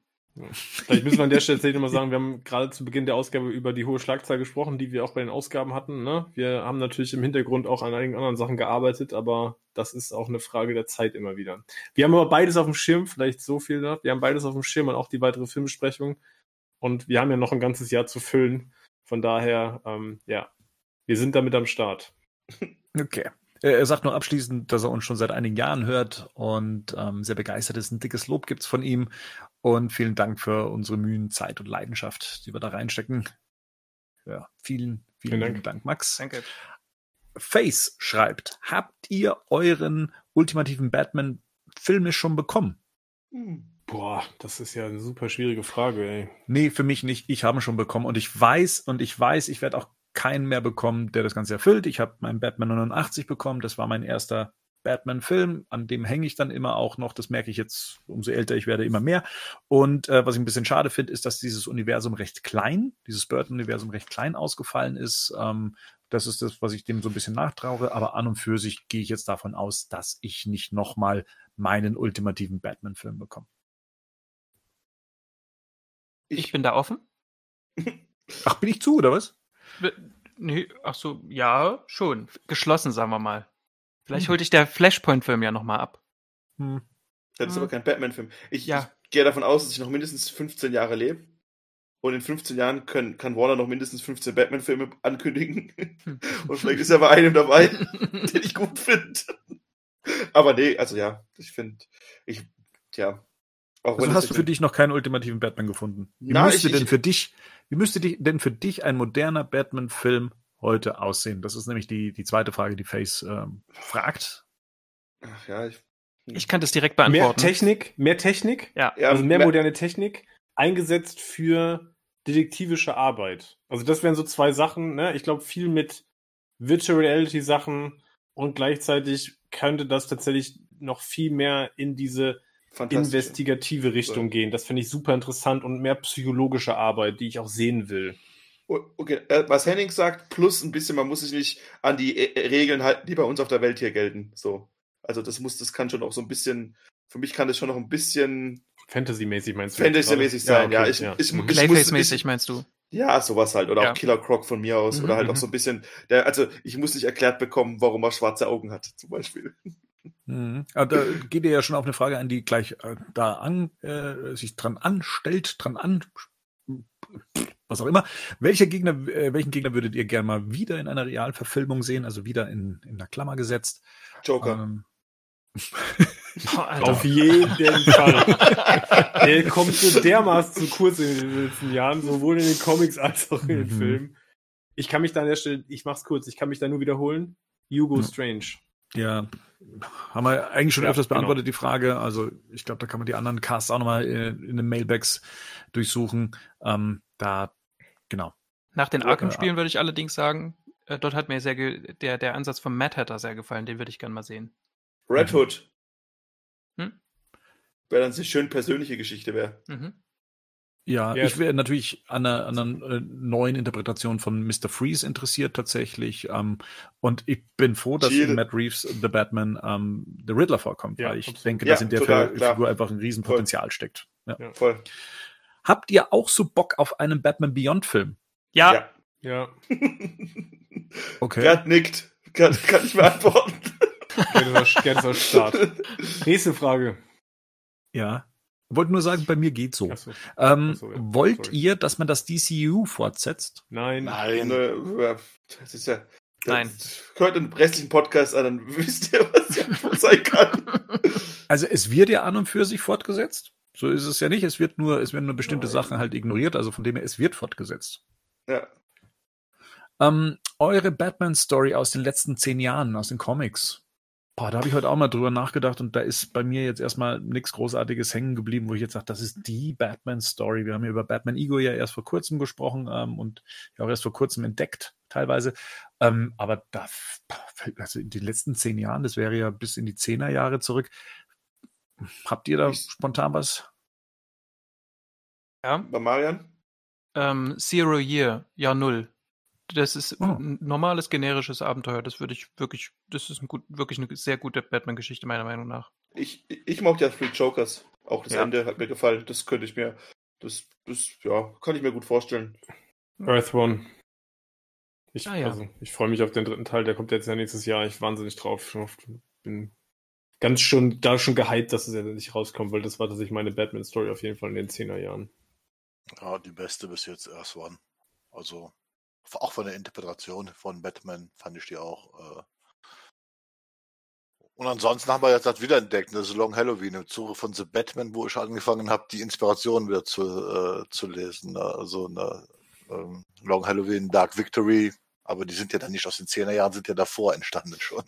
Vielleicht müssen wir an der Stelle tatsächlich mal sagen, wir haben gerade zu Beginn der Ausgabe über die hohe Schlagzahl gesprochen, die wir auch bei den Ausgaben hatten. Ne? Wir haben natürlich im Hintergrund auch an einigen anderen Sachen gearbeitet, aber das ist auch eine Frage der Zeit immer wieder. Wir haben aber beides auf dem Schirm, vielleicht so viel da. Wir haben beides auf dem Schirm und auch die weitere Filmbesprechung. Und wir haben ja noch ein ganzes Jahr zu füllen. Von daher, ähm, ja, wir sind damit am Start. Okay. Er sagt nur abschließend, dass er uns schon seit einigen Jahren hört und ähm, sehr begeistert ist. Ein dickes Lob gibt's von ihm. Und vielen Dank für unsere Mühen, Zeit und Leidenschaft, die wir da reinstecken. Ja, vielen, vielen, vielen Dank. Dank, Max. Danke. Face schreibt, habt ihr euren ultimativen Batman-Filme schon bekommen? Hm. Boah, das ist ja eine super schwierige Frage, ey. Nee, für mich nicht. Ich habe ihn schon bekommen und ich weiß und ich weiß, ich werde auch keinen mehr bekommen, der das Ganze erfüllt. Ich habe meinen Batman 89 bekommen. Das war mein erster Batman-Film, an dem hänge ich dann immer auch noch. Das merke ich jetzt, umso älter ich werde, immer mehr. Und äh, was ich ein bisschen schade finde, ist, dass dieses Universum recht klein, dieses Burton-Universum recht klein ausgefallen ist. Ähm, das ist das, was ich dem so ein bisschen nachtraue. Aber an und für sich gehe ich jetzt davon aus, dass ich nicht nochmal meinen ultimativen Batman-Film bekomme. Ich bin da offen. Ach, bin ich zu, oder was? Nee, ach so, ja, schon. Geschlossen, sagen wir mal. Vielleicht hm. holt dich der Flashpoint-Film ja nochmal ab. Hm. Das ist hm. aber kein Batman-Film. Ich, ja. ich, gehe davon aus, dass ich noch mindestens 15 Jahre lebe. Und in 15 Jahren können, kann Warner noch mindestens 15 Batman-Filme ankündigen. Hm. Und vielleicht ist er bei einem dabei, den ich gut finde. Aber nee, also ja, ich finde, ich, ja. Auch also hast du für dich noch keinen ultimativen Batman gefunden? Wie Na, müsste ich, denn für dich, wie müsste denn für dich ein moderner Batman-Film heute aussehen? Das ist nämlich die, die zweite Frage, die Face ähm, fragt. Ach ja, ich, ich kann das direkt beantworten. Mehr Technik, mehr Technik, ja. also mehr, mehr moderne Technik, eingesetzt für detektivische Arbeit. Also das wären so zwei Sachen, ne? Ich glaube viel mit Virtual Reality Sachen und gleichzeitig könnte das tatsächlich noch viel mehr in diese investigative Richtung gehen. Das finde ich super interessant und mehr psychologische Arbeit, die ich auch sehen will. Okay, äh, was Henning sagt, plus ein bisschen, man muss sich nicht an die äh, Regeln halten, die bei uns auf der Welt hier gelten. So. Also das muss, das kann schon auch so ein bisschen, für mich kann das schon noch ein bisschen Fantasy-mäßig meinst du? Fantasy-mäßig sein, ja. Okay, ja. Ich, ja. Ich, mhm. Clayface-mäßig meinst du? Ja, sowas halt. Oder ja. auch Killer Croc von mir aus. Mhm, oder halt auch mhm. so ein bisschen, der, also ich muss nicht erklärt bekommen, warum er schwarze Augen hat, zum Beispiel. Mhm. Aber da geht ihr ja schon auf eine Frage an, die gleich äh, da an, äh, sich dran anstellt, dran an, was auch immer. Welcher Gegner, äh, welchen Gegner würdet ihr gerne mal wieder in einer Realverfilmung sehen, also wieder in, in einer Klammer gesetzt? Joker. Ähm, oh, Auf jeden Fall. Der kommt so dermaßen zu kurz in den letzten Jahren, sowohl in den Comics als auch in den mhm. Filmen. Ich kann mich da an der Stelle, ich mach's kurz, ich kann mich da nur wiederholen. Hugo Strange. Ja, haben wir eigentlich schon ja, öfters genau. beantwortet, genau. die Frage. Also ich glaube, da kann man die anderen Casts auch nochmal in, in den Mailbacks durchsuchen. Ähm, da, genau. Nach den Arkham-Spielen würde ich allerdings sagen, äh, dort hat mir sehr der, der Ansatz von Mad Hatter sehr gefallen. Den würde ich gerne mal sehen. Red mhm. Hood. Hm? Wäre dann eine schön persönliche Geschichte wäre. Mhm. Ja, ja, ich wäre natürlich an einer, an einer äh, neuen Interpretation von Mr. Freeze interessiert tatsächlich. Ähm, und ich bin froh, dass Chill. in Matt Reeves The Batman ähm, The Riddler vorkommt, ja, weil ich absolut. denke, dass in der total, Figur einfach ein Riesenpotenzial voll. steckt. Ja. ja. voll. Habt ihr auch so Bock auf einen Batman Beyond Film? Ja. Ja. okay. Gerd nickt. Kann, kann ich beantworten. Gerne so Start. Nächste Frage. Ja. Wollte nur sagen, bei mir geht so. Ach so. Ähm, Ach so, ja. wollt Sorry. ihr, dass man das DCU fortsetzt? Nein. Nein. Ne, ja, Das ist ja. Nein. Das hört den restlichen Podcast an, dann wisst ihr, was ja sein kann. Also es wird ja an und für sich fortgesetzt. So ist es ja nicht. Es wird nur, es werden nur bestimmte Nein. Sachen halt ignoriert. Also von dem her, es wird fortgesetzt. Ja. Ähm, eure Batman-Story aus den letzten zehn Jahren, aus den Comics. Boah, da habe ich heute auch mal drüber nachgedacht und da ist bei mir jetzt erstmal nichts Großartiges hängen geblieben, wo ich jetzt sage, das ist die Batman-Story. Wir haben ja über Batman Ego ja erst vor kurzem gesprochen ähm, und ja auch erst vor kurzem entdeckt, teilweise. Ähm, aber da fällt, also in den letzten zehn Jahren, das wäre ja bis in die Zehnerjahre zurück. Habt ihr da Ich- spontan was? Ja. Bei Marian? Ähm, Zero Year, Jahr Null. Das ist Oh. ein normales generisches Abenteuer. Das würde ich wirklich, das ist ein gut, wirklich eine sehr gute Batman-Geschichte, meiner Meinung nach. Ich, ich mochte ja Three Jokers. Auch das Ja. Ende hat mir gefallen. Das könnte ich mir, das, das, ja, kann ich mir gut vorstellen. Earth One. Ich, Ah, ja. also, ich freue mich auf den dritten Teil, der kommt jetzt ja nächstes Jahr. Ich wahnsinnig drauf. Ich bin ganz schon, da schon gehypt, dass es ja nicht rauskommt, weil das war tatsächlich meine Batman-Story auf jeden Fall in den 10er Jahren. Ja, die beste bis jetzt erst waren. Also, auch von der Interpretation von Batman fand ich die auch. Äh und ansonsten haben wir jetzt das wiederentdeckt, ne, The Long Halloween im Zuge von The Batman, wo ich angefangen habe, die Inspiration wieder zu, äh, zu lesen. Ne? Also ne, ähm, Long Halloween, Dark Victory, aber die sind ja dann nicht aus den 10er Jahren, sind ja davor entstanden schon.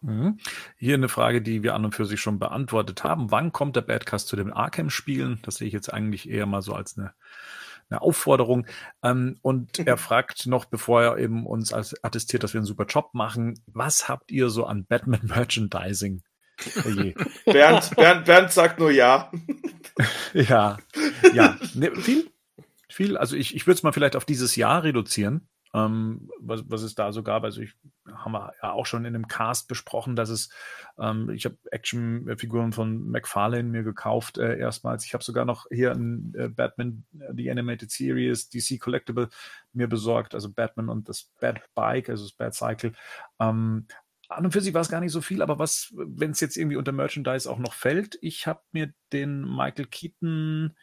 Mhm. Hier eine Frage, die wir an und für sich schon beantwortet haben. Wann kommt der Badcast zu den Arkham-Spielen? Das sehe ich jetzt eigentlich eher mal so als eine, eine Aufforderung. Ähm, und er fragt noch, bevor er eben uns als attestiert, dass wir einen super Job machen, was habt ihr so an Batman-Merchandising? Oh je. Bernd, Bernd, Bernd sagt nur ja. ja, ja, ne, viel, viel. Also ich, ich würde es mal vielleicht auf dieses Jahr reduzieren, ähm, was, was es da so gab. Also ich haben wir ja auch schon in einem Cast besprochen, dass es, ähm, ich habe Actionfiguren von McFarlane mir gekauft äh, erstmals. Ich habe sogar noch hier ein äh, Batman, äh, die Animated Series, DC Collectible mir besorgt, also Batman und das Bad Bike, also das Bad Cycle. Ähm, an und für sich war es gar nicht so viel, aber was, wenn es jetzt irgendwie unter Merchandise auch noch fällt, ich habe mir den Michael Keaton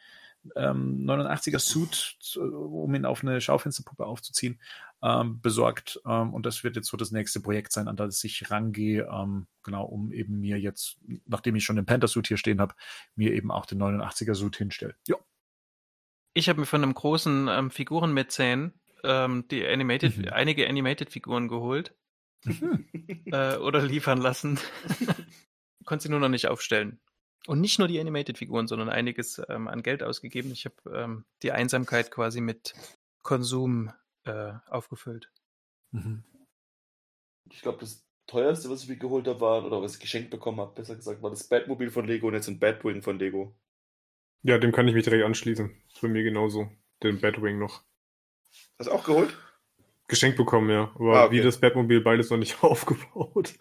ähm, 89er Suit, zu- um ihn auf eine Schaufensterpuppe aufzuziehen, ähm, besorgt. Ähm, und das wird jetzt so das nächste Projekt sein, an das ich rangehe, ähm, genau, um eben mir jetzt, nachdem ich schon den Panther-Suit hier stehen habe, mir eben auch den 89er Suit hinstelle. Ja. Ich habe mir von einem großen ähm, Figurenmäzen ähm, die Animated, Mhm. einige Animated-Figuren geholt Mhm. äh, oder liefern lassen. Konnte sie nur noch nicht aufstellen. Und nicht nur die Animated-Figuren, sondern einiges ähm, an Geld ausgegeben. Ich habe ähm, die Einsamkeit quasi mit Konsum äh, aufgefüllt. Mhm. Ich glaube, das teuerste, was ich mir geholt habe, war, oder was ich geschenkt bekommen habe, besser gesagt, war das Batmobil von Lego und jetzt ein Batwing von Lego. Ja, dem kann ich mich direkt anschließen. Ist bei mir genauso. Den Batwing noch. Hast du auch geholt? Geschenkt bekommen, ja. Aber Ah, okay. wie das Batmobil beides noch nicht aufgebaut.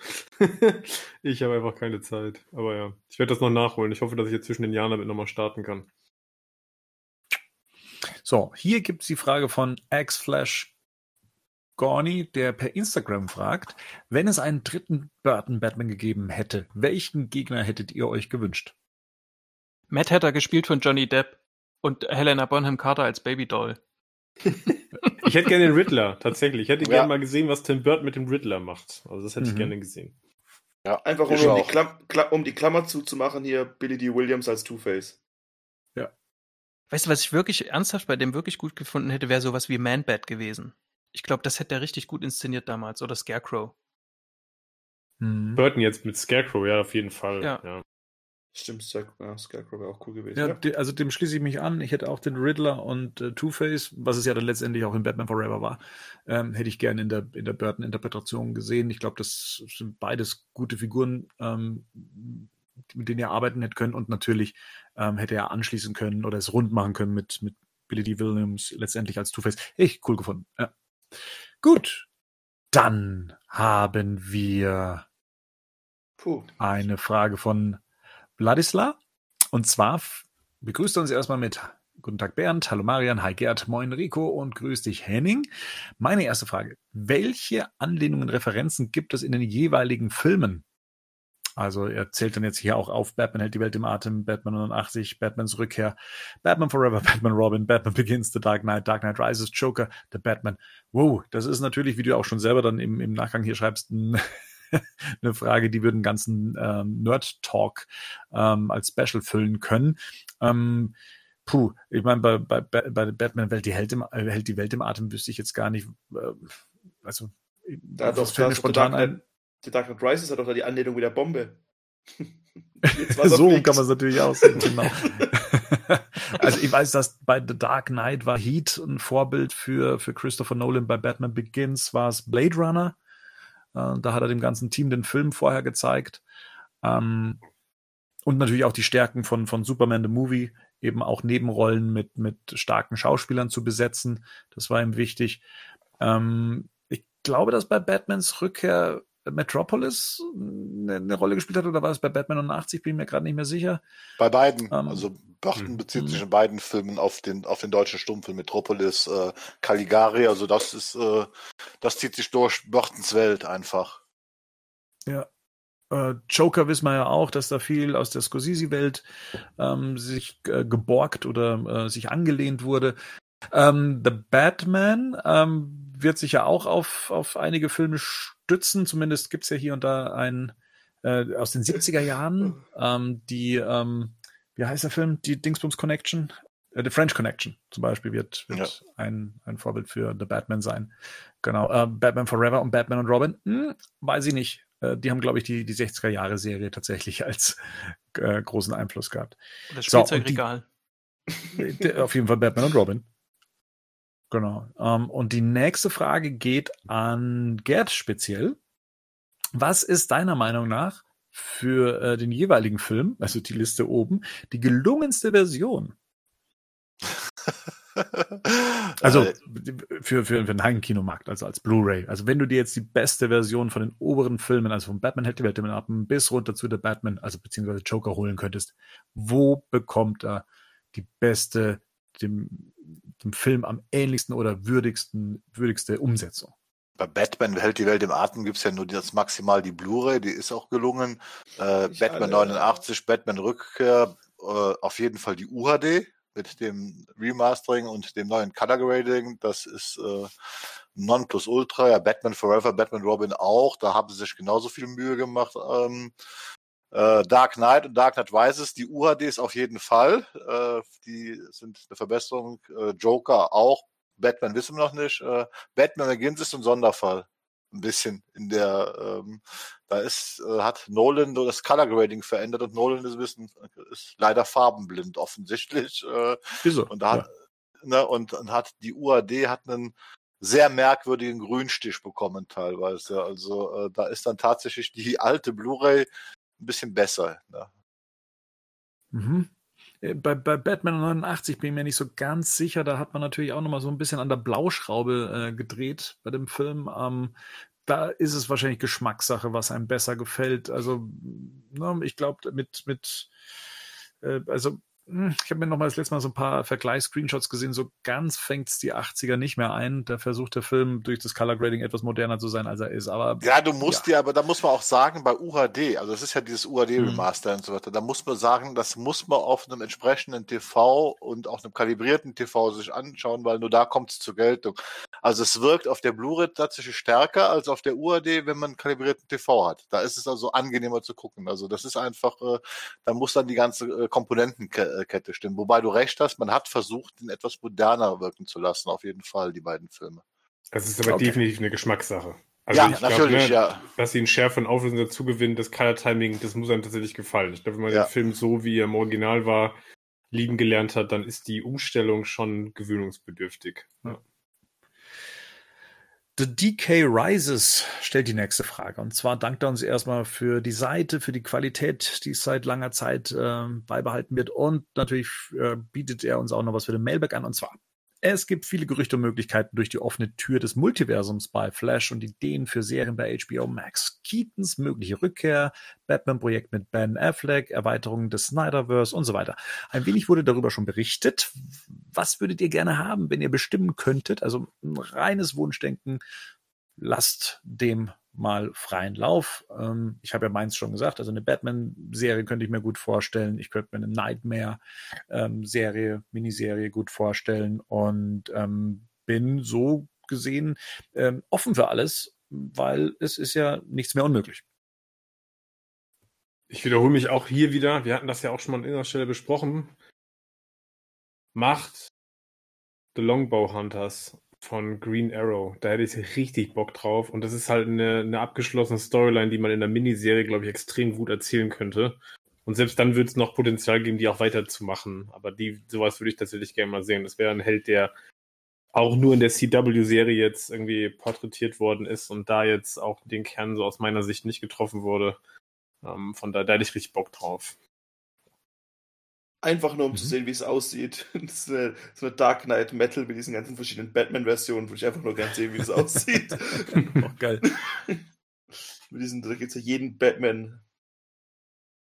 ich habe einfach keine Zeit. Aber ja, ich werde das noch nachholen. Ich hoffe, dass ich jetzt zwischen den Jahren damit nochmal starten kann. So, hier gibt es die Frage von X-Flash Gorny, der per Instagram fragt, wenn es einen dritten Burton Batman gegeben hätte, welchen Gegner hättet ihr euch gewünscht? Matt Hatter gespielt von Johnny Depp und Helena Bonham Carter als Babydoll. Ich hätte gerne den Riddler, tatsächlich. Ich hätte Ja. gerne mal gesehen, was Tim Burton mit dem Riddler macht. Also das hätte ich Mhm. gerne gesehen. Einfach um, Ich um, die Klam Kla um die Klammer zuzumachen, hier Billy D. Williams als Two-Face. Weißt du, was ich wirklich ernsthaft bei dem wirklich gut gefunden hätte, wäre sowas wie Man-Bat gewesen. Ich glaube, das hätte er richtig gut inszeniert damals. Oder Scarecrow. Hm. Burton jetzt mit Scarecrow, ja, auf jeden Fall. Ja. ja. Stimmt, Scarecrow wäre auch cool gewesen. Ja, de, also dem schließe ich mich an. Ich hätte auch den Riddler und äh, Two-Face, was es ja dann letztendlich auch in Batman Forever war, ähm, hätte ich gerne in der, in der Burton-Interpretation gesehen. Ich glaube, das sind beides gute Figuren, ähm, mit denen er arbeiten hätte können und natürlich ähm, hätte er anschließen können oder es rund machen können mit, mit Billy D. Williams letztendlich als Two-Face. Ich cool gefunden. Ja. Gut. Dann haben wir Puh. eine Frage von Wladisla. Und zwar begrüßt uns erstmal mit Guten Tag Bernd, hallo Marian, hi Gerd, moin Rico und grüß dich Henning. Meine erste Frage. Welche Anlehnungen, Referenzen gibt es in den jeweiligen Filmen? Also er zählt dann jetzt hier auch auf Batman hält die Welt im Atem, Batman 89, Batmans Rückkehr, Batman Forever, Batman Robin, Batman Begins, The Dark Knight, Dark Knight Rises, Joker, The Batman. Wow, das ist natürlich, wie du auch schon selber dann im, im Nachgang hier schreibst, ein, eine Frage, die wir den ganzen ähm, Nerd-Talk ähm, als Special füllen können. Ähm, puh, ich meine, bei, bei, bei Batman Welt die, hält, im, äh, hält die Welt im Atem, wüsste ich jetzt gar nicht, äh, also da doch fällt mir spontan ein. The Dark Knight Rises hat doch da die Anlehnung mit der Bombe. so kann man es natürlich aussehen, genau. also ich weiß, dass bei The Dark Knight war Heat ein Vorbild für, für Christopher Nolan. Bei Batman Begins war es Blade Runner. Äh, da hat er dem ganzen Team den Film vorher gezeigt. Ähm, und natürlich auch die Stärken von, von Superman the Movie, eben auch Nebenrollen mit, mit starken Schauspielern zu besetzen. Das war ihm wichtig. Ähm, ich glaube, dass bei Batmans Rückkehr Metropolis eine, eine, Rolle gespielt hat oder war es bei Batman 89? Bin mir gerade nicht mehr sicher. Bei beiden. Ähm, also Bachten hm, bezieht hm. sich in beiden Filmen auf den, auf den deutschen Stummfilm Metropolis, äh, Caligari. Also das ist, äh, das zieht sich durch Bachtens Welt einfach. Ja. Äh, Joker wissen wir ja auch, dass da viel aus der Scorsese-Welt ähm, sich äh, geborgt oder äh, sich angelehnt wurde. Ähm, The Batman ähm, wird sich ja auch auf, auf einige Filme stützen. Zumindest gibt es ja hier und da einen äh, aus den 70er Jahren, ähm, die, ähm, wie heißt der Film? Die Dingsbums Connection? Äh, The French Connection zum Beispiel wird, wird ja. ein, ein Vorbild für The Batman sein. Genau. Äh, Batman Forever und Batman und Robin? Hm, weiß ich nicht. Äh, die haben, glaube ich, die, die 60er Jahre Serie tatsächlich als äh, großen Einfluss gehabt. Das Spielzeugregal. So, die, auf jeden Fall Batman und Robin. Genau. Ähm, und die nächste Frage geht an Gerd speziell. Was ist deiner Meinung nach für äh, den jeweiligen Film, also die Liste oben, die gelungenste Version? also äh. für, für, für den Heimkinomarkt, also als Blu-ray. Also wenn du dir jetzt die beste Version von den oberen Filmen, also von Batman hätte Welt ab bis runter zu der Batman, also beziehungsweise Joker holen könntest, wo bekommt er die beste, dem dem Film am ähnlichsten oder würdigsten, würdigste Umsetzung. Bei Batman hält die Welt im Atem gibt es ja nur das maximal die Blu-ray, die ist auch gelungen. Äh, Batman alle, 89, Batman Rückkehr, äh, auf jeden Fall die UHD mit dem Remastering und dem neuen Color Grading. Das ist äh, Ultra. Ja, Batman Forever, Batman Robin auch. Da haben sie sich genauso viel Mühe gemacht. Ähm, äh, Dark Knight und Dark Knight Rises, die UHDs auf jeden Fall. Äh, die sind eine Verbesserung. Äh, Joker auch. Batman wissen wir noch nicht. Äh, Batman Begins ist ein Sonderfall. Ein bisschen in der, ähm, da ist, äh, hat Nolan das Color Grading verändert und Nolan ist, wissen, ist leider farbenblind offensichtlich. Äh, Wieso? Und da hat, ja. ne, und, und hat die UAD hat einen sehr merkwürdigen Grünstich bekommen teilweise. Also äh, da ist dann tatsächlich die alte Blu-ray ein bisschen besser. Ne? Mhm. Äh, bei, bei Batman 89 bin ich mir nicht so ganz sicher. Da hat man natürlich auch nochmal so ein bisschen an der Blauschraube äh, gedreht bei dem Film. Ähm, da ist es wahrscheinlich Geschmackssache, was einem besser gefällt. Also, ne, ich glaube, mit, mit, äh, also ich habe mir noch mal das letzte Mal so ein paar Vergleichs-Screenshots gesehen. So ganz fängt es die 80er nicht mehr ein. Da versucht der Film durch das Color Grading etwas moderner zu sein, als er ist. Aber ja, du musst ja, aber da muss man auch sagen, bei UHD, also das ist ja dieses UHD mhm. Remaster mhm. und so weiter, da muss man sagen, das muss man auf einem entsprechenden TV und auf einem kalibrierten TV sich anschauen, weil nur da kommt es zur Geltung. Also es wirkt auf der Blu-ray tatsächlich stärker als auf der UHD, wenn man einen kalibrierten TV hat. Da ist es also angenehmer zu gucken. Also das ist einfach, äh, da muss dann die ganze äh, Komponentenkette Kette stimmen. Wobei du recht hast, man hat versucht, ihn etwas moderner wirken zu lassen, auf jeden Fall, die beiden Filme. Das ist aber okay. definitiv eine Geschmackssache. Also ja, natürlich, glaub, ne, ja. Dass sie einen Schärfe und Auflösung dazu gewinnen, das Color Timing, das muss einem tatsächlich gefallen. Ich glaube, wenn man ja. den Film so, wie er im Original war, lieben gelernt hat, dann ist die Umstellung schon gewöhnungsbedürftig. Ja. The DK Rises stellt die nächste Frage. Und zwar dankt er uns erstmal für die Seite, für die Qualität, die seit langer Zeit äh, beibehalten wird. Und natürlich äh, bietet er uns auch noch was für den Mailback an. Und zwar es gibt viele Gerüchte und Möglichkeiten durch die offene Tür des Multiversums bei Flash und Ideen für Serien bei HBO Max. Keatons mögliche Rückkehr, Batman-Projekt mit Ben Affleck, Erweiterung des Snyderverse und so weiter. Ein wenig wurde darüber schon berichtet. Was würdet ihr gerne haben, wenn ihr bestimmen könntet? Also ein reines Wunschdenken. Lasst dem mal freien Lauf. Ähm, ich habe ja meins schon gesagt, also eine Batman-Serie könnte ich mir gut vorstellen. Ich könnte mir eine Nightmare-Serie, ähm, Miniserie gut vorstellen und ähm, bin so gesehen ähm, offen für alles, weil es ist ja nichts mehr unmöglich. Ich wiederhole mich auch hier wieder. Wir hatten das ja auch schon mal an irgendeiner Stelle besprochen. Macht The Longbow Hunters von Green Arrow. Da hätte ich richtig Bock drauf. Und das ist halt eine, eine abgeschlossene Storyline, die man in der Miniserie, glaube ich, extrem gut erzählen könnte. Und selbst dann würde es noch Potenzial geben, die auch weiterzumachen. Aber die, sowas würde ich tatsächlich gerne mal sehen. Das wäre ein Held, der auch nur in der CW-Serie jetzt irgendwie porträtiert worden ist und da jetzt auch den Kern so aus meiner Sicht nicht getroffen wurde. Ähm, von da, da hätte ich richtig Bock drauf. Einfach nur, um mhm. zu sehen, wie es aussieht. Das ist eine, so eine Dark Knight Metal mit diesen ganzen verschiedenen Batman-Versionen, wo ich einfach nur gerne sehen, wie es aussieht. oh, geil. mit diesen, da gibt es ja jeden Batman.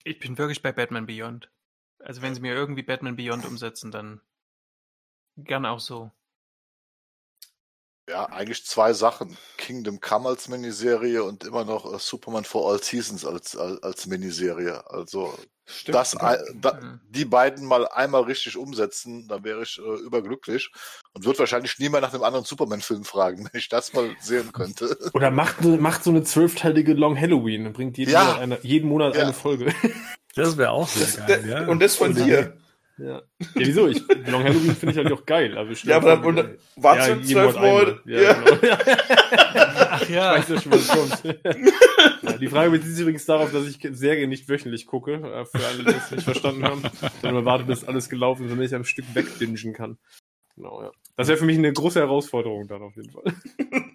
Ich bin wirklich bei Batman Beyond. Also wenn sie mir irgendwie Batman Beyond umsetzen, dann gern auch so. Ja, eigentlich zwei Sachen. Kingdom Come als Miniserie und immer noch uh, Superman for All Seasons als, als, als Miniserie. Also Stimmt. das, da, mhm. die beiden mal einmal richtig umsetzen, dann wäre ich äh, überglücklich und würde wahrscheinlich nie mehr nach einem anderen Superman-Film fragen, wenn ich das mal sehen könnte. Oder macht, macht so eine zwölfteilige Long Halloween und bringt jeden, ja. Monat, eine, jeden Monat ja. eine Folge. Das wäre auch sehr das, geil. ja. Und das von dir. Ja. ja, wieso? Ich, Long Halloween finde ich halt auch geil. Also ja, aber dann, und, warte ja, zwölf Monate. Ja, ja. Genau. Ach ja. Ich weiß ja schon, was kommt. ja, die Frage bezieht sich übrigens darauf, dass ich Serien nicht wöchentlich gucke, äh, für alle, die das nicht verstanden haben. Sondern man wartet, bis alles gelaufen ist, damit ich am Stück wegbingen kann. Genau, ja. Das wäre für mich eine große Herausforderung dann auf jeden Fall.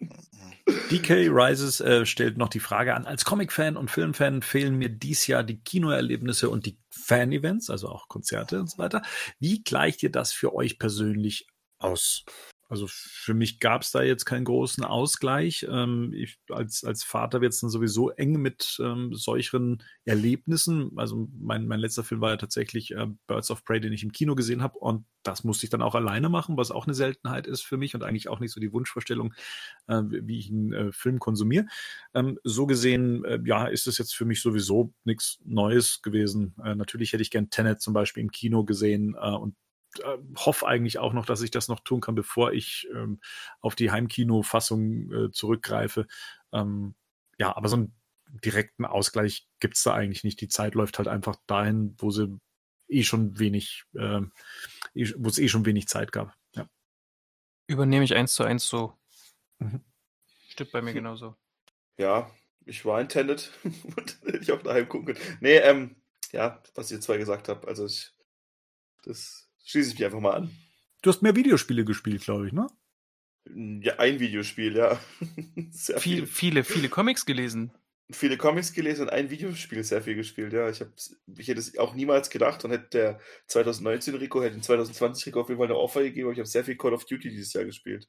DK Rises äh, stellt noch die Frage an, als Comic-Fan und Filmfan fehlen mir dies Jahr die Kinoerlebnisse und die Fan-Events, also auch Konzerte und so weiter. Wie gleicht ihr das für euch persönlich aus? Also für mich gab es da jetzt keinen großen Ausgleich. Ähm, ich, als, als Vater wird es dann sowieso eng mit ähm, solchen Erlebnissen. Also mein, mein letzter Film war ja tatsächlich äh, Birds of Prey, den ich im Kino gesehen habe. Und das musste ich dann auch alleine machen, was auch eine Seltenheit ist für mich und eigentlich auch nicht so die Wunschvorstellung, äh, wie ich einen äh, Film konsumiere. Ähm, so gesehen, äh, ja, ist es jetzt für mich sowieso nichts Neues gewesen. Äh, natürlich hätte ich gern Tenet zum Beispiel im Kino gesehen äh, und hoffe eigentlich auch noch, dass ich das noch tun kann, bevor ich ähm, auf die Heimkino-Fassung äh, zurückgreife. Ähm, ja, aber so einen direkten Ausgleich gibt's da eigentlich nicht. Die Zeit läuft halt einfach dahin, wo sie eh schon wenig, äh, wo es eh schon wenig Zeit gab. Ja. Übernehme ich eins zu eins so. Mhm. Stimmt bei mir genauso. Ja, ich war in Tenet und hätte ich auch daheim gucken können. Nee, ähm, ja, was ihr zwei gesagt habt, also ich, das Schließe ich mich einfach mal an. Du hast mehr Videospiele gespielt, glaube ich, ne? Ja, ein Videospiel, ja. sehr viel, viele, viele Comics gelesen. Viele Comics gelesen und ein Videospiel sehr viel gespielt, ja. Ich, ich hätte es auch niemals gedacht und hätte der 2019 Rico, hätte den 2020 Rico auf jeden Fall eine Offer gegeben, aber ich habe sehr viel Call of Duty dieses Jahr gespielt.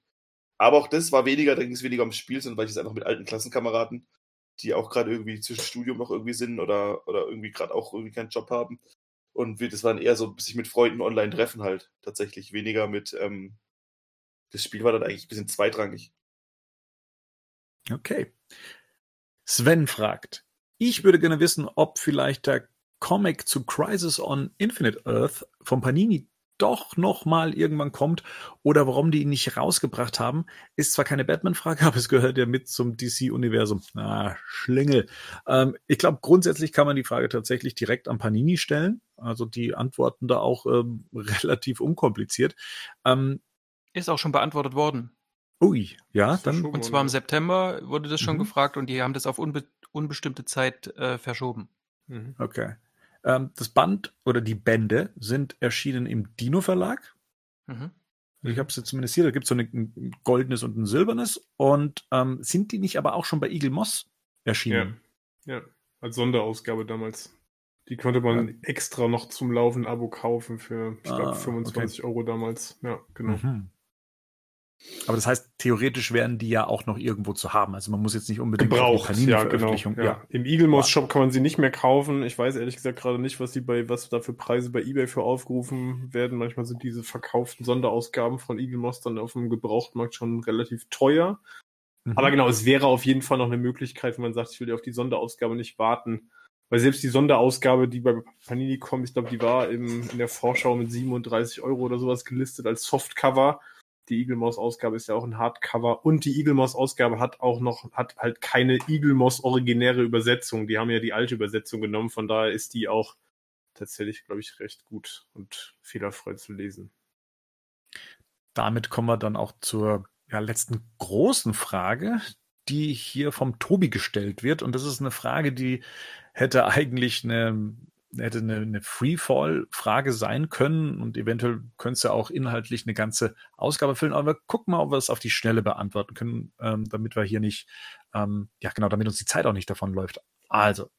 Aber auch das war weniger, da ging es weniger ums Spiel, sondern weil ich es einfach mit alten Klassenkameraden, die auch gerade irgendwie zwischen Studium noch irgendwie sind oder, oder irgendwie gerade auch irgendwie keinen Job haben, und das waren eher so sich mit Freunden online treffen halt tatsächlich. Weniger mit, ähm, das Spiel war dann eigentlich ein bisschen zweitrangig. Okay. Sven fragt, ich würde gerne wissen, ob vielleicht der Comic zu Crisis on Infinite Earth von Panini doch noch mal irgendwann kommt oder warum die ihn nicht rausgebracht haben, ist zwar keine Batman-Frage, aber es gehört ja mit zum DC-Universum. Ah, Schlingel. Ähm, ich glaube, grundsätzlich kann man die Frage tatsächlich direkt an Panini stellen. Also die antworten da auch ähm, relativ unkompliziert. Ähm, ist auch schon beantwortet worden. Ui, ja, dann. Und zwar im September wurde das schon mhm. gefragt und die haben das auf unbe unbestimmte Zeit äh, verschoben. Mhm. Okay. Ähm, das Band oder die Bände sind erschienen im Dino Verlag. Mhm. Ich habe es jetzt zumindest hier, da gibt es so ein goldenes und ein silbernes. Und ähm, sind die nicht aber auch schon bei Eagle Moss erschienen? Ja, ja. als Sonderausgabe damals. Die konnte man ja. extra noch zum Laufen Abo kaufen für, ich glaube, ah, 25 okay. Euro damals. Ja, genau. Mhm. Aber das heißt, theoretisch wären die ja auch noch irgendwo zu haben. Also man muss jetzt nicht unbedingt Gebraucht, ja, genau. Ja. ja. Im Eagle Moss Shop kann man sie nicht mehr kaufen. Ich weiß ehrlich gesagt gerade nicht, was die bei, was da für Preise bei eBay für aufgerufen werden. Manchmal sind diese verkauften Sonderausgaben von Eagle Moss dann auf dem Gebrauchtmarkt schon relativ teuer. Mhm. Aber genau, es wäre auf jeden Fall noch eine Möglichkeit, wenn man sagt, ich will ja auf die Sonderausgabe nicht warten. Weil selbst die Sonderausgabe, die bei Panini kommt, ich glaube, die war im, in der Vorschau mit 37 Euro oder sowas gelistet als Softcover. Die Eagle Moss Ausgabe ist ja auch ein Hardcover und die Eagle Moss Ausgabe hat auch noch, hat halt keine Eagle Moss originäre Übersetzung. Die haben ja die alte Übersetzung genommen, von daher ist die auch tatsächlich, glaube ich, recht gut und fehlerfrei zu lesen. Damit kommen wir dann auch zur ja, letzten großen Frage, die hier vom Tobi gestellt wird. Und das ist eine Frage, die hätte eigentlich eine, hätte eine, eine Freefall-Frage sein können und eventuell könnte es ja auch inhaltlich eine ganze Ausgabe füllen. Aber wir gucken mal, ob wir es auf die Schnelle beantworten können, ähm, damit wir hier nicht, ähm, ja genau, damit uns die Zeit auch nicht davon läuft. Also,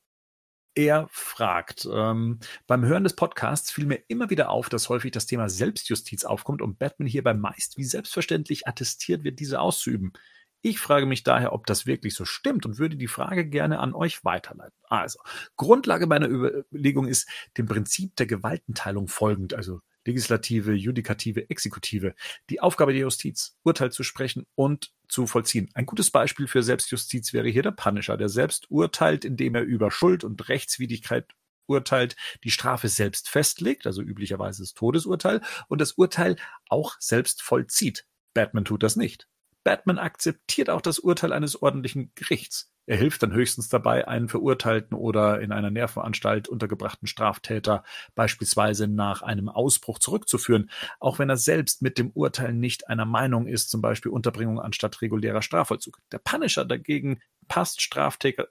er fragt, ähm, beim Hören des Podcasts fiel mir immer wieder auf, dass häufig das Thema Selbstjustiz aufkommt und Batman hierbei meist wie selbstverständlich attestiert wird, diese auszuüben. Ich frage mich daher, ob das wirklich so stimmt und würde die Frage gerne an euch weiterleiten. Also, Grundlage meiner Überlegung ist dem Prinzip der Gewaltenteilung folgend, also Legislative, Judikative, Exekutive, die Aufgabe der Justiz, Urteil zu sprechen und zu vollziehen. Ein gutes Beispiel für Selbstjustiz wäre hier der Punisher, der selbst urteilt, indem er über Schuld und Rechtswidrigkeit urteilt, die Strafe selbst festlegt, also üblicherweise das Todesurteil, und das Urteil auch selbst vollzieht. Batman tut das nicht. Batman akzeptiert auch das Urteil eines ordentlichen Gerichts. Er hilft dann höchstens dabei, einen verurteilten oder in einer Nervenanstalt untergebrachten Straftäter beispielsweise nach einem Ausbruch zurückzuführen, auch wenn er selbst mit dem Urteil nicht einer Meinung ist, zum Beispiel Unterbringung anstatt regulärer Strafvollzug. Der Punisher dagegen passt Straftäter,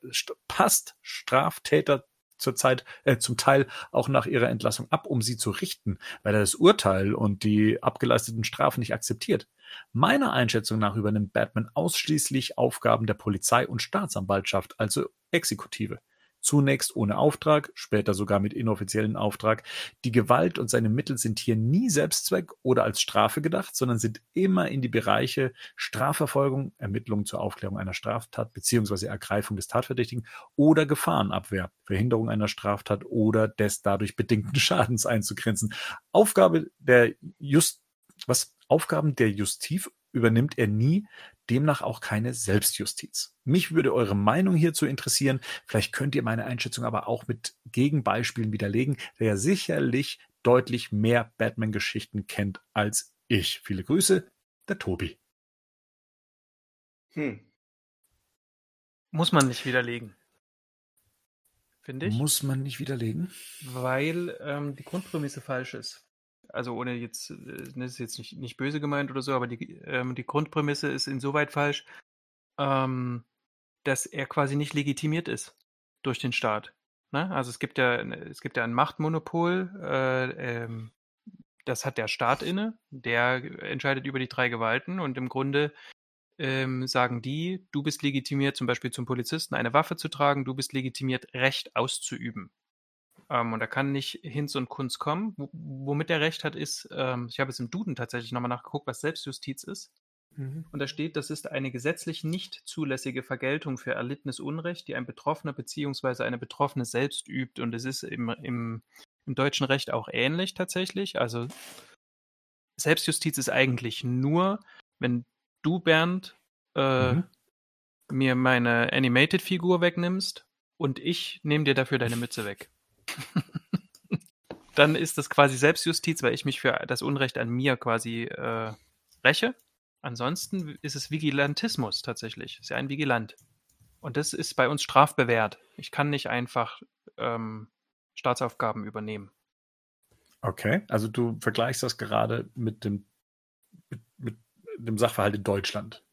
passt Straftäter zurzeit äh, zum Teil auch nach ihrer Entlassung ab, um sie zu richten, weil er das Urteil und die abgeleisteten Strafen nicht akzeptiert. Meiner Einschätzung nach übernimmt Batman ausschließlich Aufgaben der Polizei und Staatsanwaltschaft, also Exekutive. Zunächst ohne Auftrag, später sogar mit inoffiziellen Auftrag. Die Gewalt und seine Mittel sind hier nie Selbstzweck oder als Strafe gedacht, sondern sind immer in die Bereiche Strafverfolgung, Ermittlung zur Aufklärung einer Straftat bzw. Ergreifung des Tatverdächtigen oder Gefahrenabwehr, Verhinderung einer Straftat oder des dadurch bedingten Schadens einzugrenzen. Aufgabe der Just was Aufgaben der Justiz übernimmt er nie, demnach auch keine Selbstjustiz. Mich würde eure Meinung hierzu interessieren. Vielleicht könnt ihr meine Einschätzung aber auch mit Gegenbeispielen widerlegen, der ja sicherlich deutlich mehr Batman-Geschichten kennt als ich. Viele Grüße, der Tobi. Hm. Muss man nicht widerlegen. Finde ich. Muss man nicht widerlegen. Weil ähm, die Grundprämisse falsch ist also ohne jetzt, äh, das ist jetzt nicht, nicht böse gemeint oder so, aber die, ähm, die Grundprämisse ist insoweit falsch, ähm, dass er quasi nicht legitimiert ist durch den Staat. Ne? Also es gibt ja, es gibt ja ein Machtmonopol, äh, ähm, das hat der Staat inne, der entscheidet über die drei Gewalten und im Grunde ähm, sagen die, du bist legitimiert, zum Beispiel zum Polizisten eine Waffe zu tragen, du bist legitimiert, Recht auszuüben. Ähm, und da kann nicht Hinz und Kunz kommen. W womit er recht hat, ist, ähm, ich habe es im Duden tatsächlich nochmal nachgeguckt, was Selbstjustiz ist. Mhm. Und da steht, das ist eine gesetzlich nicht zulässige Vergeltung für erlittenes Unrecht, die ein Betroffener bzw. eine Betroffene selbst übt. Und es ist im, im, im deutschen Recht auch ähnlich tatsächlich. Also Selbstjustiz ist eigentlich nur, wenn du, Bernd, äh, mhm. mir meine Animated-Figur wegnimmst und ich nehme dir dafür deine Mütze weg. dann ist das quasi Selbstjustiz, weil ich mich für das Unrecht an mir quasi äh, räche. Ansonsten ist es Vigilantismus tatsächlich. Ist ja ein Vigilant. Und das ist bei uns strafbewehrt. Ich kann nicht einfach ähm, Staatsaufgaben übernehmen. Okay, also du vergleichst das gerade mit dem, mit, mit dem Sachverhalt in Deutschland.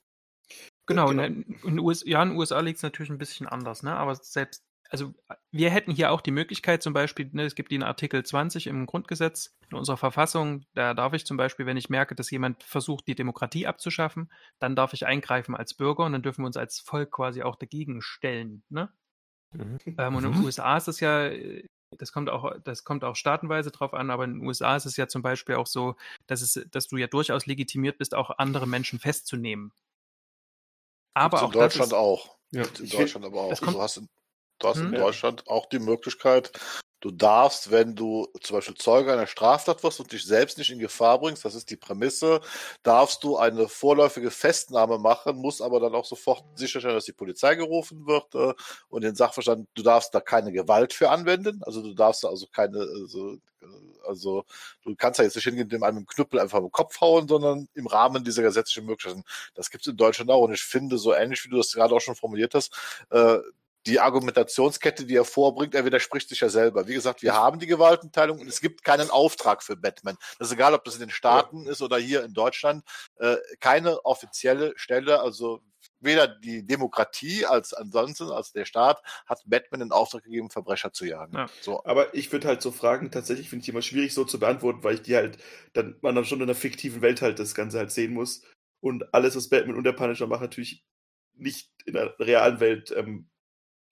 Genau, genau. In, in, US, ja, in den USA liegt es natürlich ein bisschen anders, ne? aber selbst also wir hätten hier auch die Möglichkeit, zum Beispiel, ne, es gibt den Artikel 20 im Grundgesetz in unserer Verfassung, da darf ich zum Beispiel, wenn ich merke, dass jemand versucht, die Demokratie abzuschaffen, dann darf ich eingreifen als Bürger und dann dürfen wir uns als Volk quasi auch dagegen stellen. Ne? Mhm. Ähm, und in den mhm. USA ist es ja, das kommt auch, das kommt auch staatenweise drauf an, aber in den USA ist es ja zum Beispiel auch so, dass es, dass du ja durchaus legitimiert bist, auch andere Menschen festzunehmen. Aber auch in Deutschland ist, auch. Ja. In Deutschland aber auch. Das kommt, du hast in Du hast hm, in Deutschland auch die Möglichkeit, Du darfst, wenn du zum Beispiel Zeuge einer Straftat wirst und dich selbst nicht in Gefahr bringst, das ist die Prämisse, darfst du eine vorläufige Festnahme machen, musst aber dann auch sofort sicherstellen, dass die Polizei gerufen wird äh, und den Sachverstand, du darfst da keine Gewalt für anwenden, also du darfst also keine, also, also du kannst da jetzt nicht hingehen, dem einem Knüppel einfach im Kopf hauen, sondern im Rahmen dieser gesetzlichen Möglichkeiten. Das gibt es in Deutschland auch und ich finde, so ähnlich wie du das gerade auch schon formuliert hast, äh, die Argumentationskette, die er vorbringt, er widerspricht sich ja selber. Wie gesagt, wir haben die Gewaltenteilung und es gibt keinen Auftrag für Batman. Das ist egal, ob das in den Staaten ja. ist oder hier in Deutschland. Äh, keine offizielle Stelle, also weder die Demokratie als ansonsten, als der Staat, hat Batman den Auftrag gegeben, Verbrecher zu jagen. Ja. So. Aber ich würde halt so Fragen tatsächlich finde ich immer schwierig so zu beantworten, weil ich die halt, dann man dann schon in einer fiktiven Welt halt das Ganze halt sehen muss. Und alles, was Batman und der Punisher machen, natürlich nicht in der realen Welt ähm,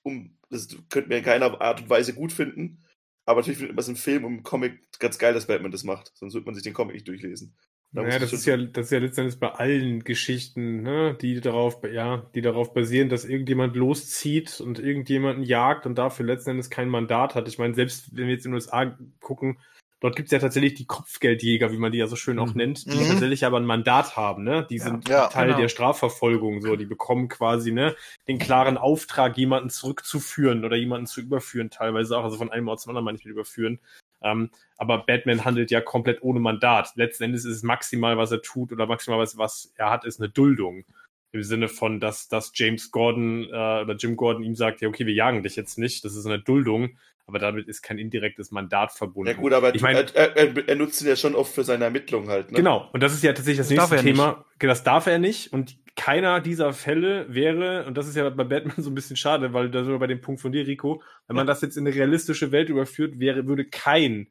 um, das könnte mir in keiner Art und Weise gut finden. Aber natürlich findet man es im Film und im Comic ganz geil, dass Batman das macht. Sonst würde man sich den Comic nicht durchlesen. Naja, das ist ja, das ist ja letztendlich bei allen Geschichten, ne, die darauf, ja, die darauf basieren, dass irgendjemand loszieht und irgendjemanden jagt und dafür letzten Endes kein Mandat hat. Ich meine, selbst wenn wir jetzt in den USA gucken, Dort gibt es ja tatsächlich die Kopfgeldjäger, wie man die ja so schön auch mhm. nennt, die mhm. tatsächlich aber ein Mandat haben, ne? Die sind ja, Teil genau. der Strafverfolgung, so, die bekommen quasi, ne, den klaren Auftrag, jemanden zurückzuführen oder jemanden zu überführen, teilweise auch, also von einem Ort zum anderen manchmal überführen. Ähm, aber Batman handelt ja komplett ohne Mandat. Letzten Endes ist es maximal, was er tut oder maximal was, was er hat, ist eine Duldung. Im Sinne von, dass, dass James Gordon äh, oder Jim Gordon ihm sagt, ja, okay, wir jagen dich jetzt nicht, das ist eine Duldung aber damit ist kein indirektes Mandat verbunden. Ja gut, aber ich mein, er, er, er, nutzt ihn ja schon oft für seine Ermittlungen halt. Ne? Genau, und das ist ja tatsächlich das, das nächste Thema. Nicht. Das darf er nicht und keiner dieser Fälle wäre, und das ist ja bei Batman so ein bisschen schade, weil da sind wir bei dem Punkt von dir, Rico, wenn man das jetzt in eine realistische Welt überführt, wäre, würde kein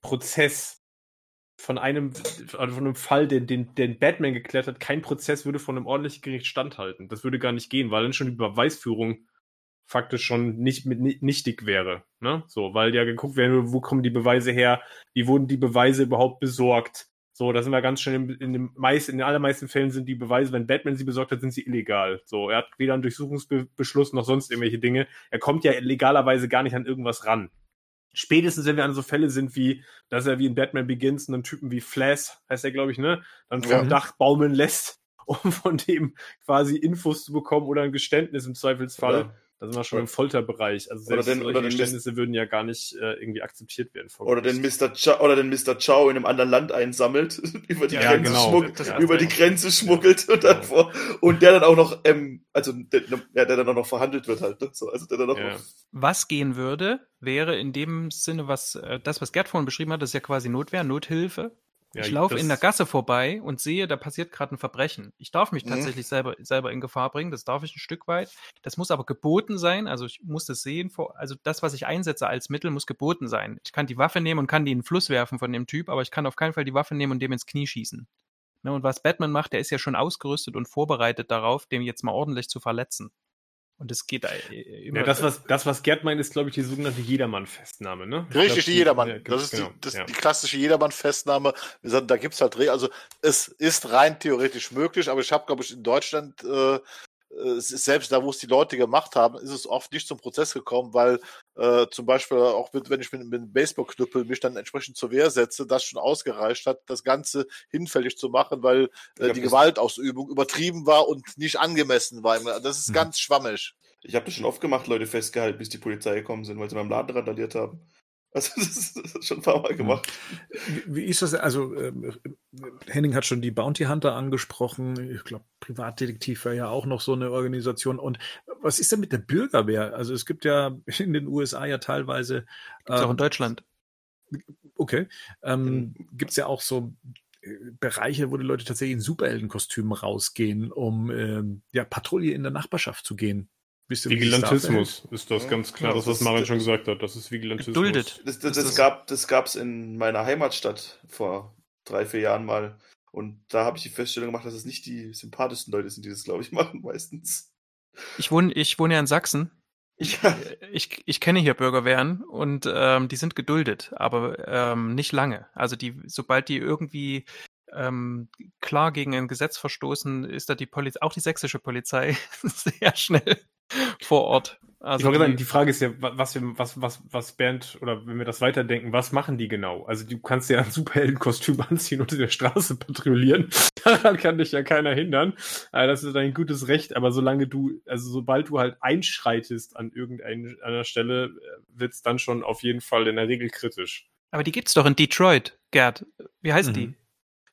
Prozess von einem, also von einem Fall, den, den, den Batman geklärt hat, kein Prozess würde von einem ordentlichen Gericht standhalten. Das würde gar nicht gehen, weil dann schon die Beweisführung faktisch schon nicht mit nichtig wäre. Ne? So, weil ja geguckt wäre, wo kommen die Beweise her, wie wurden die Beweise überhaupt besorgt. So, da sind wir ganz schön in, in, den meisten, in den allermeisten Fällen sind die Beweise, wenn Batman sie besorgt hat, sind sie illegal. So, er hat weder einen Durchsuchungsbeschluss noch sonst irgendwelche Dinge. Er kommt ja legalerweise gar nicht an irgendwas ran. Spätestens, wenn wir an so Fälle sind wie, dass er wie in Batman Begins einen Typen wie Flash, heißt er, glaube ich, ne, dann vom ja. Dach baumeln lässt, um von dem quasi Infos zu bekommen oder ein Geständnis im Zweifelsfall. Ja da sind wir schon im Folterbereich. Also selbst oder den, oder Geständnisse würden ja gar nicht äh, irgendwie akzeptiert werden. Oder den, Mr. Chow, oder den Mr. Chow in einem anderen Land einsammelt, über die ja, Grenze, genau. schmuggelt, über die Grenze schmuggelt und dann vor, und der dann auch noch, ähm, also der, der, dann auch noch verhandelt wird halt. Ne? So, also der dann auch ja. Was gehen würde, wäre in dem Sinne, was äh, das, was Gerd vorhin beschrieben hat, das ist ja quasi Notwehr, Nothilfe. Ja, ich laufe in der Gasse vorbei und sehe, da passiert gerade ein Verbrechen. Ich darf mich mhm. tatsächlich selber, selber in Gefahr bringen, das darf ich ein Stück weit. Das muss aber geboten sein, also ich muss das sehen, also das, was ich einsetze als Mittel, muss geboten sein. Ich kann die Waffe nehmen und kann die in den Fluss werfen von dem Typ, aber ich kann auf keinen Fall die Waffe nehmen und dem ins Knie schießen. Ne, und was Batman macht, der ist ja schon ausgerüstet und vorbereitet darauf, dem jetzt mal ordentlich zu verletzen. Und es geht äh, immer. Ja, das, was, das, was Gerd meint, ist, glaube ich, die sogenannte Jedermann-Festnahme, ne? Richtig, glaub, die Jedermann. Ja, das ist, genau, die, das ja. die klassische Jedermann-Festnahme. Da gibt es halt, also es ist rein theoretisch möglich, aber ich habe, glaube ich, in Deutschland äh, äh, selbst da, wo es die Leute gemacht haben, ist es oft nicht zum Prozess gekommen, weil äh, zum Beispiel auch mit, wenn ich mit, mit einem Baseballknüppel mich dann entsprechend zur Wehr setze, das schon ausgereicht hat, das Ganze hinfällig zu machen, weil äh, die Gewaltausübung übertrieben war und nicht angemessen war. Das ist mhm. ganz schwammig. Ich habe das schon oft gemacht, Leute festgehalten, bis die Polizei gekommen sind, weil sie meinem Laden randaliert haben. Also das ist, schon ein paar Mal gemacht. Wie, ist das? Also äh, Henning hat schon die Bounty Hunter angesprochen. Ich glaube, Privatdetektiv wäre ja auch noch so eine Organisation. Und was ist denn mit der Bürgerwehr? Also es gibt ja in den USA ja teilweise. Gibt's ähm, auch in ähm, Deutschland. Okay. Ähm, Gibt es ja auch so äh, Bereiche, wo die Leute tatsächlich in Superheldenkostümen rausgehen, um ähm, ja, Patrouille in der Nachbarschaft zu gehen. Ihr, Vigilantismus ist das ganz klar, ja, das, was Marin schon gesagt hat. Das ist Vigilantismus. Duldet. Das, das, das, das gab das gab's in meiner Heimatstadt vor drei, vier Jahren mal. Und da habe ich die Feststellung gemacht, dass es nicht die sympathischsten Leute sind, die das, glaube ich, machen meistens. Ich wohne, ich wohne ja in Sachsen. Ich, ja. ich, ich kenne hier Bürgerwehren und ähm, die sind geduldet, aber ähm, nicht lange. Also die, sobald die irgendwie ähm, klar gegen ein Gesetz verstoßen, ist da die Polizei, auch die sächsische Polizei, sehr schnell vor Ort. Also ich wollte sagen, die Frage ist ja, was, wir, was, was, was Bernd, oder wenn wir das weiterdenken, was machen die genau? Also du kannst ja ein Superheldenkostüm anziehen und in der Straße patrouillieren. Daran kann dich ja keiner hindern. Also das ist dein gutes Recht, aber solange du, also sobald du halt einschreitest an irgendeiner Stelle, äh, wird's dann schon auf jeden Fall in der Regel kritisch. Aber die gibt's doch in Detroit, Gerd. Wie heißt mhm. die?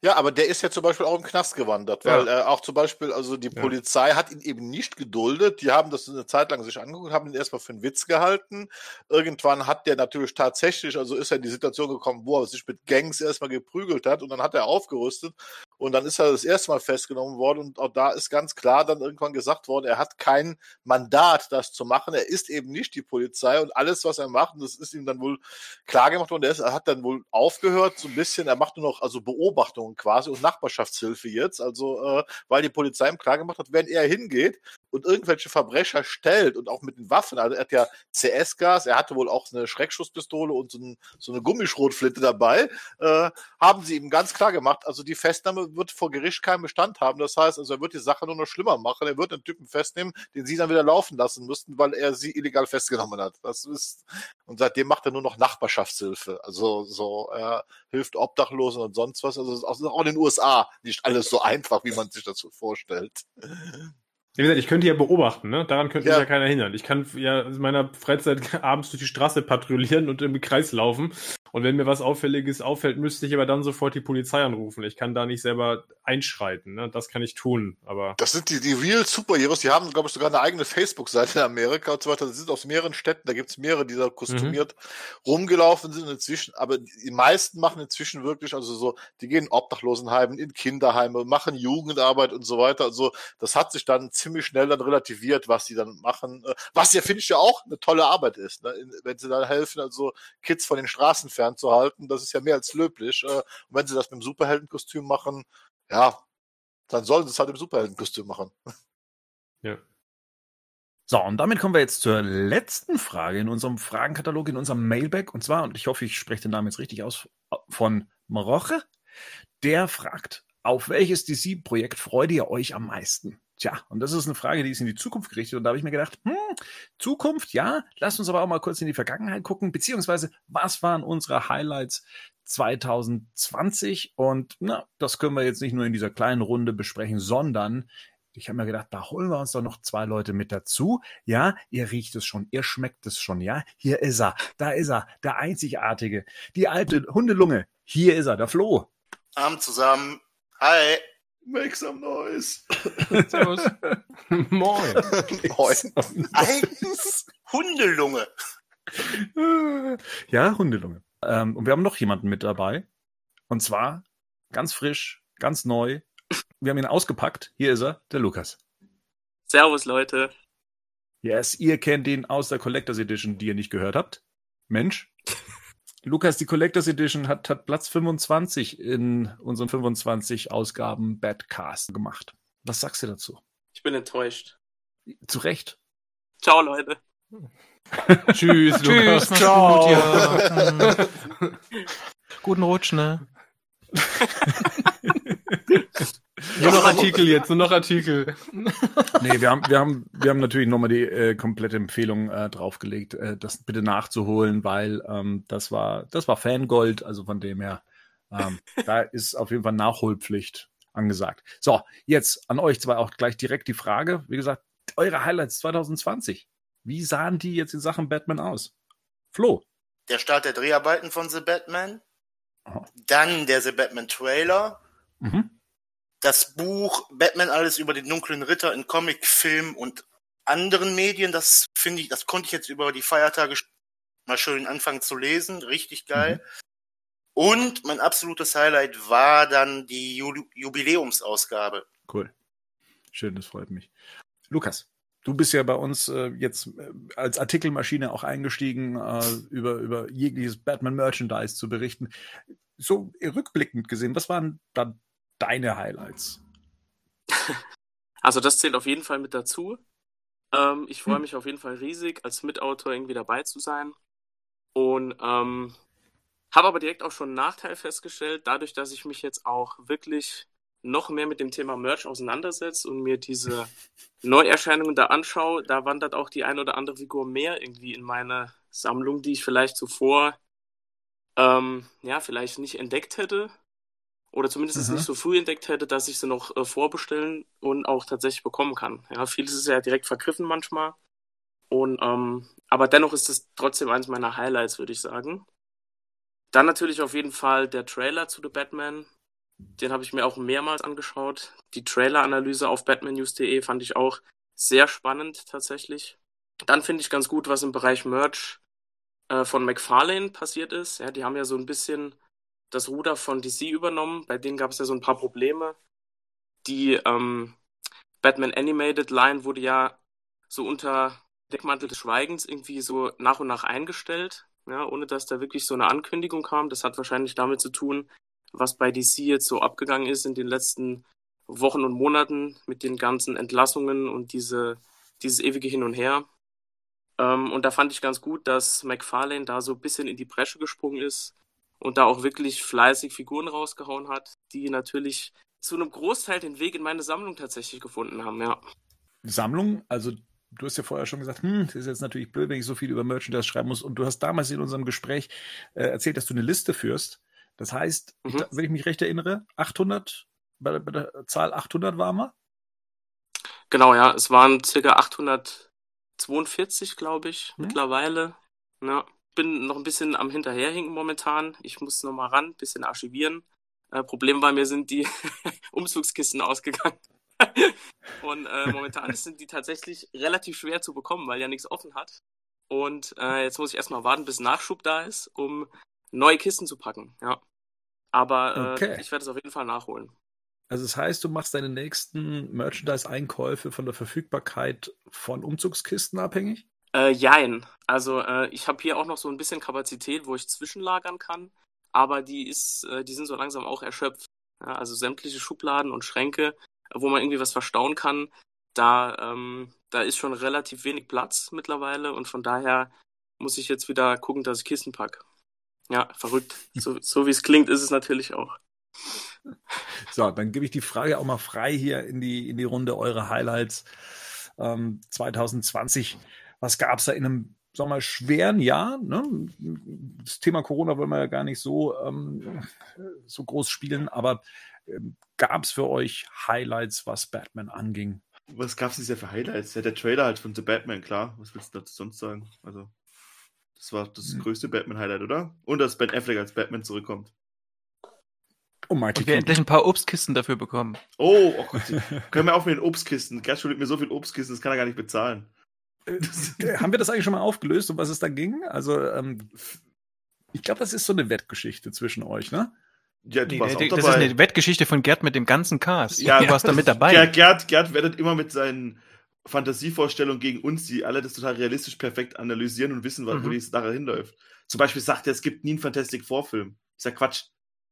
Ja, aber der ist ja zum Beispiel auch im Knast gewandert, weil ja. äh, auch zum Beispiel, also die ja. Polizei hat ihn eben nicht geduldet. Die haben das eine Zeit lang sich angeguckt, haben ihn erstmal für einen Witz gehalten. Irgendwann hat der natürlich tatsächlich, also ist er in die Situation gekommen, wo er sich mit Gangs erstmal geprügelt hat und dann hat er aufgerüstet und dann ist er das erste Mal festgenommen worden und auch da ist ganz klar dann irgendwann gesagt worden, er hat kein Mandat, das zu machen. Er ist eben nicht die Polizei und alles, was er macht, das ist ihm dann wohl klar gemacht worden. Er, ist, er hat dann wohl aufgehört, so ein bisschen, er macht nur noch also Beobachtungen quasi und Nachbarschaftshilfe jetzt, also äh, weil die Polizei ihm klar gemacht hat, wenn er hingeht und irgendwelche Verbrecher stellt und auch mit den Waffen, also er hat ja CS-Gas, er hatte wohl auch eine Schreckschusspistole und so, ein, so eine Gummischrotflinte dabei, äh, haben sie ihm ganz klar gemacht, also die Festnahme wird vor Gericht keinen Bestand haben. Das heißt, also er wird die Sache nur noch schlimmer machen. Er wird den Typen festnehmen, den sie dann wieder laufen lassen müssten, weil er sie illegal festgenommen hat. Das ist, und seitdem macht er nur noch Nachbarschaftshilfe. Also, so, er hilft Obdachlosen und sonst was. Also, auch in den USA nicht alles so einfach, wie man sich das vorstellt. Wie gesagt, ich könnte ja beobachten, ne? Daran könnte ja. mich ja keiner hindern. Ich kann ja in meiner Freizeit abends durch die Straße patrouillieren und im Kreis laufen und wenn mir was Auffälliges auffällt, müsste ich aber dann sofort die Polizei anrufen. Ich kann da nicht selber einschreiten. Ne? Das kann ich tun. Aber das sind die, die Real Superheroes. Die haben, glaube ich, sogar eine eigene Facebook-Seite in Amerika und so weiter. Die sind aus mehreren Städten. Da gibt es mehrere, die da kostümiert mhm. rumgelaufen sind inzwischen. Aber die meisten machen inzwischen wirklich, also so, die gehen in Obdachlosenheimen, in Kinderheime, machen Jugendarbeit und so weiter. Also das hat sich dann ziemlich schnell dann relativiert, was sie dann machen. Äh, was ja, finde ich ja auch eine tolle Arbeit ist, ne? wenn sie dann helfen, also Kids von den Straßen fernzuhalten. Das ist ja mehr als löblich. Äh, und wenn sie das mit dem Superheldenkostüm machen, ja, dann sollen sie es halt im Superheldenkostüm machen. Ja. So, und damit kommen wir jetzt zur letzten Frage in unserem Fragenkatalog, in unserem Mailback. Und zwar, und ich hoffe, ich spreche den Namen jetzt richtig aus, von Maroche. Der fragt, auf welches DC-Projekt freut ihr euch am meisten? Tja, und das ist eine Frage, die ist in die Zukunft gerichtet. Und da habe ich mir gedacht, hm, Zukunft, ja, lasst uns aber auch mal kurz in die Vergangenheit gucken, beziehungsweise was waren unsere Highlights 2020? Und na, das können wir jetzt nicht nur in dieser kleinen Runde besprechen, sondern ich habe mir gedacht, da holen wir uns doch noch zwei Leute mit dazu. Ja, ihr riecht es schon, ihr schmeckt es schon, ja. Hier ist er, da ist er, der einzigartige, die alte Hundelunge. Hier ist er, der Flo. Abend zusammen. Hi. Make some noise. Servus. Moin. Moin. Eins Hundelunge. Ja, Hundelunge. Ähm, und wir haben noch jemanden mit dabei. Und zwar ganz frisch, ganz neu. Wir haben ihn ausgepackt. Hier ist er, der Lukas. Servus, Leute. Yes, ihr kennt ihn aus der Collectors Edition, die ihr nicht gehört habt. Mensch. Lukas, die Collectors Edition hat, hat Platz 25 in unseren 25 Ausgaben Badcast gemacht. Was sagst du dazu? Ich bin enttäuscht. Zu Recht. Ciao, Leute. Tschüss, Lukas. Tschüss, ciao. Gut, ja. Guten Rutsch, ne? Nur noch Artikel jetzt, nur noch Artikel. nee, wir haben, wir haben, wir haben natürlich nochmal die äh, komplette Empfehlung äh, draufgelegt, äh, das bitte nachzuholen, weil ähm, das war, das war Fangold, also von dem her, ähm, da ist auf jeden Fall Nachholpflicht angesagt. So, jetzt an euch zwei auch gleich direkt die Frage. Wie gesagt, eure Highlights 2020. Wie sahen die jetzt in Sachen Batman aus? Flo. Der Start der Dreharbeiten von The Batman. Aha. Dann der The Batman Trailer. Mhm das Buch Batman alles über den dunklen Ritter in Comic, Film und anderen Medien, das finde ich, das konnte ich jetzt über die Feiertage mal schön anfangen zu lesen, richtig geil. Mhm. Und mein absolutes Highlight war dann die Jubiläumsausgabe. Cool. Schön, das freut mich. Lukas, du bist ja bei uns äh, jetzt äh, als Artikelmaschine auch eingestiegen, äh, über, über jegliches Batman-Merchandise zu berichten. So rückblickend gesehen, was waren dann deine Highlights? Also das zählt auf jeden Fall mit dazu. Ähm, ich freue hm. mich auf jeden Fall riesig, als Mitautor irgendwie dabei zu sein. Und ähm, habe aber direkt auch schon einen Nachteil festgestellt, dadurch, dass ich mich jetzt auch wirklich noch mehr mit dem Thema Merch auseinandersetze und mir diese Neuerscheinungen da anschaue, da wandert auch die ein oder andere Figur mehr irgendwie in meine Sammlung, die ich vielleicht zuvor ähm, ja, vielleicht nicht entdeckt hätte. Oder zumindest mhm. nicht so früh entdeckt hätte, dass ich sie noch äh, vorbestellen und auch tatsächlich bekommen kann. Ja, vieles ist ja direkt vergriffen manchmal. Und, ähm, aber dennoch ist es trotzdem eines meiner Highlights, würde ich sagen. Dann natürlich auf jeden Fall der Trailer zu The Batman. Den habe ich mir auch mehrmals angeschaut. Die Trailer-Analyse auf batmannews.de fand ich auch sehr spannend tatsächlich. Dann finde ich ganz gut, was im Bereich Merch äh, von McFarlane passiert ist. Ja, die haben ja so ein bisschen das Ruder von DC übernommen. Bei denen gab es ja so ein paar Probleme. Die ähm, Batman Animated Line wurde ja so unter Deckmantel des Schweigens irgendwie so nach und nach eingestellt, ja, ohne dass da wirklich so eine Ankündigung kam. Das hat wahrscheinlich damit zu tun, was bei DC jetzt so abgegangen ist in den letzten Wochen und Monaten mit den ganzen Entlassungen und diese, dieses ewige Hin und Her. Ähm, und da fand ich ganz gut, dass McFarlane da so ein bisschen in die Bresche gesprungen ist und da auch wirklich fleißig Figuren rausgehauen hat, die natürlich zu einem Großteil den Weg in meine Sammlung tatsächlich gefunden haben, ja. Sammlung, also du hast ja vorher schon gesagt, hm, das ist jetzt natürlich blöd, wenn ich so viel über Merchandise schreiben muss. Und du hast damals in unserem Gespräch äh, erzählt, dass du eine Liste führst. Das heißt, mhm. ich, wenn ich mich recht erinnere, 800, bei, bei der Zahl 800 war mal? Genau, ja, es waren circa 800 42, glaube ich, hm? mittlerweile. Ja, bin noch ein bisschen am Hinterherhinken momentan. Ich muss noch mal ran, ein bisschen archivieren. Äh, Problem war, mir sind die Umzugskisten ausgegangen. Und äh, momentan sind die tatsächlich relativ schwer zu bekommen, weil ja nichts offen hat. Und äh, jetzt muss ich erstmal warten, bis Nachschub da ist, um neue Kisten zu packen. Ja. Aber äh, okay. ich werde es auf jeden Fall nachholen. Also das heißt, du machst deine nächsten Merchandise-Einkäufe von der Verfügbarkeit von Umzugskisten abhängig? Äh, jein. Also äh, ich habe hier auch noch so ein bisschen Kapazität, wo ich zwischenlagern kann, aber die ist, äh, die sind so langsam auch erschöpft. Ja, also sämtliche Schubladen und Schränke, wo man irgendwie was verstauen kann, da, ähm, da ist schon relativ wenig Platz mittlerweile und von daher muss ich jetzt wieder gucken, dass ich Kisten packe. Ja, verrückt. So, so wie es klingt, ist es natürlich auch. So, dann gebe ich die Frage auch mal frei hier in die, in die Runde eure Highlights ähm, 2020. Was gab es da in einem, sagen wir mal, schweren Jahr? Ne? Das Thema Corona wollen wir ja gar nicht so, ähm, so groß spielen, aber ähm, gab es für euch Highlights, was Batman anging? Was gab es denn für Highlights? Ja, der Trailer halt von The Batman, klar. Was willst du dazu sonst sagen? Also, das war das hm. größte Batman-Highlight, oder? Und dass Ben Affleck als Batman zurückkommt. Oh, Michael Und wir endlich ein paar Obstkisten dafür bekommen. Oh, oh Gott. Können wir auch mit den Obstkisten? Gerd schuldet mir so viel Obstkisten, das kann er gar nicht bezahlen. Äh, haben wir das eigentlich schon mal aufgelöst, um was es da ging? Also, ähm, ich glaube, das ist so eine Wettgeschichte zwischen euch, ne? Ja, du nee, warst nee, auch das dabei. ist eine Wettgeschichte von Gerd mit dem ganzen Cast. Ja, du warst da mit dabei. Ja, Gerd, Gerd werdet immer mit seinen Fantasievorstellungen gegen uns, die alle das total realistisch perfekt analysieren und wissen, mhm. wo die Sache hinläuft. Zum Beispiel sagt er, es gibt nie einen Fantastic Vorfilm. Ich sag Quatsch.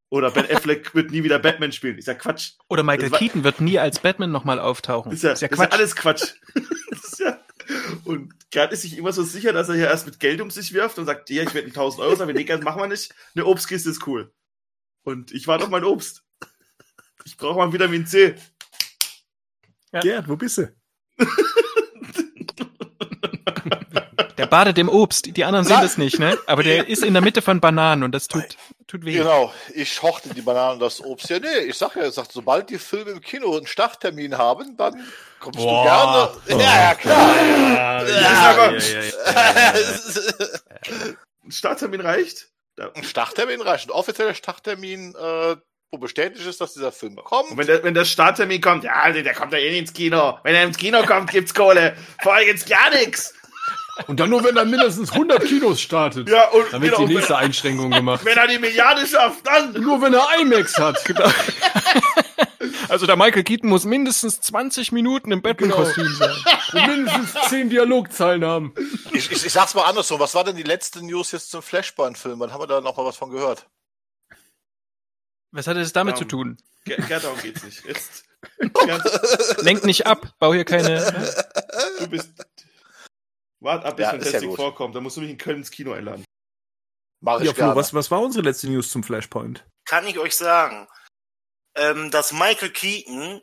Oder Ben Affleck wird nie wieder Batman spielen. Ist ja Quatsch. Oder Michael Keaton wird nie als Batman nochmal auftauchen. Ist ja, ist ja, Quatsch. Ist ja alles Quatsch. ist ja, und Gerd ist sich immer so sicher, dass er hier erst mit Geld um sich wirft und sagt, ja, ich werde 1000 Euro sagen, nee, Geld machen wir nicht. Eine Obstkiste ist cool. Und ich war doch mein Obst. Ich brauche mal Vitamin C. Ja. Gerd, wo bist du? Der badet im Obst. Die anderen sehen das nicht, ne? Aber der ist in der Mitte von Bananen und das tut, tut weh. Genau. Ich hochte die Bananen und das Obst. Ja, nee, ich sag ja, ich sag, sobald die Filme im Kino einen Starttermin haben, dann kommst Boah. du gerne. Ja, ja, klar. Ja, ja, ja, Ein Starttermin reicht? Ein Starttermin reicht. Ein offizieller Starttermin, äh, wo bestätigt ist, dass dieser Film kommt. Und wenn der, wenn der Starttermin kommt, ja, der kommt ja eh nicht ins Kino. Wenn er ins Kino kommt, gibt's Kohle. Vorher gibt's gar nichts. Und dann nur, wenn er mindestens 100 Kinos startet. Ja, und dann wird genau, die nächste Einschränkung gemacht. Wenn er die Milliarde schafft, dann. Nur wenn er IMAX hat. Genau. Also der Michael Keaton muss mindestens 20 Minuten im Batman-Kostüm genau. sein. Und mindestens 10 Dialogzeilen haben. Ich, ich, ich sag's mal andersrum. Was war denn die letzte News jetzt zum Flashpoint-Film? Wann haben wir da noch mal was von gehört? Was hat es damit um, zu tun? Gerd, darum geht's nicht. Jetzt. Lenk nicht ab. Bau hier keine. Ne? Du bist Wart ab, bis ja, Fantastic ja vorkommt. Dann musst du mich in Köln ins Kino einladen. Mach ich ja, Flo, was, was war unsere letzte News zum Flashpoint? Kann ich euch sagen. ähm, dass Michael Keaton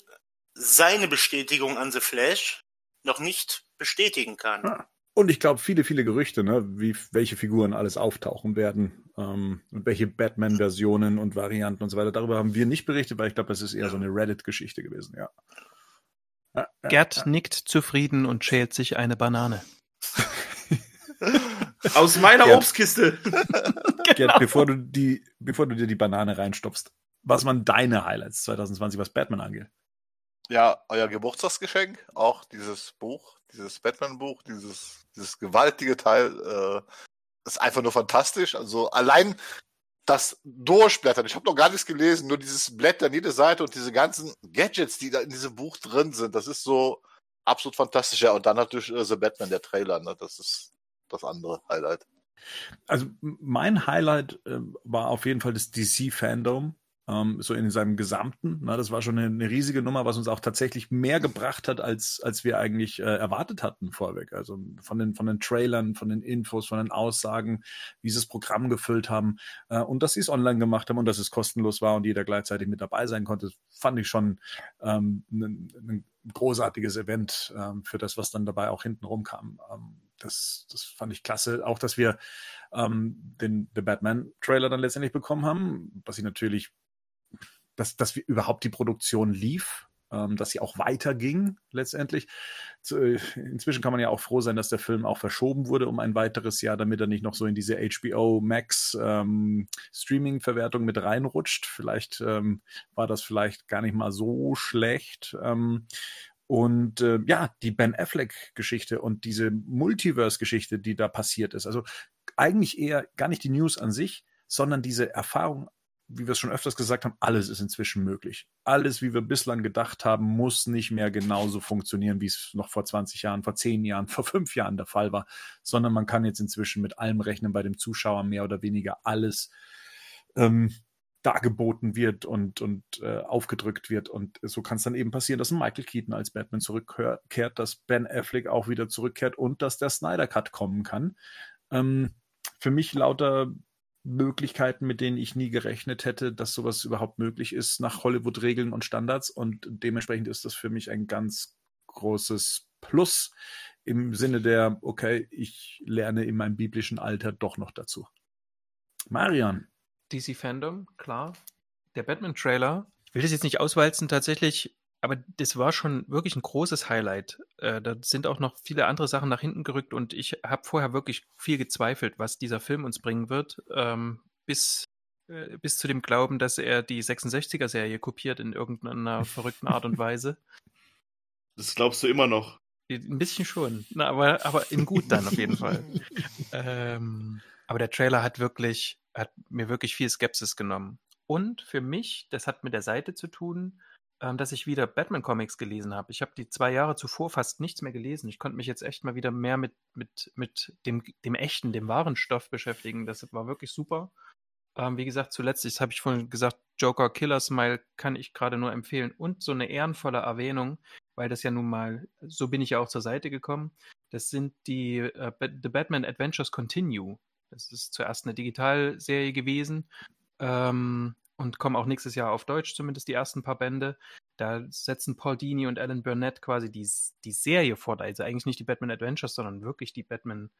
seine Bestätigung an The Flash noch nicht bestätigen kann. Ah. Und ich glaube, viele, viele Gerüchte, ne, wie welche Figuren alles auftauchen werden ähm, und welche Batman-Versionen und Varianten und so weiter. Darüber haben wir nicht berichtet, weil ich glaube, das ist eher so eine Reddit-Geschichte gewesen, ja. ja, ja Gerd ja. nickt zufrieden und schält sich eine Banane. Aus meiner Gerd, Obstkiste. Gerd, genau. bevor du die, bevor du dir die Banane reinstopfst, was waren deine Highlights 2020, was Batman angeht? Ja, euer Geburtstagsgeschenk, auch dieses Buch, dieses Batman-Buch, dieses, dieses gewaltige Teil, äh, ist einfach nur fantastisch. Also allein das Durchblättern, ich habe noch gar nichts gelesen, nur dieses Blättern, jede Seite und diese ganzen Gadgets, die da in diesem Buch drin sind, das ist so absolut fantastisch. Ja, und dann natürlich äh, The Batman, der Trailer, ne? das ist das andere Highlight. Also mein Highlight äh, war auf jeden Fall das DC-Fandom ähm, so in seinem Gesamten. Na, das war schon eine, eine, riesige Nummer, was uns auch tatsächlich mehr gebracht hat, als, als wir eigentlich äh, erwartet hatten vorweg. Also von den, von den Trailern, von den Infos, von den Aussagen, wie sie das Programm gefüllt haben äh, und dass sie es online gemacht haben und dass es kostenlos war und jeder gleichzeitig mit dabei sein konnte, fand ich schon ähm, ein, ein großartiges Event ähm, für das, was dann dabei auch hinten rumkam. Ähm, das, das fand ich klasse. Auch, dass wir ähm, den The Batman-Trailer dann letztendlich bekommen haben, was ich natürlich dass, dass wir überhaupt die Produktion lief, ähm, dass sie auch weiterging letztendlich. Äh, inzwischen kann man ja auch froh sein, dass der Film auch verschoben wurde um ein weiteres Jahr, damit er nicht noch so in diese HBO Max ähm, Streaming-Verwertung mit reinrutscht. Vielleicht ähm, war das vielleicht gar nicht mal so schlecht. Ähm, und äh, ja, die Ben Affleck-Geschichte und diese Multiverse-Geschichte, die da passiert ist. Also eigentlich eher gar nicht die News an sich, sondern diese Erfahrung wie wir es schon öfters gesagt haben, alles ist inzwischen möglich. Alles, wie wir bislang gedacht haben, muss nicht mehr genauso funktionieren, wie es noch vor 20 Jahren, vor 10 Jahren, vor 5 Jahren der Fall war, sondern man kann jetzt inzwischen mit allem rechnen, bei dem Zuschauer mehr oder weniger alles ähm, dargeboten wird und, und äh, aufgedrückt wird. Und so kann es dann eben passieren, dass Michael Keaton als Batman zurückkehrt, dass Ben Affleck auch wieder zurückkehrt und dass der Snyder Cut kommen kann. Ähm, für mich lauter Möglichkeiten, mit denen ich nie gerechnet hätte, dass sowas überhaupt möglich ist nach Hollywood-Regeln und Standards. Und dementsprechend ist das für mich ein ganz großes Plus im Sinne der, okay, ich lerne in meinem biblischen Alter doch noch dazu. Marian. DC Fandom, klar. Der Batman-Trailer. Ich will das jetzt nicht auswalzen, tatsächlich aber das war schon wirklich ein großes Highlight. Äh, da sind auch noch viele andere Sachen nach hinten gerückt und ich habe vorher wirklich viel gezweifelt, was dieser Film uns bringen wird, ähm, bis, äh, bis zu dem Glauben, dass er die 66er-Serie kopiert in irgendeiner verrückten Art und Weise. Das glaubst du immer noch. Ein bisschen schon, Na, aber, aber in gut dann auf jeden Fall. ähm, aber der Trailer hat wirklich, hat mir wirklich viel Skepsis genommen. Und für mich, das hat mit der Seite zu tun, ähm, dass ich wieder Batman-Comics gelesen habe. Ich habe die zwei Jahre zuvor fast nichts mehr gelesen. Ich konnte mich jetzt echt mal wieder mehr mit, mit, mit dem, dem echten, dem wahren Stoff beschäftigen. Das war wirklich super. Ähm, wie gesagt, zuletzt, das habe ich vorhin gesagt, Joker Killer Smile kann ich gerade nur empfehlen. Und so eine ehrenvolle Erwähnung, weil das ja nun mal, so bin ich ja auch zur Seite gekommen. Das sind die äh, The Batman Adventures Continue. Das ist zuerst eine Digitalserie gewesen. Ähm, und kommen auch nächstes Jahr auf Deutsch, zumindest die ersten paar Bände. Da setzen Paul Dini und Alan Burnett quasi die, die Serie fort, also eigentlich nicht die Batman Adventures, sondern wirklich die Batman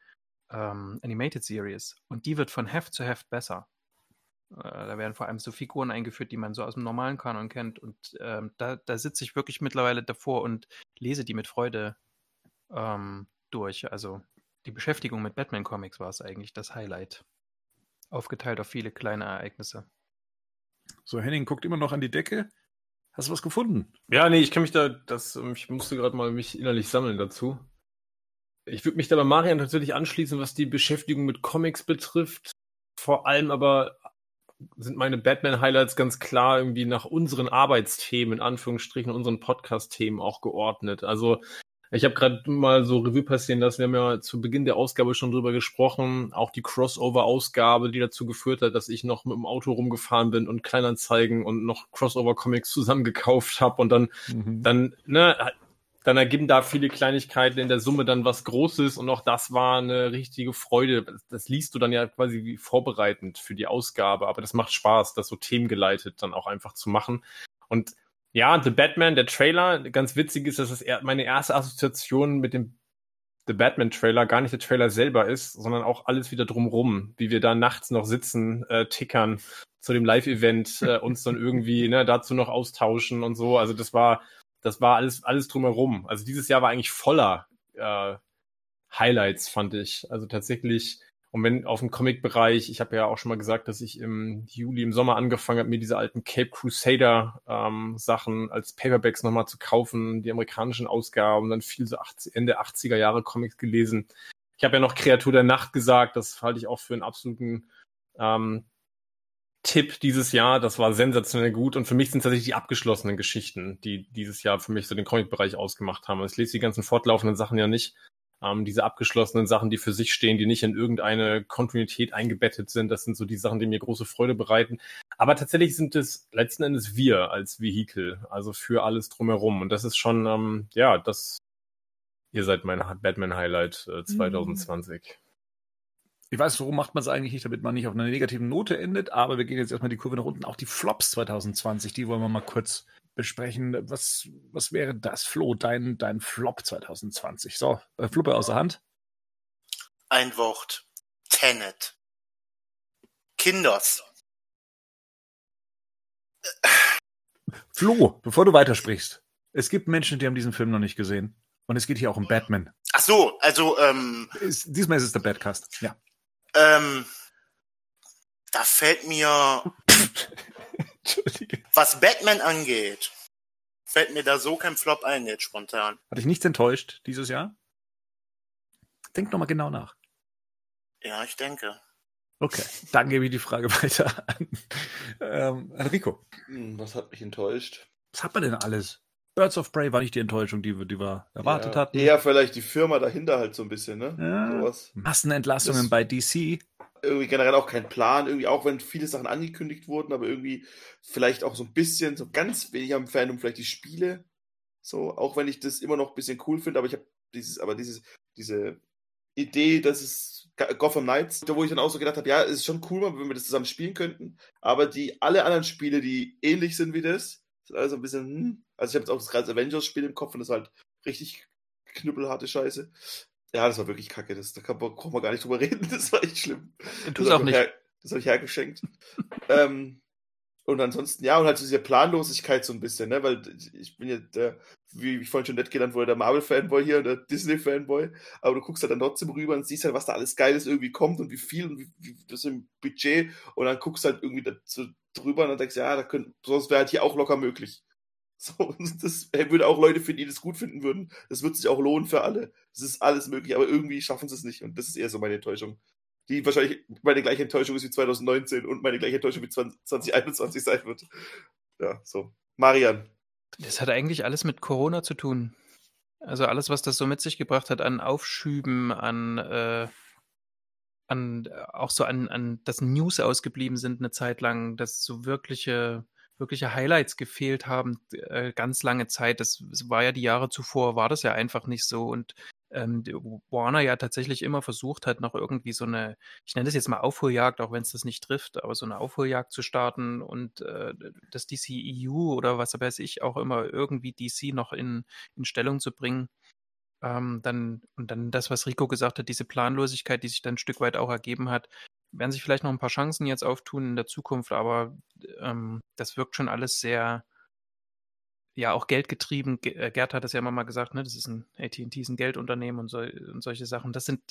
ähm, Animated Series. Und die wird von Heft zu Heft besser. Äh, da werden vor allem so Figuren eingeführt, die man so aus dem normalen Kanon kennt. Und ähm, da, da sitze ich wirklich mittlerweile davor und lese die mit Freude ähm, durch. Also die Beschäftigung mit Batman-Comics war es eigentlich das Highlight. Aufgeteilt auf viele kleine Ereignisse. So, Henning guckt immer noch an die Decke. Hast du was gefunden? Ja, nee, ich kann mich da, das, ähm, ich musste gerade mal mich innerlich sammeln dazu. Ich würde mich da bei Marian tatsächlich anschließen, was die Beschäftigung mit Comics betrifft. Vor allem aber sind meine Batman-Highlights ganz klar irgendwie nach unseren Arbeitsthemen, in Anführungsstrichen, unseren Podcast-Themen auch geordnet. Also ich habe gerade mal so Revue passieren lassen. Wir haben ja zu Beginn der Ausgabe schon drüber gesprochen. Auch die Crossover-Ausgabe, die dazu geführt hat, dass ich noch mit dem Auto rumgefahren bin und Kleinanzeigen und noch Crossover-Comics zusammengekauft habe und dann, mhm. dann, ne, dann ergeben da viele Kleinigkeiten in der Summe dann was Großes und auch das war eine richtige Freude. Das, das liest du dann ja quasi wie vorbereitend für die Ausgabe, aber das macht Spaß, das so themengeleitet dann auch einfach zu machen. Und ja, The Batman, der Trailer, ganz witzig ist, dass es meine erste Assoziation mit dem The Batman Trailer gar nicht der Trailer selber ist, sondern auch alles wieder drumrum, wie wir da nachts noch sitzen, äh, tickern zu dem Live-Event, äh, uns dann irgendwie ne, dazu noch austauschen und so. Also das war, das war alles, alles drumherum. Also dieses Jahr war eigentlich voller äh, Highlights, fand ich. Also tatsächlich und wenn auf dem Comic-Bereich, ich habe ja auch schon mal gesagt, dass ich im Juli, im Sommer angefangen habe, mir diese alten Cape Crusader ähm, Sachen als Paperbacks nochmal zu kaufen, die amerikanischen Ausgaben, dann viel so 80, Ende 80er Jahre Comics gelesen. Ich habe ja noch Kreatur der Nacht gesagt, das halte ich auch für einen absoluten ähm, Tipp dieses Jahr. Das war sensationell gut und für mich sind tatsächlich die abgeschlossenen Geschichten, die dieses Jahr für mich so den Comic-Bereich ausgemacht haben. Ich lese die ganzen fortlaufenden Sachen ja nicht, ähm, diese abgeschlossenen Sachen, die für sich stehen, die nicht in irgendeine Kontinuität eingebettet sind, das sind so die Sachen, die mir große Freude bereiten. Aber tatsächlich sind es letzten Endes wir als Vehikel, also für alles drumherum. Und das ist schon, ähm, ja, das, ihr seid mein Batman-Highlight äh, 2020. Mhm. Ich weiß, warum macht man es eigentlich nicht, damit man nicht auf einer negativen Note endet, aber wir gehen jetzt erstmal die Kurve nach unten. Auch die Flops 2020, die wollen wir mal kurz besprechen. Was, was wäre das, Flo, dein, dein Flop 2020? So, äh, Fluppe außer Hand. Ein Wort. Tenet. Kinders. Flo, bevor du weitersprichst. Es gibt Menschen, die haben diesen Film noch nicht gesehen. Und es geht hier auch um Batman. Ach so, also ähm, ist, diesmal ist es der Batcast, ja. Ähm, da fällt mir Entschuldige. Was Batman angeht, fällt mir da so kein Flop ein jetzt spontan. Hat dich nichts enttäuscht dieses Jahr? Denk nochmal genau nach. Ja, ich denke. Okay, dann gebe ich die Frage weiter an ähm, Enrico. Hm, was hat mich enttäuscht? Was hat man denn alles? Birds of Prey war nicht die Enttäuschung, die wir, die wir erwartet ja. hatten. Ja, vielleicht die Firma dahinter halt so ein bisschen, ne? Ja. Massenentlassungen das bei DC irgendwie generell auch kein Plan, irgendwie auch wenn viele Sachen angekündigt wurden, aber irgendwie vielleicht auch so ein bisschen, so ganz wenig am Fandom, vielleicht die Spiele. So, auch wenn ich das immer noch ein bisschen cool finde, aber ich habe dieses, aber dieses, diese Idee, dass es Gotham Knights, da wo ich dann auch so gedacht habe, ja, es ist schon cool, wenn wir das zusammen spielen könnten, aber die alle anderen Spiele, die ähnlich sind wie das, sind also ein bisschen, hm. Also ich habe jetzt auch das ganze Avengers-Spiel im Kopf und das ist halt richtig knüppelharte Scheiße. Ja, das war wirklich kacke. Das, da kann, braucht man gar nicht drüber reden. Das war echt schlimm. Du das auch nicht. Her, das habe ich hergeschenkt. ähm, und ansonsten, ja, und halt so diese Planlosigkeit so ein bisschen, ne? Weil ich bin ja der, wie ich vorhin schon nett genannt wurde, der Marvel-Fanboy hier, der Disney-Fanboy. Aber du guckst halt dann trotzdem rüber und siehst halt, was da alles Geiles irgendwie kommt und wie viel und wie, wie das im Budget. Und dann guckst halt irgendwie dazu, drüber und dann denkst, ja, da können, sonst wäre halt hier auch locker möglich. So, das würde auch Leute finden, die das gut finden würden. Das wird sich auch lohnen für alle. Das ist alles möglich, aber irgendwie schaffen sie es nicht. Und das ist eher so meine Enttäuschung. Die wahrscheinlich meine gleiche Enttäuschung ist wie 2019 und meine gleiche Enttäuschung wie 2021 sein wird. Ja, so. Marian. Das hat eigentlich alles mit Corona zu tun. Also alles, was das so mit sich gebracht hat an Aufschüben, an, äh, an auch so an, an, dass News ausgeblieben sind eine Zeit lang, dass so wirkliche wirkliche Highlights gefehlt haben, äh, ganz lange Zeit. Das war ja die Jahre zuvor, war das ja einfach nicht so. Und ähm, Warner ja tatsächlich immer versucht hat, noch irgendwie so eine, ich nenne das jetzt mal Aufholjagd, auch wenn es das nicht trifft, aber so eine Aufholjagd zu starten und äh, das DCEU oder was weiß ich auch immer irgendwie DC noch in, in Stellung zu bringen. Ähm, dann, und dann das, was Rico gesagt hat, diese Planlosigkeit, die sich dann ein Stück weit auch ergeben hat, werden sich vielleicht noch ein paar Chancen jetzt auftun in der Zukunft, aber ähm, das wirkt schon alles sehr, ja, auch geldgetrieben. Äh, Gerd hat das ja immer mal gesagt, ne? Das ist ein AT&T ist ein Geldunternehmen und, so, und solche Sachen. Das sind,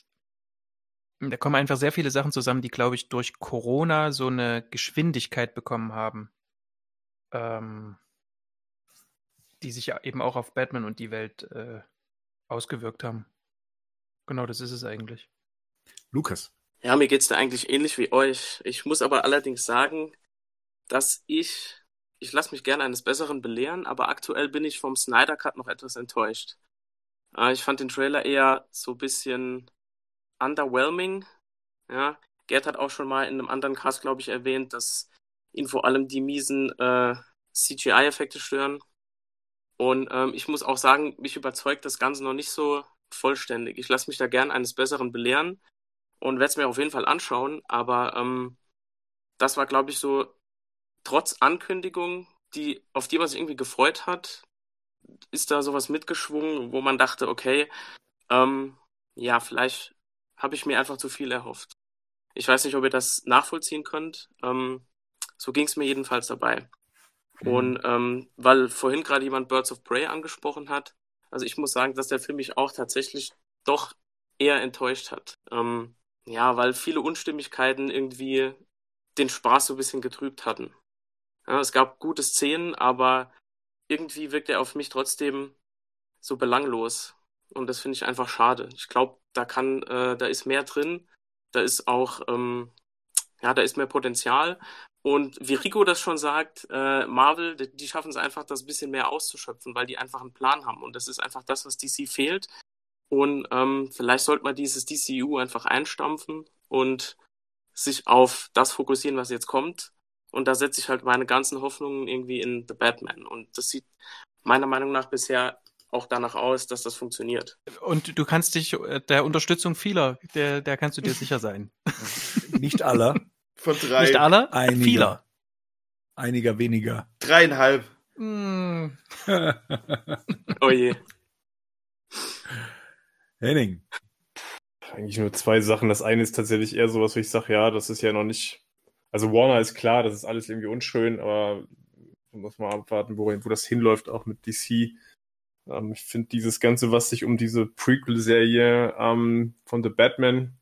da kommen einfach sehr viele Sachen zusammen, die, glaube ich, durch Corona so eine Geschwindigkeit bekommen haben, ähm, die sich eben auch auf Batman und die Welt äh, ausgewirkt haben. Genau, das ist es eigentlich. Lukas. Ja, mir geht's da eigentlich ähnlich wie euch. Ich muss aber allerdings sagen, dass ich, ich lasse mich gerne eines Besseren belehren, aber aktuell bin ich vom Snyder Cut noch etwas enttäuscht. Ich fand den Trailer eher so ein bisschen underwhelming. Ja, Gerd hat auch schon mal in einem anderen Cast, glaube ich, erwähnt, dass ihn vor allem die miesen äh, CGI-Effekte stören. Und ähm, ich muss auch sagen, mich überzeugt das Ganze noch nicht so vollständig. Ich lasse mich da gern eines Besseren belehren und werde es mir auf jeden Fall anschauen. Aber ähm, das war, glaube ich, so trotz Ankündigung die, auf die man sich irgendwie gefreut hat, ist da sowas mitgeschwungen, wo man dachte, okay, ähm, ja, vielleicht habe ich mir einfach zu viel erhofft. Ich weiß nicht, ob ihr das nachvollziehen könnt. Ähm, so ging es mir jedenfalls dabei. Mhm. Und ähm, weil vorhin gerade jemand Birds of Prey angesprochen hat, also ich muss sagen, dass der Film mich auch tatsächlich doch eher enttäuscht hat. Ähm, ja, weil viele Unstimmigkeiten irgendwie den Spaß so ein bisschen getrübt hatten. Ja, es gab gute Szenen, aber irgendwie wirkt er auf mich trotzdem so belanglos. Und das finde ich einfach schade. Ich glaube, da kann, äh, da ist mehr drin. Da ist auch, ähm, ja, da ist mehr Potenzial. Und wie Rico das schon sagt, äh, Marvel, die, die schaffen es einfach, das bisschen mehr auszuschöpfen, weil die einfach einen Plan haben. Und das ist einfach das, was DC fehlt. Und ähm, vielleicht sollte man dieses DCU einfach einstampfen und sich auf das fokussieren, was jetzt kommt. Und da setze ich halt meine ganzen Hoffnungen irgendwie in The Batman. Und das sieht meiner Meinung nach bisher auch danach aus, dass das funktioniert. Und du kannst dich äh, der Unterstützung vieler, der, der kannst du dir sicher sein. Nicht aller. Von drei. Nicht aller? Einiger. Vieler. Einiger weniger. Dreieinhalb. Mm. Oh je. Henning. Eigentlich nur zwei Sachen. Das eine ist tatsächlich eher sowas, wo ich sage, ja, das ist ja noch nicht. Also Warner ist klar, das ist alles irgendwie unschön, aber man muss mal abwarten, wo, wo das hinläuft, auch mit DC. Ähm, ich finde dieses Ganze, was sich um diese Prequel-Serie ähm, von The Batman,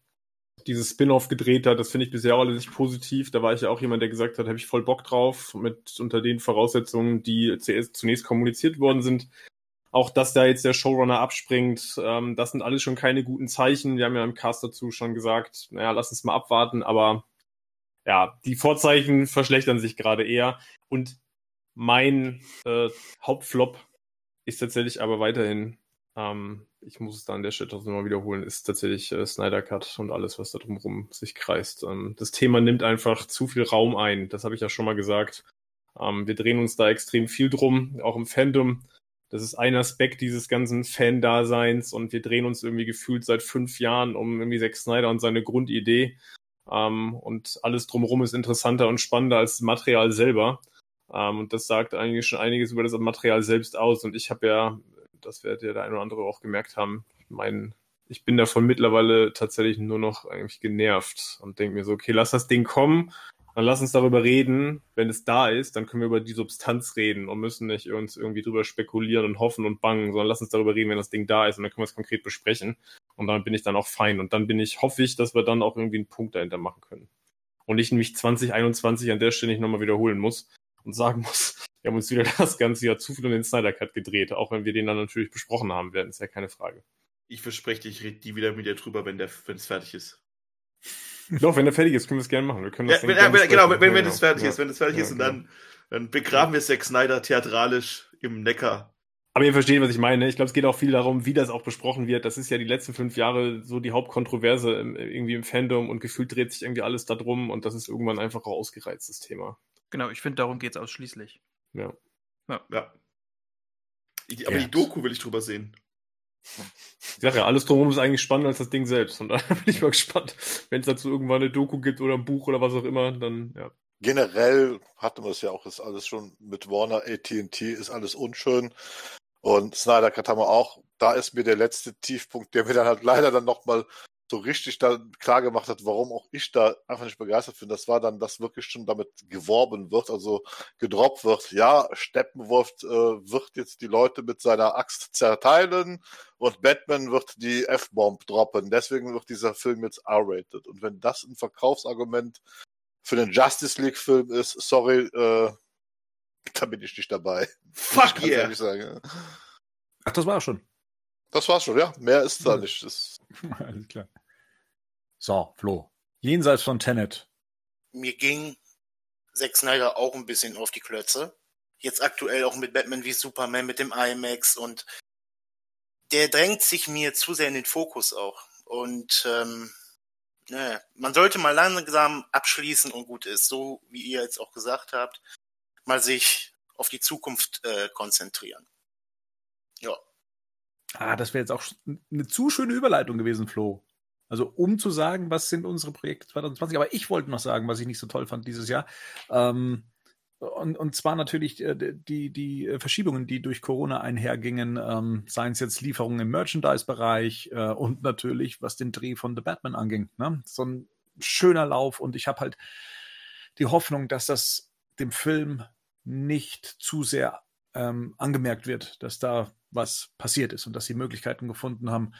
dieses Spin-off gedreht hat, das finde ich bisher auch alles nicht positiv. Da war ich ja auch jemand, der gesagt hat, habe ich voll Bock drauf, mit unter den Voraussetzungen, die zunächst kommuniziert worden sind. Auch dass da jetzt der Showrunner abspringt, ähm, das sind alles schon keine guten Zeichen. Wir haben ja im Cast dazu schon gesagt, naja, lass uns mal abwarten, aber ja, die Vorzeichen verschlechtern sich gerade eher. Und mein äh, Hauptflop ist tatsächlich aber weiterhin, ähm, ich muss es da an der Stelle trotzdem mal wiederholen, ist tatsächlich äh, Snyder Cut und alles, was da drumherum sich kreist. Ähm, das Thema nimmt einfach zu viel Raum ein. Das habe ich ja schon mal gesagt. Ähm, wir drehen uns da extrem viel drum, auch im Fandom. Das ist ein Aspekt dieses ganzen Fan-Daseins und wir drehen uns irgendwie gefühlt seit fünf Jahren um irgendwie Zack Snyder und seine Grundidee. Ähm, und alles drumherum ist interessanter und spannender als das Material selber. Ähm, und das sagt eigentlich schon einiges über das Material selbst aus. Und ich habe ja, das wird ja der eine oder andere auch gemerkt haben, mein, ich bin davon mittlerweile tatsächlich nur noch eigentlich genervt und denke mir so, okay, lass das Ding kommen dann lass uns darüber reden. Wenn es da ist, dann können wir über die Substanz reden und müssen nicht uns irgendwie drüber spekulieren und hoffen und bangen, sondern lass uns darüber reden, wenn das Ding da ist und dann können wir es konkret besprechen. Und dann bin ich dann auch fein. Und dann bin ich, hoffe ich, dass wir dann auch irgendwie einen Punkt dahinter machen können. Und ich mich 2021 an der Stelle nicht nochmal wiederholen muss und sagen muss, wir haben uns wieder das ganze Jahr zu viel um den Snyder Cut gedreht, auch wenn wir den dann natürlich besprochen haben werden, ist ja keine Frage. Ich verspreche dir, ich rede die wieder mit dir drüber, wenn es fertig ist. Doch, wenn der fertig ist, können wir es gerne machen. Wir können das ja, wenn, ja, genau, wenn, wenn das fertig ist, wenn das fertig ist und dann, dann begraben wir Zack Snyder theatralisch im Neckar. Aber ihr versteht, was ich meine. Ich glaube, es geht auch viel darum, wie das auch besprochen wird. Das ist ja die letzten fünf Jahre so die Hauptkontroverse irgendwie im Fandom und gefühlt dreht sich irgendwie alles darum und das ist irgendwann einfach auch ausgereiztes Thema. Genau, ich finde, darum geht es ausschließlich. Ja. Ja. ja. aber ja. die Doku will ich drüber sehen. Ich sag ja, alles drumherum ist eigentlich spannender als das Ding selbst. Und da bin ich mal gespannt. Wenn es dazu irgendwann eine Doku gibt oder ein Buch oder was auch immer, dann ja. Generell hatten wir es ja auch, ist alles schon mit Warner, AT&T ist alles unschön. Und Snyder Cut haben wir auch. Da ist mir der letzte Tiefpunkt, der mir dann halt leider dann nochmal so richtig dann klar gemacht hat, warum auch ich da einfach nicht begeistert bin. Das war dann, dass wirklich schon damit geworben wird, also gedroppt wird. Ja, Steppenwolf äh, wird jetzt die Leute mit seiner Axt zerteilen und Batman wird die F-Bomb droppen. Deswegen wird dieser Film jetzt R-rated. Und wenn das ein Verkaufsargument für den Justice League Film ist, sorry, äh, da bin ich nicht dabei. Fuck yeah. Ach, das war schon. Das war's schon, ja. Mehr ist da nicht. Das Alles klar. So, Flo. Jenseits von Tenet. Mir ging Zack Snyder auch ein bisschen auf die Klötze. Jetzt aktuell auch mit Batman wie Superman, mit dem IMAX und der drängt sich mir zu sehr in den Fokus auch. Und ähm, ne, man sollte mal langsam abschließen und gut ist, so wie ihr jetzt auch gesagt habt, mal sich auf die Zukunft äh, konzentrieren. Ja. Ah, das wäre jetzt auch eine zu schöne Überleitung gewesen, Flo. Also um zu sagen, was sind unsere Projekte 2020. Aber ich wollte noch sagen, was ich nicht so toll fand dieses Jahr. Ähm, und, und zwar natürlich äh, die, die Verschiebungen, die durch Corona einhergingen, ähm, seien es jetzt Lieferungen im Merchandise-Bereich äh, und natürlich, was den Dreh von The Batman anging. Ne? So ein schöner Lauf und ich habe halt die Hoffnung, dass das dem Film nicht zu sehr ähm, angemerkt wird, dass da was passiert ist und dass sie Möglichkeiten gefunden haben,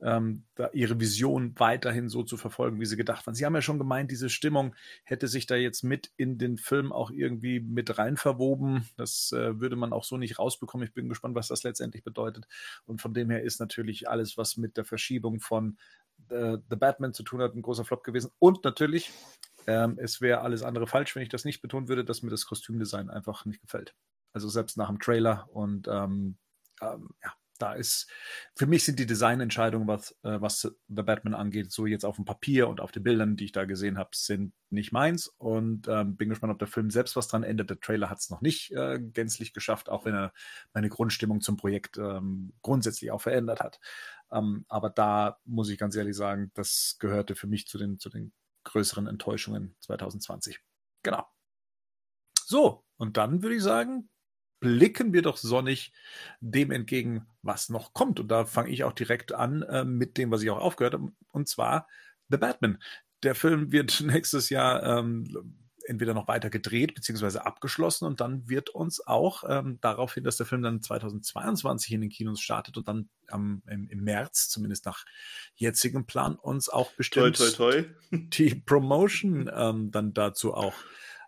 ähm, ihre Vision weiterhin so zu verfolgen, wie sie gedacht waren. Sie haben ja schon gemeint, diese Stimmung hätte sich da jetzt mit in den Film auch irgendwie mit rein verwoben. Das äh, würde man auch so nicht rausbekommen. Ich bin gespannt, was das letztendlich bedeutet. Und von dem her ist natürlich alles, was mit der Verschiebung von äh, The Batman zu tun hat, ein großer Flop gewesen. Und natürlich, ähm, es wäre alles andere falsch, wenn ich das nicht betonen würde, dass mir das Kostümdesign einfach nicht gefällt. Also selbst nach dem Trailer und ähm, ähm, ja, da ist, für mich sind die Designentscheidungen, was, äh, was The Batman angeht, so jetzt auf dem Papier und auf den Bildern, die ich da gesehen habe, sind nicht meins. Und ähm, bin gespannt, ob der Film selbst was dran ändert. Der Trailer hat es noch nicht äh, gänzlich geschafft, auch wenn er meine Grundstimmung zum Projekt ähm, grundsätzlich auch verändert hat. Ähm, aber da muss ich ganz ehrlich sagen, das gehörte für mich zu den, zu den größeren Enttäuschungen 2020. Genau. So, und dann würde ich sagen, blicken wir doch sonnig dem entgegen, was noch kommt. Und da fange ich auch direkt an äh, mit dem, was ich auch aufgehört habe, und zwar The Batman. Der Film wird nächstes Jahr ähm, entweder noch weiter gedreht beziehungsweise abgeschlossen und dann wird uns auch ähm, darauf hin, dass der Film dann 2022 in den Kinos startet und dann ähm, im, im, März, zumindest nach jetzigem Plan, uns auch bestimmt toi, toi, toi. die Promotion ähm, dann dazu auch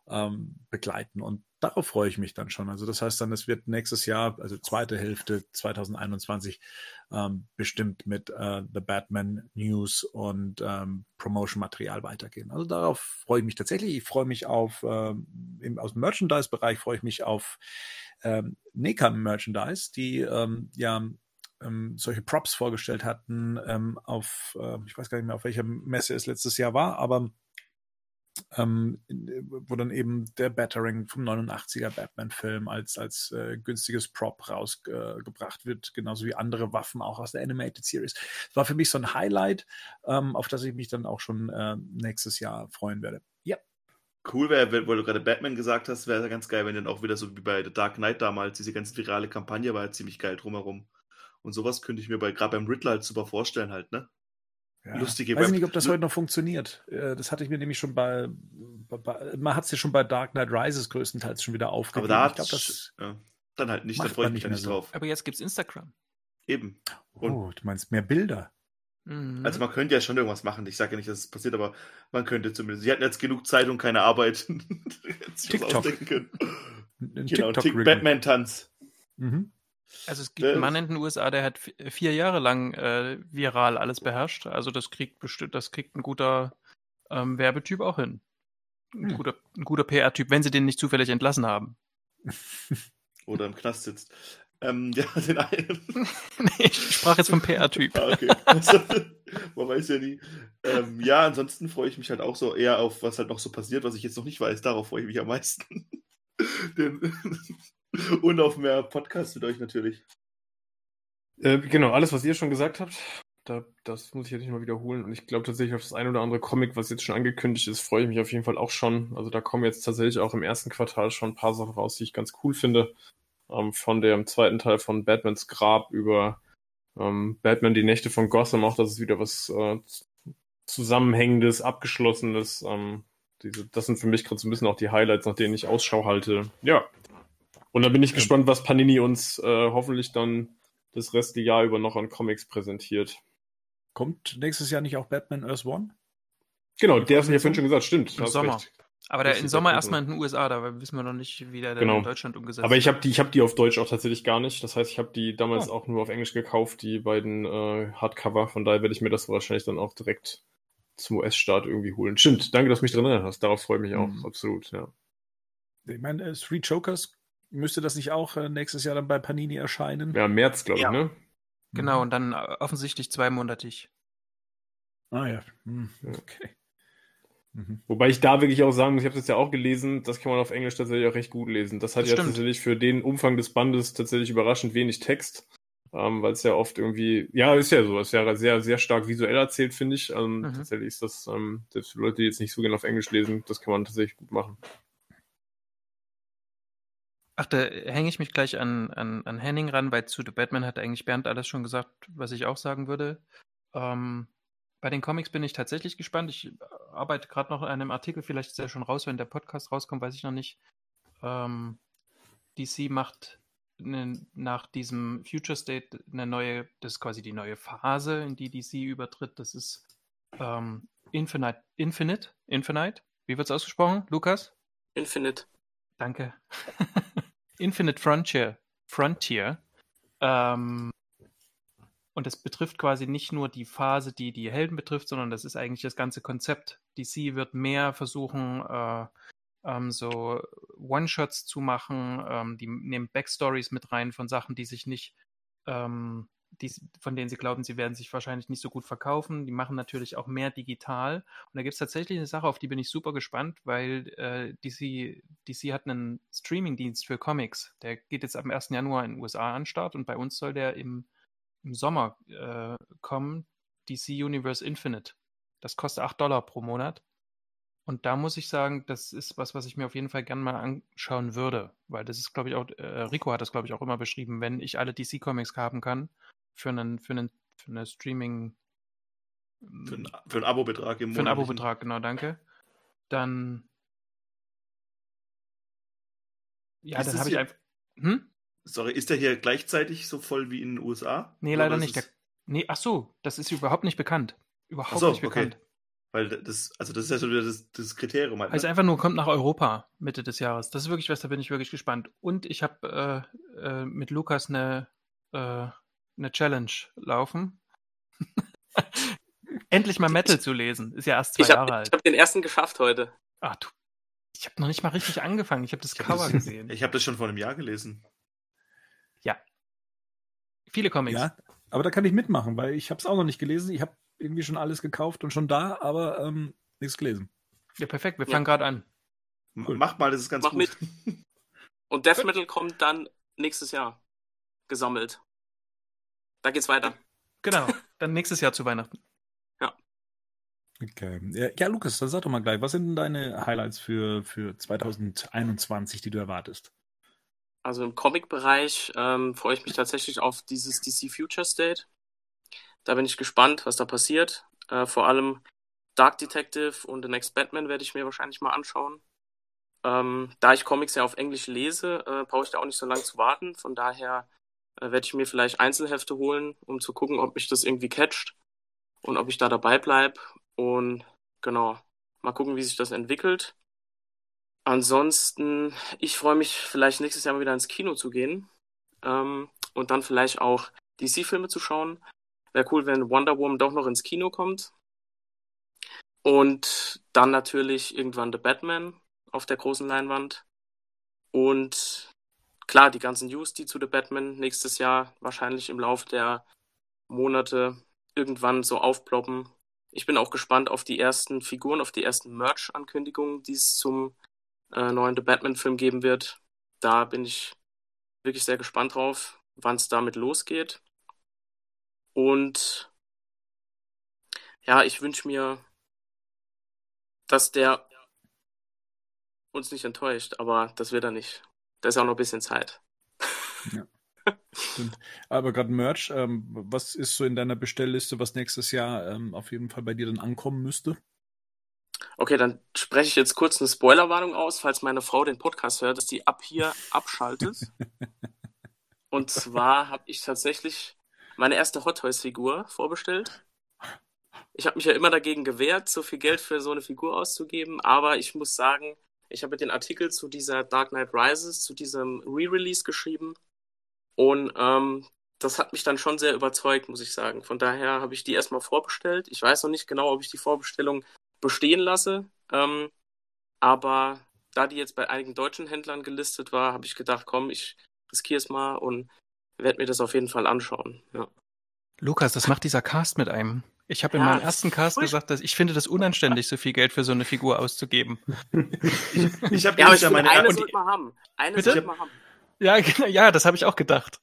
ähm, begleiten. Und darauf freue ich mich dann schon. Also das heißt dann, es wird nächstes Jahr, also zweite Hälfte 2021, ähm, bestimmt mit äh, The Batman News und ähm, Promotion-Material weitergehen. Also darauf freue ich mich tatsächlich. Ich freue mich auf, ähm, im, aus dem Merchandise-Bereich freue ich mich auf ähm, NECA Merchandise, die ähm, ja ähm, solche Props vorgestellt hatten ähm, auf, äh, ich weiß gar nicht mehr, auf welcher Messe es letztes Jahr war, aber ähm, wo dann eben der Battering vom 89er Batman-Film als, als äh, günstiges Prop rausgebracht äh, wird, genauso wie andere Waffen auch aus der Animated Series. Das war für mich so ein Highlight, ähm, auf das ich mich dann auch schon äh, nächstes Jahr freuen werde. Ja. Cool wäre, weil du gerade Batman gesagt hast, wäre ganz geil, wenn dann auch wieder so wie bei The Dark Knight damals, diese ganze virale Kampagne war halt ziemlich geil drumherum. Und sowas könnte ich mir bei gerade beim Riddler halt super vorstellen halt, ne? Ja, lustige Weiß ich nicht, ob das heute noch funktioniert. Äh, das hatte ich mir nämlich schon bei, bei man hat es ja schon bei Dark Knight Rises größtenteils schon wieder aufgegeben. Aber da ich glaub, das ja, dann halt nicht, da freue ich mich nicht so. drauf. Aber jetzt gibt's Instagram. Eben. Und oh, du meinst mehr Bilder? Mhm. Also man könnte ja schon irgendwas machen. Ich sage ja nicht, dass es passiert, aber man könnte zumindest. Sie hatten jetzt genug Zeit und keine Arbeit. TikTok. Können. Genau, TikTok Batman-Tanz. Mhm. Also es gibt einen Mann in den USA, der hat vier Jahre lang äh, viral alles beherrscht. Also das kriegt bestimmt, das kriegt ein guter ähm, Werbetyp auch hin. Ein hm. guter, ein guter PR-Typ, wenn sie den nicht zufällig entlassen haben. Oder im Knast sitzt. Ähm, ja, den einen. nee, ich sprach jetzt vom PR-Typ. ah, okay. Also, man weiß ja nie. Ähm, ja, ansonsten freue ich mich halt auch so eher auf, was halt noch so passiert, was ich jetzt noch nicht weiß. Darauf freue ich mich am meisten. Den, und auf mehr Podcasts mit euch natürlich. Äh, genau, alles, was ihr schon gesagt habt, da, das muss ich jetzt nicht mal wiederholen. Und ich glaube tatsächlich auf das ein oder andere Comic, was jetzt schon angekündigt ist, freue ich mich auf jeden Fall auch schon. Also da kommen jetzt tatsächlich auch im ersten Quartal schon ein paar Sachen raus, die ich ganz cool finde. Ähm, von dem zweiten Teil von Batmans Grab über ähm, Batman die Nächte von Gotham, auch das ist wieder was äh, Zusammenhängendes, Abgeschlossenes. Ähm, diese, das sind für mich gerade so ein bisschen auch die Highlights, nach denen ich Ausschau halte. Ja, und da bin ich gespannt, was Panini uns äh, hoffentlich dann das restliche Jahr über noch an Comics präsentiert. Kommt nächstes Jahr nicht auch Batman Earth One? Genau, der hast du ja vorhin schon gesagt, stimmt. Im Sommer. Recht. Aber der im Sommer erstmal in den USA, da wissen wir noch nicht, wie der genau. in Deutschland umgesetzt wird. Aber ich habe die, hab die auf Deutsch auch tatsächlich gar nicht. Das heißt, ich habe die damals oh. auch nur auf Englisch gekauft, die beiden äh, Hardcover. Von daher werde ich mir das wahrscheinlich dann auch direkt zum US-Start irgendwie holen. Stimmt, danke, dass du mich dran erinnert hast. Darauf freue ich mich auch, mhm. absolut, ja. Ich meine, äh, Three Chokers Müsste das nicht auch äh, nächstes Jahr dann bei Panini erscheinen? Ja, März, glaube ja. ich, ne? Genau, und dann äh, offensichtlich zweimonatig. Ah ja, hm, okay. Mhm. Wobei ich da wirklich auch sagen muss, ich habe das ja auch gelesen, das kann man auf Englisch tatsächlich auch recht gut lesen. Das hat das ja stimmt. tatsächlich für den Umfang des Bandes tatsächlich überraschend wenig Text, ähm, weil es ja oft irgendwie, ja, ist ja so, ist ja sehr, sehr stark visuell erzählt, finde ich. Ähm, mhm. Tatsächlich ist das, ähm, selbst für Leute, die jetzt nicht so gerne auf Englisch lesen, das kann man tatsächlich gut machen. Ach, da hänge ich mich gleich an, an, an Henning ran, weil zu The Batman hat eigentlich Bernd alles schon gesagt, was ich auch sagen würde. Ähm, bei den Comics bin ich tatsächlich gespannt. Ich arbeite gerade noch an einem Artikel, vielleicht ist er schon raus, wenn der Podcast rauskommt, weiß ich noch nicht. Ähm, DC macht ne, nach diesem Future State eine neue, das ist quasi die neue Phase, in die DC übertritt. Das ist ähm, Infinite, Infinite, Infinite. Wie wird es ausgesprochen, Lukas? Infinite. Danke. Infinite Frontier. Frontier. Ähm, und das betrifft quasi nicht nur die Phase, die die Helden betrifft, sondern das ist eigentlich das ganze Konzept. DC wird mehr versuchen, äh, ähm, so One-Shots zu machen. Ähm, die nehmen Backstories mit rein von Sachen, die sich nicht ähm, die, von denen sie glauben, sie werden sich wahrscheinlich nicht so gut verkaufen. Die machen natürlich auch mehr digital. Und da gibt es tatsächlich eine Sache, auf die bin ich super gespannt, weil äh, DC, DC hat einen Streaming-Dienst für Comics. Der geht jetzt am 1. Januar in den USA an Start und bei uns soll der im, im Sommer äh, kommen. DC Universe Infinite. Das kostet 8 Dollar pro Monat. Und da muss ich sagen, das ist was, was ich mir auf jeden Fall gerne mal anschauen würde, weil das ist, glaube ich, auch, äh, Rico hat das, glaube ich, auch immer beschrieben, wenn ich alle DC-Comics haben kann, für einen, für einen, für eine Streaming. Für einen, für einen Abo-Betrag im Monat. Für einen Abo-Betrag, genau, danke. Dann. Ja, ist dann habe ich einfach. Hm? Sorry, ist der hier gleichzeitig so voll wie in den USA? Nee, leider nicht. Der, nee, ach so, das ist überhaupt nicht bekannt. Überhaupt so, nicht bekannt. Okay. Weil das, also das ist ja schon wieder das, das Kriterium. Halt, ne? Also einfach nur kommt nach Europa Mitte des Jahres. Das ist wirklich was, da bin ich wirklich gespannt. Und ich habe äh, äh, mit Lukas eine, äh, eine Challenge laufen. Endlich mal Metal zu lesen. Ist ja erst zwei ich hab, Jahre alt. Ich habe den ersten geschafft heute. Ach du. Ich habe noch nicht mal richtig angefangen. Ich habe das ich Cover hab das, gesehen. Ich habe das schon vor einem Jahr gelesen. Ja. Viele Comics. Ja, aber da kann ich mitmachen, weil ich habe es auch noch nicht gelesen. Ich habe irgendwie schon alles gekauft und schon da, aber ähm, nichts gelesen. Ja, perfekt. Wir fangen ja. gerade an. Cool. Macht mal, das ist ganz Mach gut. Mit. Und Death Metal kommt dann nächstes Jahr gesammelt. Da geht's weiter. Genau, dann nächstes Jahr zu Weihnachten. Ja. Okay. Ja, Lukas, dann sag doch mal gleich, was sind denn deine Highlights für, für 2021, die du erwartest? Also im Comic-Bereich ähm, freue ich mich tatsächlich auf dieses DC Future State. Da bin ich gespannt, was da passiert. Äh, vor allem Dark Detective und The Next Batman werde ich mir wahrscheinlich mal anschauen. Ähm, da ich Comics ja auf Englisch lese, äh, brauche ich da auch nicht so lange zu warten. Von daher äh, werde ich mir vielleicht Einzelhefte holen, um zu gucken, ob mich das irgendwie catcht und ob ich da dabei bleibe. Und genau, mal gucken, wie sich das entwickelt. Ansonsten, ich freue mich vielleicht nächstes Jahr mal wieder ins Kino zu gehen ähm, und dann vielleicht auch DC-Filme zu schauen. Wäre cool, wenn Wonder Woman doch noch ins Kino kommt. Und dann natürlich irgendwann The Batman auf der großen Leinwand. Und klar, die ganzen News, die zu The Batman nächstes Jahr wahrscheinlich im Laufe der Monate irgendwann so aufploppen. Ich bin auch gespannt auf die ersten Figuren, auf die ersten Merch-Ankündigungen, die es zum äh, neuen The Batman-Film geben wird. Da bin ich wirklich sehr gespannt drauf, wann es damit losgeht. Und ja, ich wünsche mir, dass der uns nicht enttäuscht, aber das wird er nicht. Da ist auch noch ein bisschen Zeit. Ja. Stimmt. Aber gerade Merch, ähm, was ist so in deiner Bestellliste, was nächstes Jahr ähm, auf jeden Fall bei dir dann ankommen müsste? Okay, dann spreche ich jetzt kurz eine Spoilerwarnung aus, falls meine Frau den Podcast hört, dass die ab hier abschaltet. Und zwar habe ich tatsächlich meine erste Hot Toys Figur vorbestellt. Ich habe mich ja immer dagegen gewehrt, so viel Geld für so eine Figur auszugeben, aber ich muss sagen, ich habe den Artikel zu dieser Dark Knight Rises, zu diesem Re-Release geschrieben und ähm, das hat mich dann schon sehr überzeugt, muss ich sagen. Von daher habe ich die erstmal vorbestellt. Ich weiß noch nicht genau, ob ich die Vorbestellung bestehen lasse, ähm, aber da die jetzt bei einigen deutschen Händlern gelistet war, habe ich gedacht, komm, ich riskiere es mal und werde mir das auf jeden Fall anschauen. Ja. Lukas, das macht dieser Cast mit einem. Ich habe in ja, meinem ersten Cast gesagt, dass ich finde das unanständig, so viel Geld für so eine Figur auszugeben. ich, ich habe ja, aber meine eine sollte man haben. Eine sollte man haben. Ja, ja, das habe ich auch gedacht.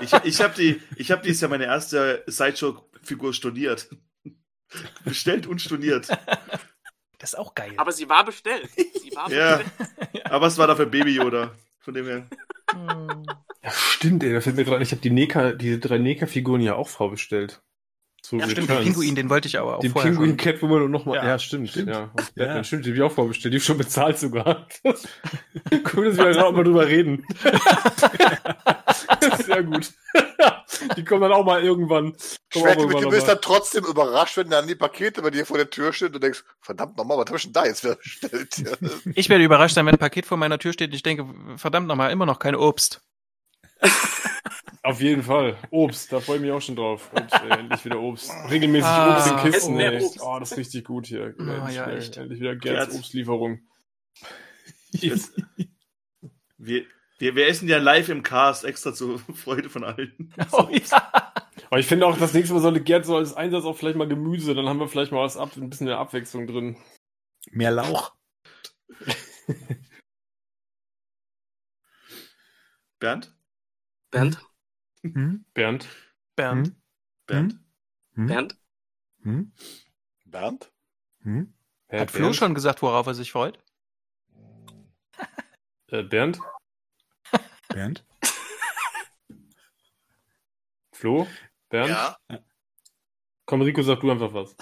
ich ich habe die, ich habe dieses Jahr meine erste Sideshow-Figur studiert. Bestellt und studiert. Das ist auch geil. Aber sie war bestellt. Sie war ja, bestellt. aber es war dafür Baby Yoda. Von dem her. Hm. Ja, stimmt, ey, da fällt mir gerade, ich habe die Neka, diese drei Neka-Figuren ja auch vorbestellt. So Ja, stimmt, den. Pinguin, den wollte ich aber auch Den vorher Pinguin, schon. Catwoman und nochmal. Ja, Ja, stimmt. stimmt. Ja, und Ja. Batman, stimmt, die habe ich auch vorbestellt. Die hab ich schon bezahlt sogar. cool, dass wir gerade mal drüber reden. Sehr gut. Die kommen dann auch mal irgendwann. Auch irgendwann du bist dann trotzdem überrascht, wenn dann die Pakete bei dir vor der Tür stehen und du denkst, verdammt nochmal, was hab ich denn da jetzt wieder bestellt? Ich werde überrascht sein, wenn ein Paket vor meiner Tür steht und ich denke, verdammt nochmal, immer noch kein Obst. Auf jeden Fall. Obst, da freue ich mich auch schon drauf. Und, äh, endlich wieder Obst. Regelmäßig Ah. Obst in Kisten. Ey. Obst. Oh, das ist richtig gut hier. Oh, endlich, ja, wieder- echt. endlich wieder Gerds Gerds. Obstlieferung. Wir, wir, wir essen ja live im Cast, extra zur Freude von allen. Oh, ja. Aber ich finde auch, das nächste Mal sollte Gerd so als Einsatz auch vielleicht mal Gemüse, dann haben wir vielleicht mal was ab, ein bisschen mehr Abwechslung drin. Mehr Lauch. Bernd? Bernd? Hm? Bernd. Bernd. Hm? Bernd? Hm? Bernd? Hm? Bernd? Hm? Hä, Hat Flo Bernd? schon gesagt, worauf er sich freut? Äh, Bernd? Bernd? Flo? Bernd? Ja. Komm, Rico, sag du einfach was.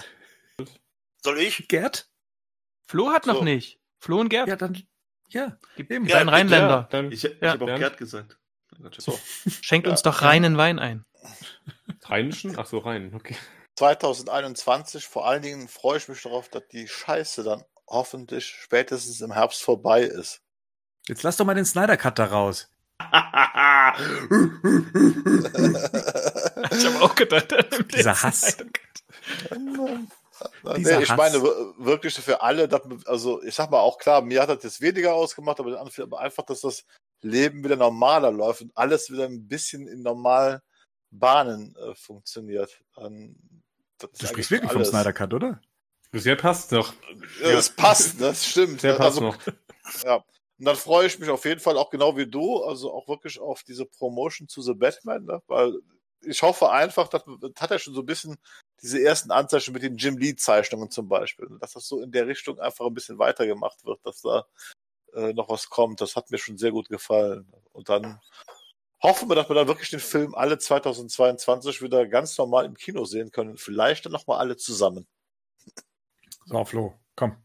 Soll ich? Gerd? Flo hat noch So. nicht. Flo und Gerd. Ja, dann. Ja. Eben. beiden Ja, Rheinländer. dann Ich, ich Ja. habe auch Bernd? Gerd gesagt. So. Schenkt uns doch reinen Wein ein. Rheinischen? Ach so, rein. Okay. 2021, vor allen Dingen freue ich mich darauf, dass die Scheiße dann hoffentlich spätestens im Herbst vorbei ist. Jetzt lass doch mal den Snyder Cut da raus. Ich habe auch gedacht. Dieser Hass. nee, ich Hass. meine wir- wirklich für alle, dass, also ich sag mal auch klar, mir hat das jetzt weniger ausgemacht, aber einfach, dass das Leben wieder normaler läuft und alles wieder ein bisschen in normalen Bahnen äh, funktioniert. Ähm, Du sprichst wirklich vom alles. Snyder Cut, oder? Bisher passt noch. Ja, das passt, das stimmt. Bisher passt Also, noch. Ja. Und dann freue ich mich auf jeden Fall auch genau wie du, also auch wirklich auf diese Promotion zu The Batman, ne? weil ich hoffe einfach, dass das hat ja schon so ein bisschen diese ersten Anzeichen mit den Jim Lee Zeichnungen zum Beispiel, ne? dass das so in der Richtung einfach ein bisschen weitergemacht wird, dass da äh, noch was kommt. Das hat mir schon sehr gut gefallen. Und dann hoffen wir, dass wir dann wirklich den Film alle 2022 wieder ganz normal im Kino sehen können. Vielleicht dann nochmal alle zusammen. So, Flo, komm.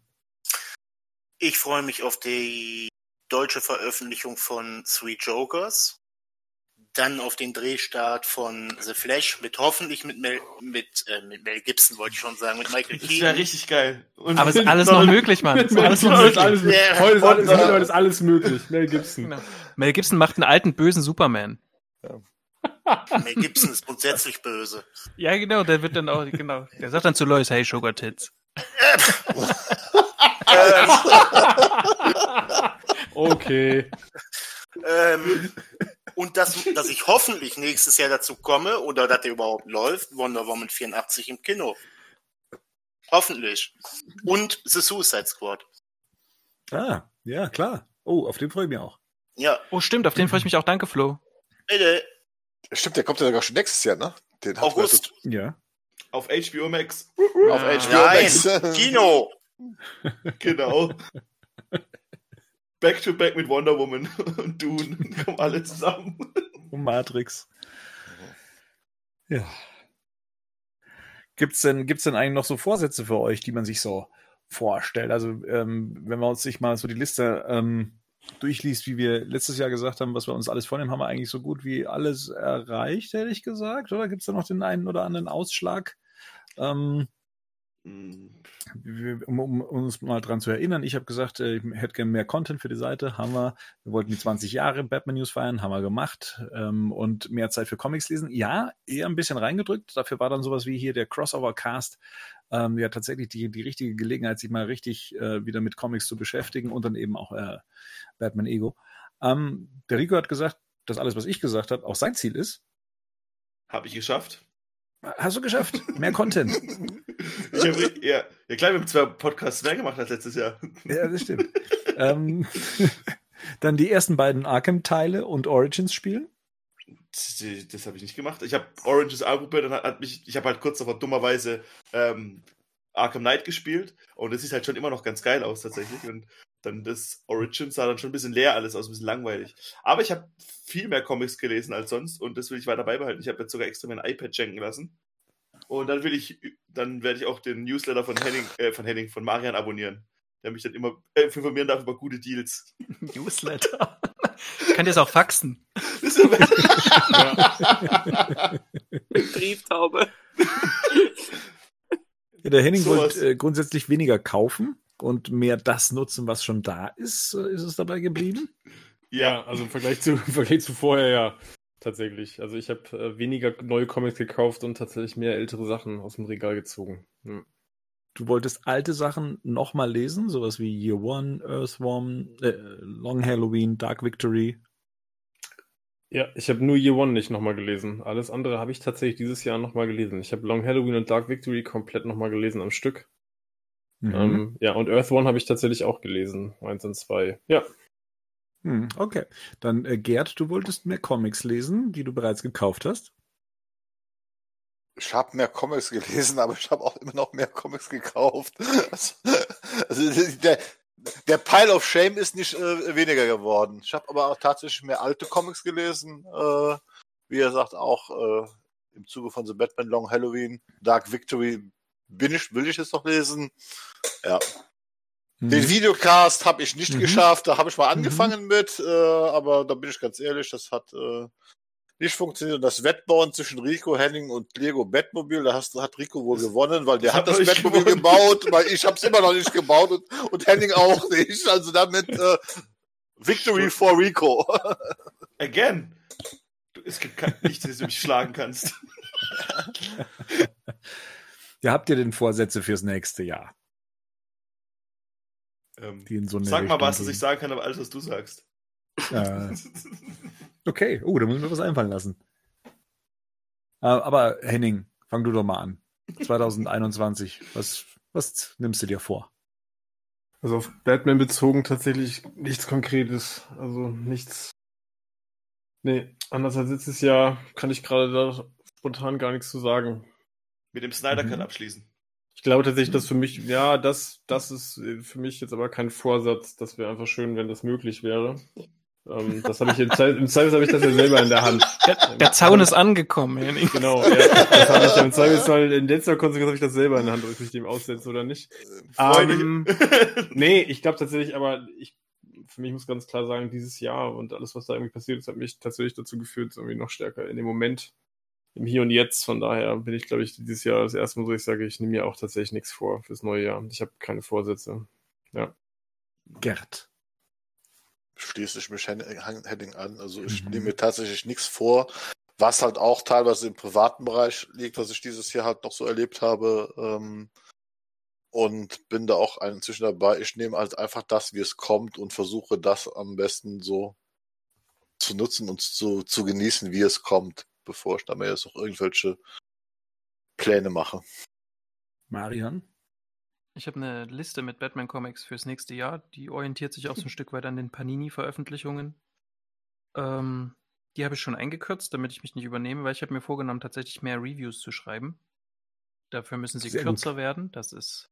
Ich freue mich auf die deutsche Veröffentlichung von Three Jokers. Dann auf den Drehstart von The Flash mit hoffentlich mit Mel, mit, äh, mit Mel Gibson, wollte ich schon sagen, mit Michael Das wäre Keaton. richtig geil. Und Aber es ist alles noch möglich, Mann. Es ist alles noch Alles, möglich. alles, Ja. heute, ist alles, heute ist alles möglich. Mel Gibson. Genau. Mel Gibson macht einen alten, bösen Superman. Mel Gibson ist grundsätzlich böse. Ja, genau, der wird dann auch, genau. Der sagt dann zu Lois, hey, Sugar Tits. Ähm, Okay. ähm, und dass, dass ich hoffentlich nächstes Jahr dazu komme oder dass der überhaupt läuft, Wonder Woman 84 im Kino. Hoffentlich. Und The Suicide Squad. Ah, ja, klar. Oh, auf den freue ich mich auch. Ja, Oh, stimmt, auf den freue ich mich auch. Danke, Flo. bitte. Stimmt, der kommt ja sogar schon nächstes Jahr, ne? Den August. Ja. auf HBO Max. Auf. HBO Nein, Max. Kino. Genau. Back to back mit Wonder Woman und Dune. Kommen alle zusammen. Und Matrix. Ja. Gibt's denn, gibt's denn eigentlich noch so Vorsätze für euch, die man sich so vorstellt? Also, ähm, wenn man uns sich mal so die Liste ähm, durchliest, wie wir letztes Jahr gesagt haben, was wir uns alles vornehmen, haben wir eigentlich so gut wie alles erreicht, hätte ich gesagt. Oder gibt's da noch den einen oder anderen Ausschlag? Ähm, Hm, um, um uns mal dran zu erinnern, ich habe gesagt, äh, ich hätte gerne mehr Content für die Seite, haben wir. Wir wollten die 20 Jahre Batman News feiern, haben wir gemacht. Ähm, und mehr Zeit für Comics lesen. Ja, eher ein bisschen reingedrückt. Dafür war dann sowas wie hier der Crossover-Cast ähm, ja tatsächlich die, die richtige Gelegenheit, sich mal richtig äh, wieder mit Comics zu beschäftigen und dann eben auch äh, Batman Ego. Ähm, der Rico hat gesagt, dass alles, was ich gesagt habe, auch sein Ziel ist. Hab ich geschafft. Hast du geschafft? Mehr Content. Ich hab, ja, ja, klar, wir haben zwei Podcasts mehr gemacht als letztes Jahr. Ja, das stimmt. ähm, dann die ersten beiden Arkham-Teile und Origins spielen. Das, habe ich nicht gemacht. Ich habe Oranges angeprobiert und hat mich, ich habe halt kurz davor dummerweise ähm, Arkham Knight gespielt und es sieht halt schon immer noch ganz geil aus tatsächlich. Und dann das Origin sah dann schon ein bisschen leer alles aus, ein bisschen langweilig. Aber ich habe viel mehr Comics gelesen als sonst und das will ich weiter beibehalten. Ich habe jetzt sogar extra mein iPad schenken lassen. Und dann will ich, dann werde ich auch den Newsletter von Henning, äh, von Henning, von Marian abonnieren, der mich dann immer äh, informieren darf über gute Deals. Newsletter. Ich kann das auch faxen. Brieftaube. Ja, der Henning Sowas. wollte äh, grundsätzlich weniger kaufen und mehr das nutzen, was schon da ist. Äh, ist es dabei geblieben? Ja, also im Vergleich zu, im Vergleich zu vorher ja. Tatsächlich. Also ich habe äh, weniger neue Comics gekauft und tatsächlich mehr ältere Sachen aus dem Regal gezogen. Hm. Du wolltest alte Sachen nochmal lesen, sowas wie Year One, Earthworm, äh, Long Halloween, Dark Victory. Ja, ich habe nur Year One nicht nochmal gelesen. Alles andere habe ich tatsächlich dieses Jahr nochmal gelesen. Ich habe Long Halloween und Dark Victory komplett nochmal gelesen am Stück. Mhm. Ähm, ja, und Earth One habe ich tatsächlich auch gelesen. Eins und zwei. Ja. Hm, okay. Dann, äh, Gerd, du wolltest mehr Comics lesen, die du bereits gekauft hast. Ich habe mehr Comics gelesen, aber ich habe auch immer noch mehr Comics gekauft. Also, also der, der Pile of Shame ist nicht äh, weniger geworden. Ich habe aber auch tatsächlich mehr alte Comics gelesen. Äh, wie er sagt, auch äh, im Zuge von The Batman Long Halloween, Dark Victory bin ich, will ich es noch lesen. Ja. Den Videocast habe ich nicht Mhm. geschafft, da habe ich mal angefangen mit, äh, aber da bin ich ganz ehrlich, das hat äh, nicht funktioniert. Und das Wettbauen zwischen Rico Henning und Lego Batmobil, da hast, hat Rico wohl gewonnen, weil der das hat hat das Batmobil gewonnen. gebaut, weil ich habe es immer noch nicht gebaut und, und Henning auch nicht. Also damit äh, Victory for Rico. Again. Du, es gibt kein, nichts, das du mich schlagen kannst. Ja, habt ihr denn Vorsätze fürs nächste Jahr? Ähm, Die in so eine sag mal Richtung was, was gehen? ich sagen kann, aber alles, was du sagst. Äh, okay, oh, da muss ich mir was einfallen lassen. Äh, aber Henning, fang du doch mal an. 2021, was, was nimmst du dir vor? Also auf Batman bezogen tatsächlich nichts Konkretes. Also nichts. Nee, anders als letztes Jahr kann ich gerade da spontan gar nichts zu sagen. Mit dem Snyder Mhm. Cut abschließen. Ich glaube tatsächlich, dass für mich, ja, das, das ist äh, für mich jetzt aber kein Vorsatz. Das wäre einfach schön, wenn das möglich wäre. Ähm, das habe ich im, Zeit, im Zweifel habe ich das ja selber in der Hand. Der, der Zaun ist angekommen, Henning. Genau, ja. Das habe ich ja im Zweifelsfall in letzter Konsequenz habe ich das selber in der Hand, ob ich mich dem aussetze oder nicht. Freunde. Ähm, nee, ich glaube tatsächlich, aber ich, für mich muss ganz klar sagen, dieses Jahr und alles, was da irgendwie passiert ist, hat mich tatsächlich dazu geführt, irgendwie noch stärker in dem Moment, im Hier und Jetzt. Von daher bin ich, glaube ich, dieses Jahr das erste Mal so, ich sage, ich nehme mir auch tatsächlich nichts vor fürs neue Jahr. Ich habe keine Vorsätze. Gerd. Schließe ich mich Henning an. Also ich Mhm. nehme mir tatsächlich nichts vor, was halt auch teilweise im privaten Bereich liegt, was ich dieses Jahr halt noch so erlebt habe. Ähm, und bin da auch inzwischen dabei. Ich nehme halt einfach das, wie es kommt und versuche das am besten so zu nutzen und zu, zu genießen, wie es kommt, bevor ich da mir jetzt noch irgendwelche Pläne mache. Marian? Ich habe eine Liste mit Batman-Comics fürs nächste Jahr. Die orientiert sich auch so ein Stück weit an den Panini-Veröffentlichungen. Ähm, die habe ich schon eingekürzt, damit ich mich nicht übernehme, weil ich habe mir vorgenommen, tatsächlich mehr Reviews zu schreiben. Dafür müssen sie Sehr gut. kürzer werden. Das ist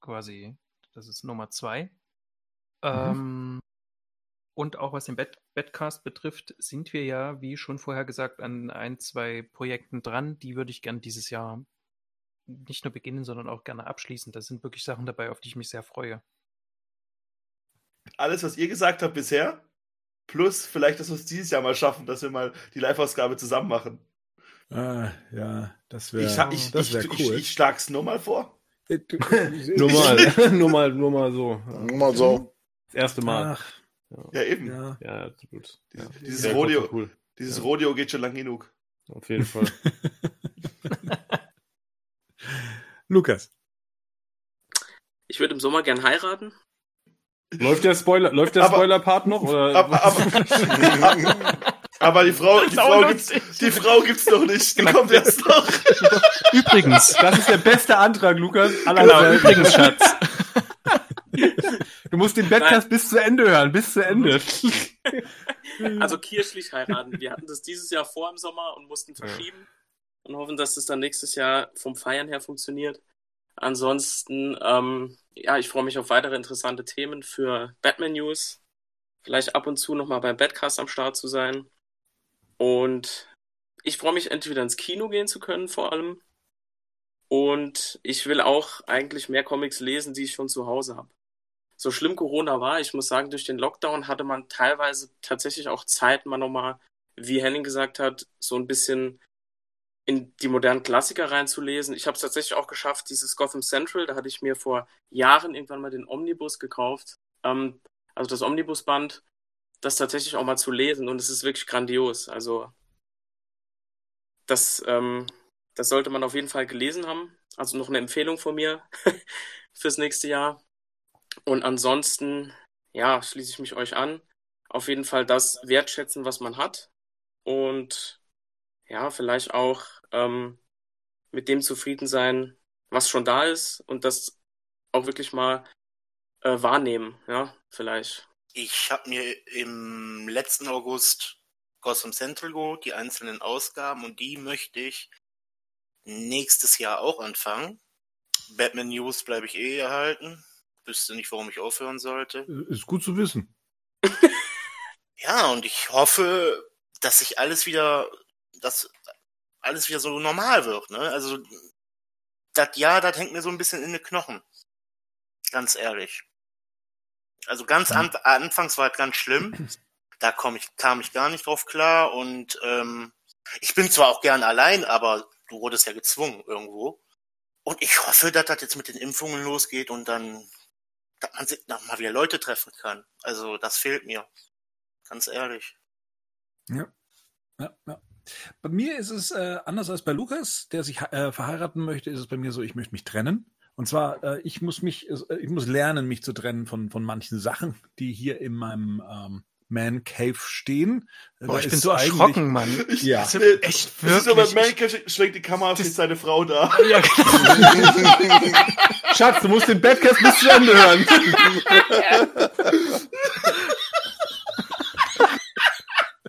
quasi, das ist Nummer zwei. Ähm, und auch was den Bat Batcast betrifft, sind wir ja, wie schon vorher gesagt, an ein, zwei Projekten dran. Die würde ich gern dieses Jahr nicht nur beginnen, sondern auch gerne abschließen. Da sind wirklich Sachen dabei, auf die ich mich sehr freue. Alles, was ihr gesagt habt bisher, plus vielleicht, dass wir es dieses Jahr mal schaffen, dass wir mal die Live-Ausgabe zusammen machen. Ah, ja, das wäre ich, ich, ich, wär ich, cool. ich schlag's nur mal vor. Äh, du- Nur mal, nur mal, nur mal so. Nur mal so. Das erste Mal. Ach, Ja, eben. ja. Ja, absolut. Ja. Dieses Rodeo, Cool. dieses Ja. Rodeo geht schon lang genug. Auf jeden Fall. Lukas. Ich würde im Sommer gern heiraten. läuft der Spoiler, läuft der Aber- Spoiler-Part noch? Oder? Aber, aber, aber die Frau, die Frau, gibt's, die Frau gibt's noch nicht. Die kommt erst noch. Übrigens, das ist der beste Antrag, Lukas. aller genau, übrigens, Schatz. Du musst den Badcast bis zu Ende hören, bis zu Ende. Also kirchlich heiraten. Wir hatten das dieses Jahr vor im Sommer und mussten verschieben und hoffen, dass das dann nächstes Jahr vom Feiern her funktioniert. Ansonsten, ähm, ja, ich freue mich auf weitere interessante Themen für Batman News. Vielleicht ab und zu nochmal beim Badcast am Start zu sein. Und ich freue mich, entweder ins Kino gehen zu können, vor allem. Und ich will auch eigentlich mehr Comics lesen, die ich schon zu Hause habe. So schlimm Corona war, ich muss sagen, durch den Lockdown hatte man teilweise tatsächlich auch Zeit, mal nochmal, wie Henning gesagt hat, so ein bisschen in die modernen Klassiker reinzulesen. Ich habe es tatsächlich auch geschafft, dieses Gotham Central, da hatte ich mir vor Jahren irgendwann mal den Omnibus gekauft, ähm, also das Omnibusband, das tatsächlich auch mal zu lesen und es ist wirklich grandios. Also das, ähm, das sollte man auf jeden Fall gelesen haben. Also noch eine Empfehlung von mir fürs nächste Jahr. Und ansonsten, ja, schließe ich mich euch an. Auf jeden Fall das wertschätzen, was man hat. Und ja, vielleicht auch ähm, mit dem zufrieden sein, was schon da ist und das auch wirklich mal äh, wahrnehmen, ja, vielleicht. Ich habe mir im letzten August Gotham Central geholt, die einzelnen Ausgaben und die möchte ich nächstes Jahr auch anfangen. Batman News bleibe ich eh erhalten. Wüsste nicht, warum ich aufhören sollte. Ist gut zu wissen. ja, und ich hoffe, dass sich alles wieder, dass alles wieder so normal wird, ne? Also, das Jahr, das hängt mir so ein bisschen in den Knochen. Ganz ehrlich. Also ganz an, anfangs war es ganz schlimm. Da komm ich, kam ich gar nicht drauf klar und ähm, ich bin zwar auch gern allein, aber du wurdest ja gezwungen irgendwo. Und ich hoffe, dass das jetzt mit den Impfungen losgeht und dann, dass man sich noch mal wieder Leute treffen kann. Also das fehlt mir. Ganz ehrlich. Ja. Ja, ja. Bei mir ist es äh, anders als bei Lukas, der sich äh, verheiraten möchte, ist es bei mir so, ich möchte mich trennen. Und zwar, äh, ich muss mich, äh, ich muss lernen, mich zu trennen von, von manchen Sachen, die hier in meinem ähm, Man Cave stehen. Boah, ich bin so erschrocken, Mann. Ich, ja. Das ist echt wirklich. aber Man Cave schwenkt die Kamera steht seine Frau da. Ja, Schatz, du musst den Badcast bis zu Ende hören.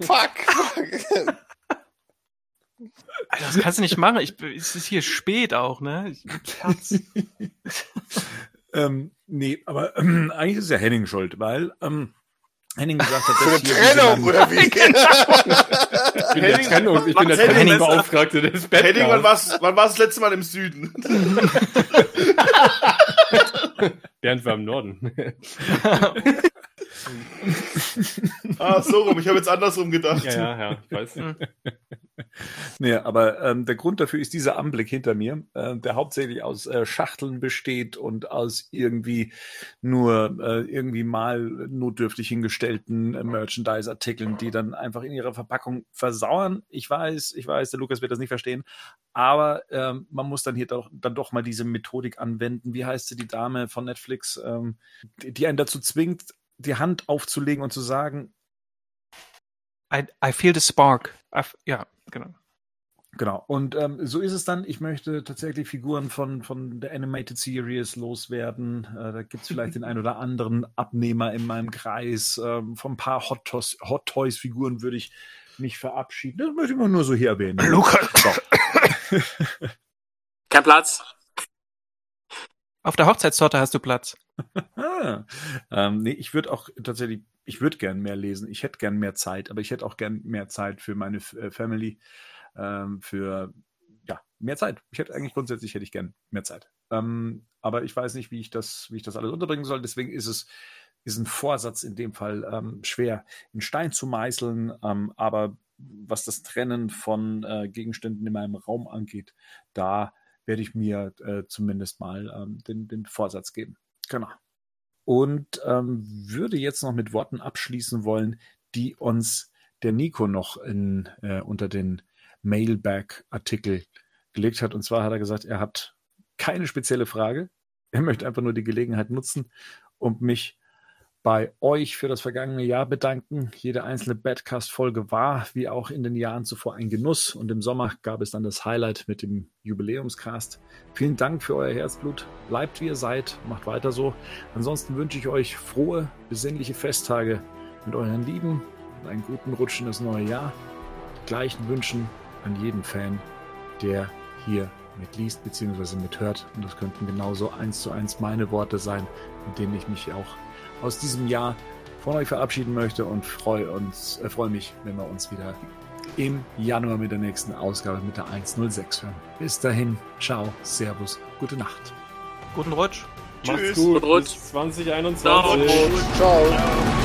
fuck, fuck. Alter, das kannst du nicht machen. Ich, es ist hier spät auch, ne? Ich, Herz. ähm, nee, aber ähm, eigentlich ist ja Henning schuld, weil ähm, Henning gesagt hat, Für dass eine hier Trennung, oder wie? Ich bin der Trennung, ich bin der Henning, Trennungsbeauftragte des Henning, wann Badcasts. war's, wann war's das letzte Mal im Süden? Während wir im Norden. ah, so rum. Ich habe jetzt andersrum gedacht. Ja, ja, ja, ich weiß. Nee, aber ähm, der Grund dafür ist dieser Anblick hinter mir, äh, der hauptsächlich aus äh, Schachteln besteht und aus irgendwie nur äh, irgendwie mal notdürftig hingestellten äh, Merchandise-Artikeln, die dann einfach in ihrer Verpackung versauern. Ich weiß, ich weiß, der Lukas wird das nicht verstehen, aber ähm, man muss dann hier doch, dann doch mal diese Methodik anwenden. Wie heißt sie, die Dame von Netflix, ähm, die, die einen dazu zwingt, die Hand aufzulegen und zu sagen, I, I feel the spark. I, ja, genau. Genau. Und ähm, so ist es dann. Ich möchte tatsächlich Figuren von, von der Animated Series loswerden. Äh, da gibt es vielleicht den ein oder anderen Abnehmer in meinem Kreis. Ähm, von ein paar Hot Toys, Hot Toys Figuren würde ich mich verabschieden. Das möchte ich mal nur so hier erwähnen. Lukas. So. Kein Platz. Auf der Hochzeitstorte hast du Platz. Ah, ähm, nee, ich würde auch tatsächlich, ich würde gern mehr lesen. Ich hätte gern mehr Zeit, aber ich hätte auch gern mehr Zeit für meine F- äh, Family, ähm, für ja mehr Zeit. Ich hätte eigentlich grundsätzlich hätte ich gern mehr Zeit. Ähm, aber ich weiß nicht, wie ich das, wie ich das alles unterbringen soll. Deswegen ist es ist ein Vorsatz in dem Fall ähm, schwer in Stein zu meißeln. Ähm, aber was das Trennen von äh, Gegenständen in meinem Raum angeht, da werde ich mir äh, zumindest mal ähm, den, den Vorsatz geben. Genau. Und ähm, würde jetzt noch mit Worten abschließen wollen, die uns der Nico noch in, äh, unter den Mailbag-Artikel gelegt hat. Und zwar hat er gesagt, er hat keine spezielle Frage. Er möchte einfach nur die Gelegenheit nutzen, um mich bei euch für das vergangene Jahr bedanken. Jede einzelne Badcast-Folge war, wie auch in den Jahren zuvor, ein Genuss. Und im Sommer gab es dann das Highlight mit dem Jubiläumscast. Vielen Dank für euer Herzblut. Bleibt wie ihr seid. Macht weiter so. Ansonsten wünsche ich euch frohe, besinnliche Festtage mit euren Lieben und einen guten Rutsch in das neue Jahr. Die gleichen Wünschen an jeden Fan, der hier mitliest bzw. mithört. Und das könnten genauso eins zu eins meine Worte sein, mit denen ich mich auch aus diesem Jahr von euch verabschieden möchte und freue uns, äh, freue mich, wenn wir uns wieder im Januar mit der nächsten Ausgabe mit der 106 hören. Bis dahin, ciao, servus, gute Nacht. Guten Rutsch. Macht's Tschüss. gut. Rutsch. Bis 2021. Ciao. Ciao.